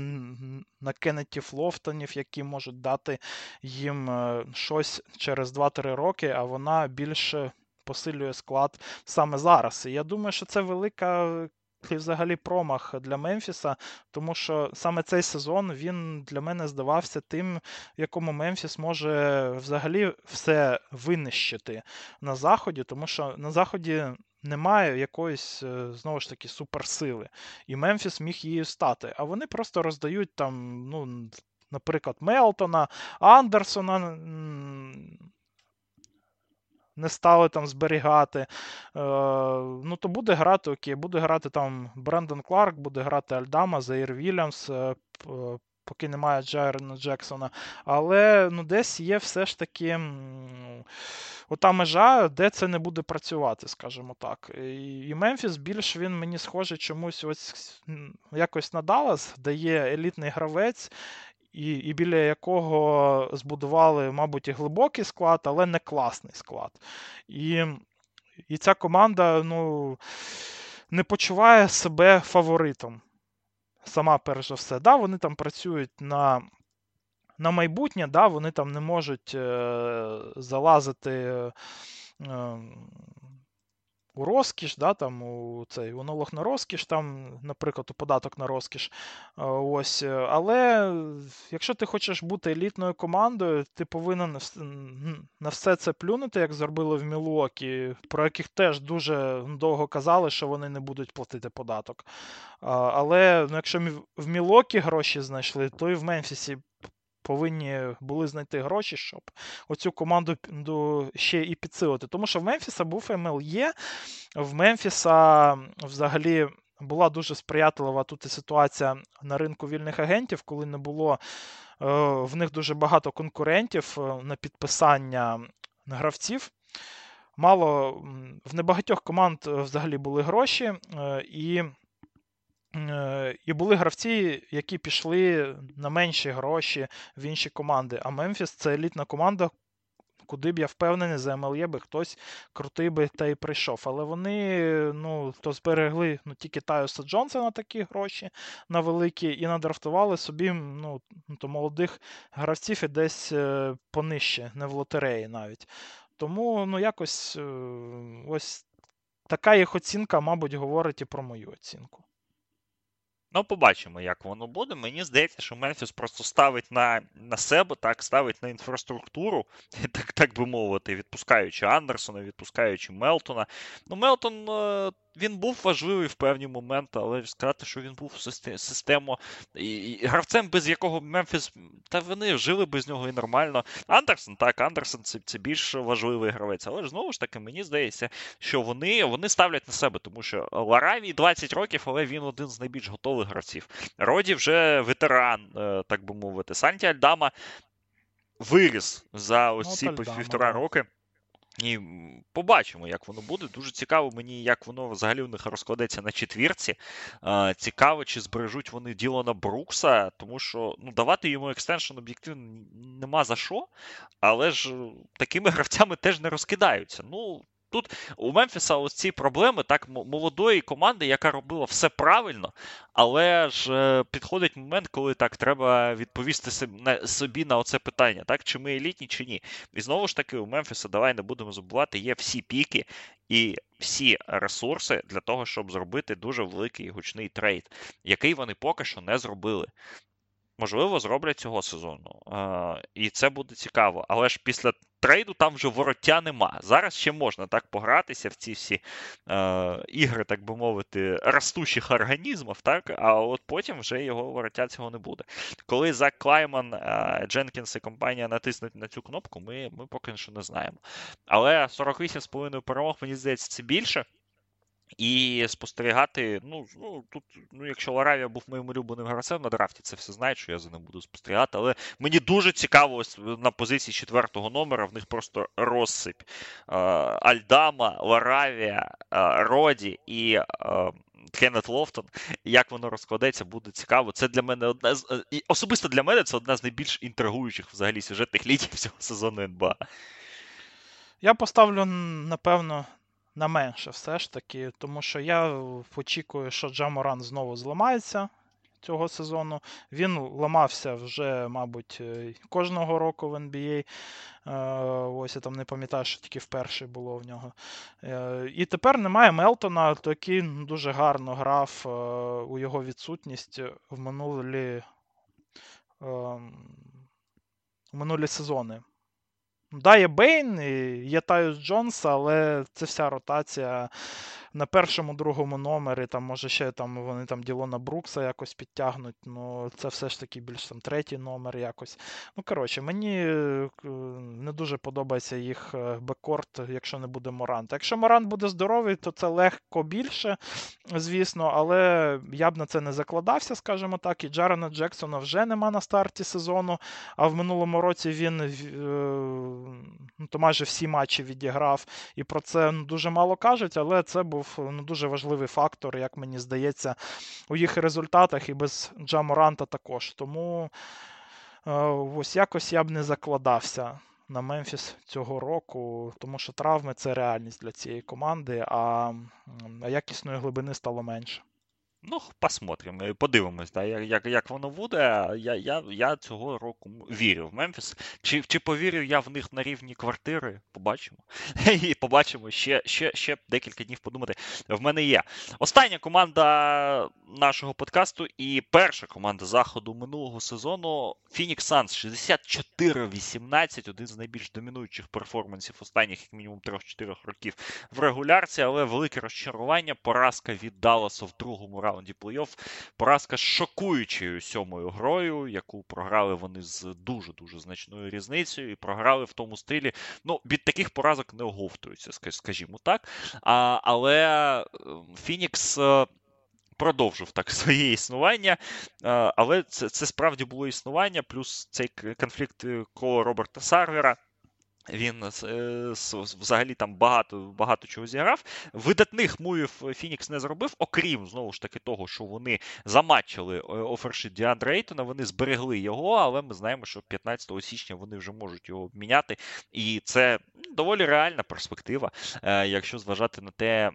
на Кеннеті Флофтонів, які можуть дати їм е, щось через 2-3 роки, а вона більше посилює склад саме зараз. І я думаю, що це велика. взагалі промах для Мемфіса, тому що саме цей сезон він для мене здавався тим, якому Мемфіс може взагалі все винищити на Заході, тому що на Заході немає якоїсь, е, знову ж таки, суперсили. І Мемфіс міг її стати. А вони просто роздають там, ну, наприклад, Мелтона, Андерсона не стали там зберігати. Е, Ну, то буде грати окей, буде грати там Брендон Кларк, буде грати Альдама, Заїр Вільямс. Е, поки немає Джайрона Джексона. Але ну, десь є все ж таки ота межа, де це не буде працювати, скажімо так. І Мемфіс більш він мені схожий чомусь ось якось на Даллас, де є елітний гравець, і і біля якого збудували, мабуть, і глибокий склад, але не класний склад. І і ця команда ну, не почуває себе фаворитом. Сама, перш за все. Да, Вони там працюють на на майбутнє, да, вони там не можуть е, залазити. Е, у розкіш, да, там у цей у налог на розкіш, там, наприклад, у податок на розкіш. Ось. Але якщо ти хочеш бути елітною командою, ти повинен на все це плюнути, як зробили в Мілуокі, про яких теж дуже довго казали, що вони не будуть платити податок. Але ну, якщо в Мілокі гроші знайшли, то і в Мемфісі повинні були знайти гроші, щоб оцю команду ще і підсилити. Тому що в Мемфіса був МЛЄ, в Мемфіса взагалі. Була дуже сприятлива тут і ситуація на ринку вільних агентів, коли не було е, в них дуже багато конкурентів е, на підписання гравців. Мало в небагатьох команд е, взагалі були гроші, і Е, і були гравці, які пішли на менші гроші в інші команди. А Мемфіс це елітна команда, куди б я впевнений, за МЛЄ би хтось крутий би та й прийшов. Але вони ну, то зберегли ну, тільки Тайоса Джонса на такі гроші на великі, і надрафтували собі ну, то молодих гравців і десь е, понижче, не в лотереї навіть. Тому ну, якось е, ось така їх оцінка, мабуть, говорить і про мою оцінку. Ну, побачимо, як воно буде. Мені здається, що Мемфіс просто ставить на на себе, так, ставить на інфраструктуру, [laughs] так так би мовити, відпускаючи Андерсона, відпускаючи Мелтона. Ну, Мелтон е, він був важливий в певні моменти, але сказати, що він був систему і, і гравцем, без якого Мемфіс, та вони жили без нього і нормально. Андерсон, так, Андерсон це це більш важливий гравець. Але ж знову ж таки, мені здається, що вони вони ставлять на себе, тому що Лараві 20 років, але він один з найбільш готових гравців. Роді вже ветеран, е, так би мовити. Санті Альдама виріс за ось ці півтора роки. І побачимо, як воно буде. Дуже цікаво мені, як воно взагалі у них розкладеться на четвірці. Цікаво, чи збережуть вони діло на Брукса, тому що ну, давати йому екстеншн об'єктивно нема за що, але ж такими гравцями теж не розкидаються. Ну, Тут у Мемфіса ось ці проблеми так молодої команди, яка робила все правильно, але ж е, підходить момент, коли так треба відповісти собі на оце питання, так чи ми елітні, чи ні. І знову ж таки, у Мемфіса давай не будемо забувати, є всі піки і всі ресурси для того, щоб зробити дуже великий гучний трейд, який вони поки що не зробили. Можливо, зроблять цього сезону. Е, і це буде цікаво. Але ж після трейду там вже вороття нема. Зараз ще можна так погратися в ці всі е, ігри, так би мовити, ростучих організмів, так? а от потім вже його вороття цього не буде. Коли Зак Клайман, е, Дженкінс і компанія натиснуть на цю кнопку, ми, ми поки що не знаємо. Але 48,5 перемог, мені здається, це більше. І спостерігати, ну, ну тут, ну, якщо Ларавія був моїм улюбленим гравцем на драфті, це все знають, що я за ним буду спостерігати. Але мені дуже цікаво ось на позиції четвертого номера в них просто розсип. Альдама, Ларавія, Роді і. Кеннет Лофтон, як воно розкладеться, буде цікаво. Це для мене одна з особисто для мене це одна з найбільш інтригуючих взагалі сюжетних ліній [laughs] всього сезону НБА. Я поставлю, напевно, на менше все ж таки, тому що я очікую, що Джаморан знову зламається цього сезону. Він ламався вже, мабуть, е, кожного року в NBA. Е, ось я там не пам'ятаю, що тільки вперше було в нього. Е, і тепер немає Мелтона, який дуже гарно грав у його відсутність в минулі, ем, в минулі сезони. Да, є Бейн, є Тайус Джонс, але це вся ротація на першому, другому номері, там, може, ще там вони там Ділона Брукса якось підтягнуть. Ну, це все ж таки більш там третій номер якось. Ну, коротше, мені е, не дуже подобається їх е, backcourt, якщо не буде Морант. Якщо Морант буде здоровий, то це легко більше, звісно, але я б на це не закладався, скажімо так. І Джарена Джексона вже нема на старті сезону, а в минулому році він е, ну, то майже всі матчі відіграв. І про це ну, дуже мало кажуть, але це був був ну, дуже важливий фактор, як мені здається, у їх результатах і без Джаморанта також. Тому е, ось якось я б не закладався на Мемфіс цього року, тому що травми це реальність для цієї команди, а якісної глибини стало менше. Ну, посмотримо, подивимось, да, як як воно буде. Я я, я цього року вірю в Мемфіс. Чи чи повірю я в них на рівні квартири? Побачимо. [laughs] І побачимо ще ще, ще декілька днів подумати. В мене є. Остання команда нашого подкасту і перша команда заходу минулого сезону Phoenix Suns 64-18, один з найбільш домінуючих перформансів останніх, як мінімум 3-4 років в регулярці, але велике розчарування. Поразка від Далласа в другому раунді плей-офф. Поразка з шокуючою сьомою грою, яку програли вони з дуже-дуже значною різницею, і програли в тому стилі. Ну, від таких поразок не оговтуються, скажімо так. А, Але Фінікс продовжив так [laughs] своє існування, але це це справді було існування, плюс цей конфлікт е, коло Роберта Сарвера. Він е, взагалі там багато багато чого зіграв. Видатних мувів Фінікс не зробив, окрім знову ж таки того, що вони заматчили е, оферші Діандра Ейтона, вони зберегли його, але ми знаємо, що 15 січня вони вже можуть його обміняти. І це доволі реальна перспектива, якщо зважати на те,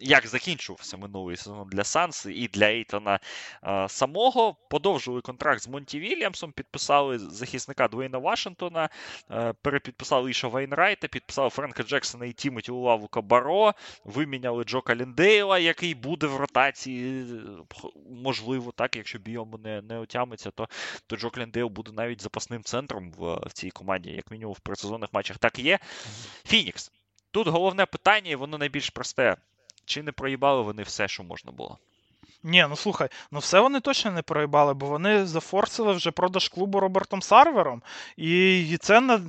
як закінчувався минулий сезон для Санс і для Ейтона е, самого. Подовжили контракт з Монті Вільямсом, підписали захисника Дуейна Вашингтона, е, перепідписали Іша Вайнрайта, підписали Френка Джексона і Тімоті Луваву-Кабарро, виміняли Джока Ландейла, який буде в ротації, можливо, так, якщо Бійомбо не не отямиться, то то Джок Ландейл буде навіть запасним центром в, в цій команді, як мінімум в присезонних матчах. Так і є. Фінікс. Тут головне питання, і воно найбільш просте. Чи не проїбали вони все, що можна було? Ні, ну слухай, ну все вони точно не проїбали, бо вони зафорсили вже продаж клубу Робертом Сарвером. І це, на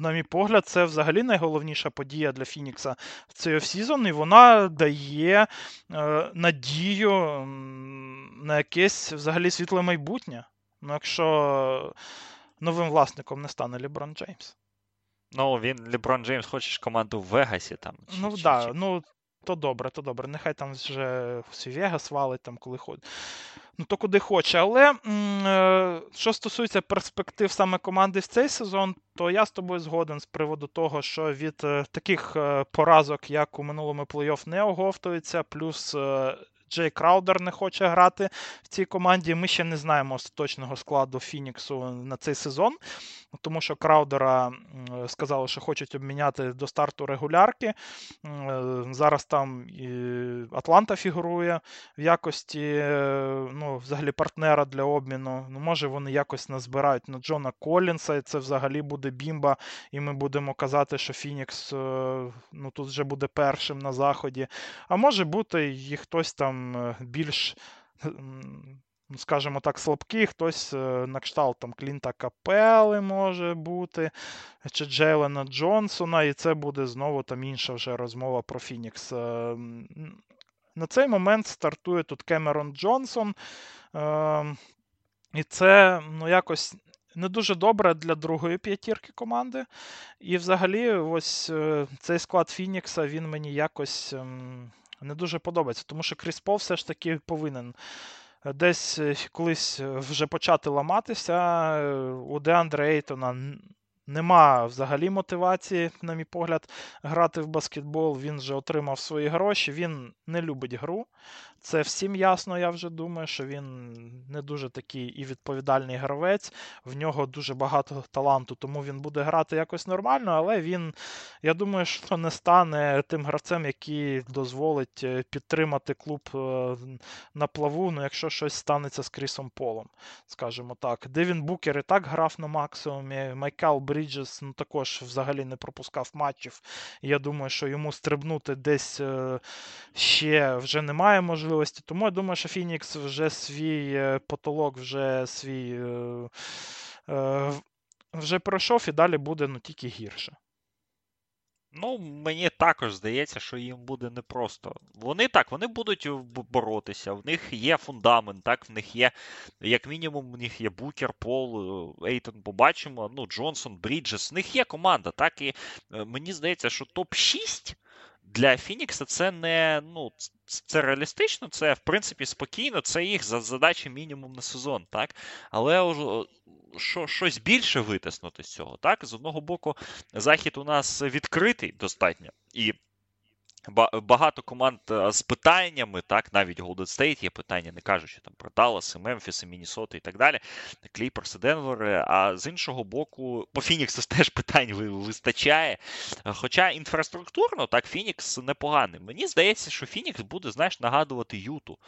на мій погляд, це взагалі найголовніша подія для Фінікса в цей офсізон, і вона дає е, надію на якесь взагалі світле майбутнє. Ну, якщо новим власником не стане Ліброн Джеймс. Ну, він Леброн Джеймс, хочеш команду в Вегасі там. Чи, Ну, чи, да, чи... ну, то добре, то добре. Нехай там вже всі Вегас валить, там, коли ходить. Ну, то куди хоче. Але е, що стосується перспектив саме команди в цей сезон, то я з тобою згоден з приводу того, що від е, таких е, поразок, як у минулому плей-офф, не оговтується, плюс. Джей Краудер не хоче грати в цій команді. Ми ще не знаємо остаточного складу Фініксу на цей сезон, тому що Краудера сказали, що хочуть обміняти до старту регулярки. Е, Зараз там і Атланта фігурує в якості е, ну, взагалі партнера для обміну. Ну, може, вони якось назбирають на Джона Колінса, і це взагалі буде бімба, і ми будемо казати, що Фінікс е, ну, тут вже буде першим на заході. А може бути, і хтось там е, більш. Ну, Скажімо так, слабкий, хтось е, на кшталт там Клінта Капели може бути, чи Джейлена Джонсона, і це буде знову там інша вже розмова про Фінікс. Е, На цей момент стартує тут Кемерон Джонсон, е, і це ну, якось не дуже добре для другої п'ятірки команди. І взагалі, ось цей склад Фінікса він мені якось ем, не дуже подобається, тому що Кріс Пол все ж таки повинен десь е, колись е, вже почати ламатися. Е, У Деандре Ейтона нема взагалі мотивації, на мій погляд, грати в баскетбол. Він вже отримав свої гроші, він не любить гру. Це всім ясно, я вже думаю, що він не дуже такий і відповідальний гравець. В нього дуже багато таланту, тому він буде грати якось нормально, але він, я думаю, що не стане тим гравцем, який дозволить е, підтримати клуб е, на плаву, ну якщо щось станеться з Крісом Полом, скажімо так. Девін Букер і так грав на максимумі. Майкал Бріджес ну, також взагалі не пропускав матчів. Я думаю, що йому стрибнути десь е, ще вже немає можливості. Тому я думаю, що Фінікс вже свій е, потолок, вже свій е, е, вже пройшов і далі буде ну, тільки гірше. Ну, мені також здається, що їм буде непросто. Вони так, вони будуть боротися, в них є фундамент, так, в них є, як мінімум, в них є Букер, Пол, Ейтон, побачимо, ну, Джонсон, Бріджес, в них є команда, так, і мені здається, що топ-6 для Фінікса це не, ну, це реалістично, це, в принципі, спокійно, це їх за- задача мінімум на сезон, так, але що, щось більше витиснути з цього, так, з одного боку, захід у нас відкритий достатньо. І багато команд е, з питаннями, так, навіть Golden State є питання, не кажучи там про Даллас, Мемфіс, Міннесота і так далі, Кліперс, Денвер. А з іншого боку, по Фініксу [laughs] теж питань вистачає. Е, Хоча інфраструктурно, так, Фінікс непоганий. Мені здається, що Фінікс буде, знаєш, нагадувати Юту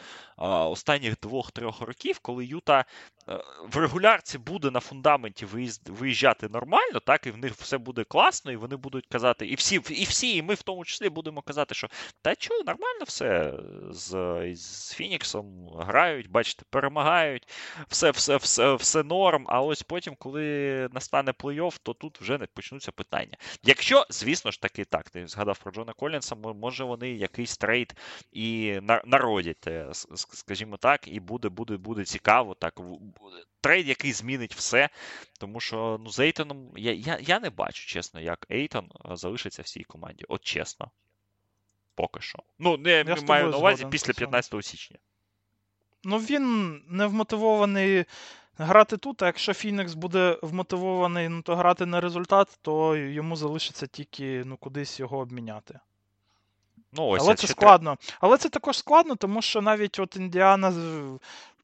останніх двох-трьох років, коли Юта е, в регулярці буде на фундаменті виїжджати нормально, так, і в них все буде класно, і вони будуть казати, і всі, і всі, і ми в тому числі будемо казати, що та чого, нормально все з, з Фініксом грають, бачите, перемагають, все, все, все, все норм. А ось потім, коли настане плей-офф, то тут вже не почнуться питання. Якщо, звісно ж таки, так, ти згадав про Джона Колінса, може вони якийсь трейд і народять, е, скажімо так, і буде, буде, буде цікаво. Так, трейд, який змінить все. Тому що ну, з Ейтоном я, я, я не бачу, чесно, як Ейтон е, залишиться в цій команді. От чесно. Поки що. Ну, не Я з маю на увазі згоден після 15 січня. Ну, він не вмотивований грати тут, а якщо Фінікс буде вмотивований ну, то грати на результат, то йому залишиться тільки ну, кудись його обміняти. Ну, ось Але це складно. Але це також складно, тому що навіть от Індіана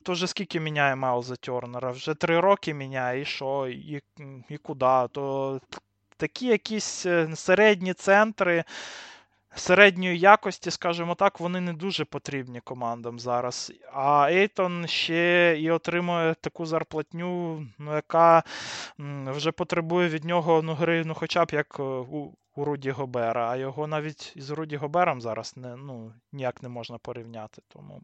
то вже скільки міняє Майлза Тернера? Вже три роки міняє, і що, і, і куди? То такі якісь е, середні центри. Середньої якості, скажімо так, вони не дуже потрібні командам зараз. А Ейтон ще і отримує таку зарплатню, ну, яка вже потребує від нього ну, гри, ну, хоча б як е, у, у Руді Гобера. А його навіть із Руді Гобером зараз не, ну, ніяк не можна порівняти. Тому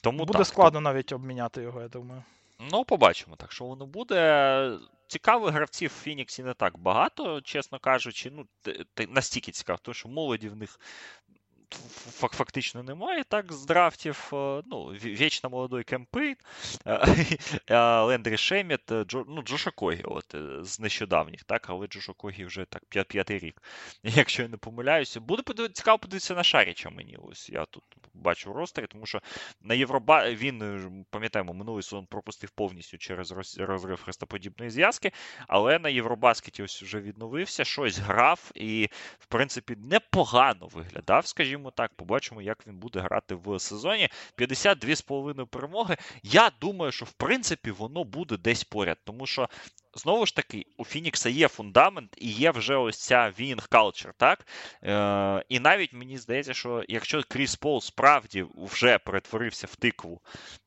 Тому буде так, складно навіть обміняти його, я думаю. Ну, побачимо, так що воно буде. Цікавих гравців в Фініксі не так багато, чесно кажучи. Ну, настільки цікаво, тому що молоді в них фактично немає так з драфтів. Е, ну, Вічно молодий Кемпейн, [laughs] Лендрі Шеміт, Джо, ну, Джош Окогі от, з нещодавніх, так, але Джош Окогі вже так п'ятий рік. [laughs] Якщо я не помиляюся, буде цікаво подивитися на Шаріча мені. Ось я тут бачу ростері, тому що на Євроба він, пам'ятаємо, минулий сезон пропустив повністю через розрив хрестоподібної зв'язки, але на Євробаскеті ось вже відновився, щось грав і, в принципі, непогано виглядав, скажімо так. Побачимо, як він буде грати в сезоні. 52,5 перемоги. Я думаю, що в принципі воно буде десь поряд, тому що. Знову ж таки, у Фінікса є фундамент і є вже ось ця winning culture, так? Е, І навіть мені здається, що якщо Кріс Пол справді вже перетворився в тикву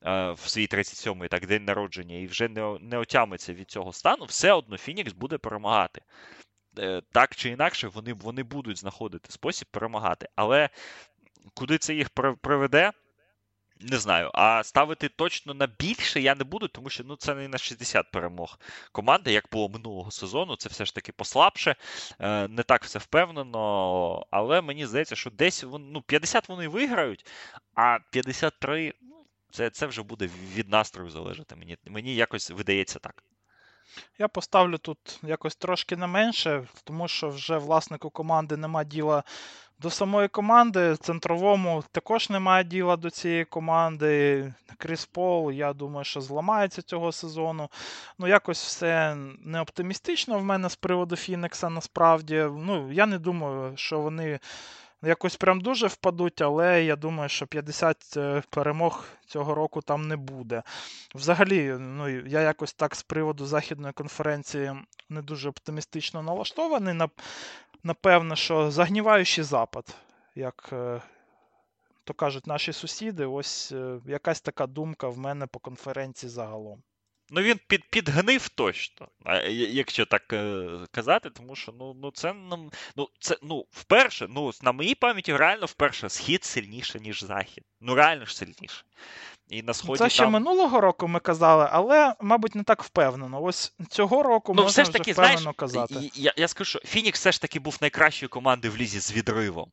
е, в свій 37-й так, день народження і вже не не отямиться від цього стану, все одно Фінікс буде перемагати. Е, Так чи інакше, вони вони будуть знаходити спосіб перемагати. Але куди це їх приведе? Не знаю, а ставити точно на більше я не буду, тому що ну це не на 60 перемог команди, як було минулого сезону. Це все ж таки послабше, е, не так все впевнено. Але мені здається, що десь ну, 50 вони виграють, а 53 ну, це це вже буде від настрою залежати. Мені, Мені якось видається так. Я поставлю тут якось трошки не менше, тому що вже власнику команди нема діла до самої команди. Центровому також немає діла до цієї команди. Кріс Пол, я думаю, що зламається цього сезону. Ну, якось все не оптимістично в мене з приводу Фінекса насправді. Ну, Я не думаю, що вони якось прям дуже впадуть, але я думаю, що 50 е, перемог цього року там не буде. Взагалі, ну, я якось так з приводу Західної конференції не дуже оптимістично налаштований. Напевно, що загніваючий запад, як е, то кажуть наші сусіди, ось е, якась така думка в мене по конференції загалом. Ну, він під, підгнив точно, якщо так е, казати, тому що ну, ну це ну, це, ну, вперше, ну, на моїй пам'яті, реально вперше схід сильніше, ніж захід. Ну, реально ж сильніше. І на сході Це ще там... минулого року ми казали, але, мабуть, не так впевнено. Ось цього року ну, можна все ж таки, вже впевнено знаєш, казати. Я я скажу, що Фінікс все ж таки був найкращою командою в лізі з відривом.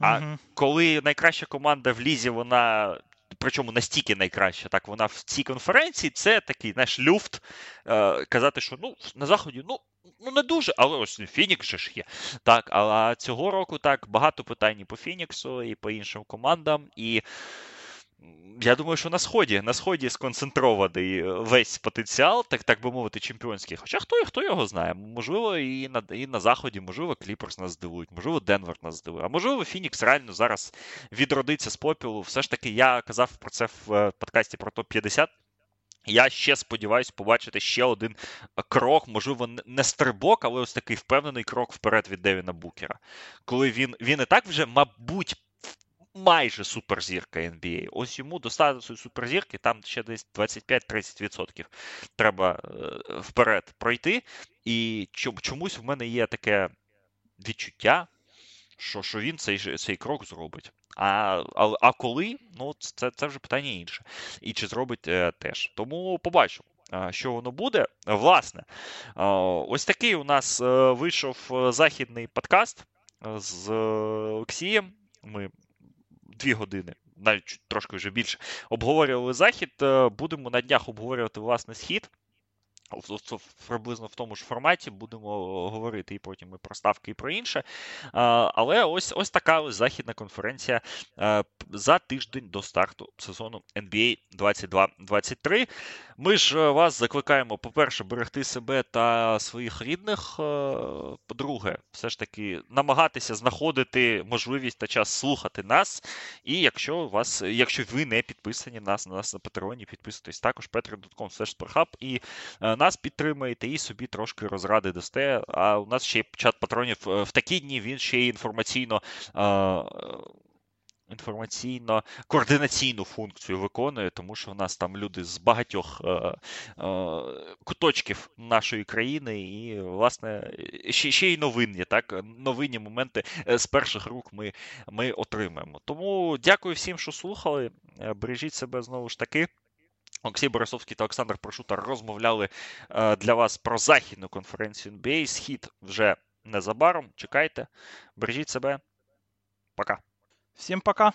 А угу. коли найкраща команда в лізі, вона причому настільки найкраща, так вона в цій конференції, це такий знаєш, люфт е, казати, що ну на заході, ну. Ну, не дуже, але ось Фінікс же ж є. Так, а цього року так багато питань і по Фініксу, і по іншим командам. І я думаю, що на сході на сході сконцентрований е, весь потенціал, так так би мовити, чемпіонський. Хоча хто хто його знає? Можливо, і на і на заході, можливо, Кліперс нас здивують, можливо, Денвер нас здивує. А можливо, Фінікс реально зараз відродиться з попілу. Все ж таки, я казав про це в е, подкасті про топ-50. Я ще сподіваюся побачити ще один крок, можливо, не стрибок, але ось такий впевнений крок вперед від Девіна Букера. Коли він він і так вже, мабуть, майже суперзірка NBA. Ось йому до статусу суперзірки там ще десь 25-30% треба е, вперед пройти. І чомусь в мене є таке відчуття, що що він цей цей крок зробить. А а, а коли, ну це це вже питання інше. І чи зробить е, теж. Тому побачимо. Що воно буде? Власне, ось такий у нас е, вийшов західний подкаст з Олексієм. Ми дві години, навіть трошки вже більше, обговорювали захід. Е, будемо на днях обговорювати власне схід приблизно в тому ж форматі будемо говорити і потім і про ставки, і про інше. Але ось ось така ось західна конференція за тиждень до старту сезону NBA 22-23. Ми ж е, вас закликаємо, по-перше, берегти себе та своїх рідних. Е, по-друге, все ж таки намагатися знаходити можливість та час слухати нас. І якщо вас, якщо ви не підписані нас на нас на Патреоні, підписуйтесь також patreon.com і е, нас підтримаєте і собі трошки розради дасте. А у нас ще чат патронів в такі дні він ще й інформаційно. Інформаційно координаційну функцію виконує, тому що у нас там люди з багатьох е, е, куточків нашої країни, і, власне, ще ще й новинні, так, новинні моменти е, з перших рук ми ми отримаємо. Тому дякую всім, що слухали. Бережіть себе знову ж таки. Олексій Борисовський та Олександр Прошутар розмовляли е, для вас про західну конференцію NBA. Схід вже незабаром. Чекайте, бережіть себе. Пока. Всім пока.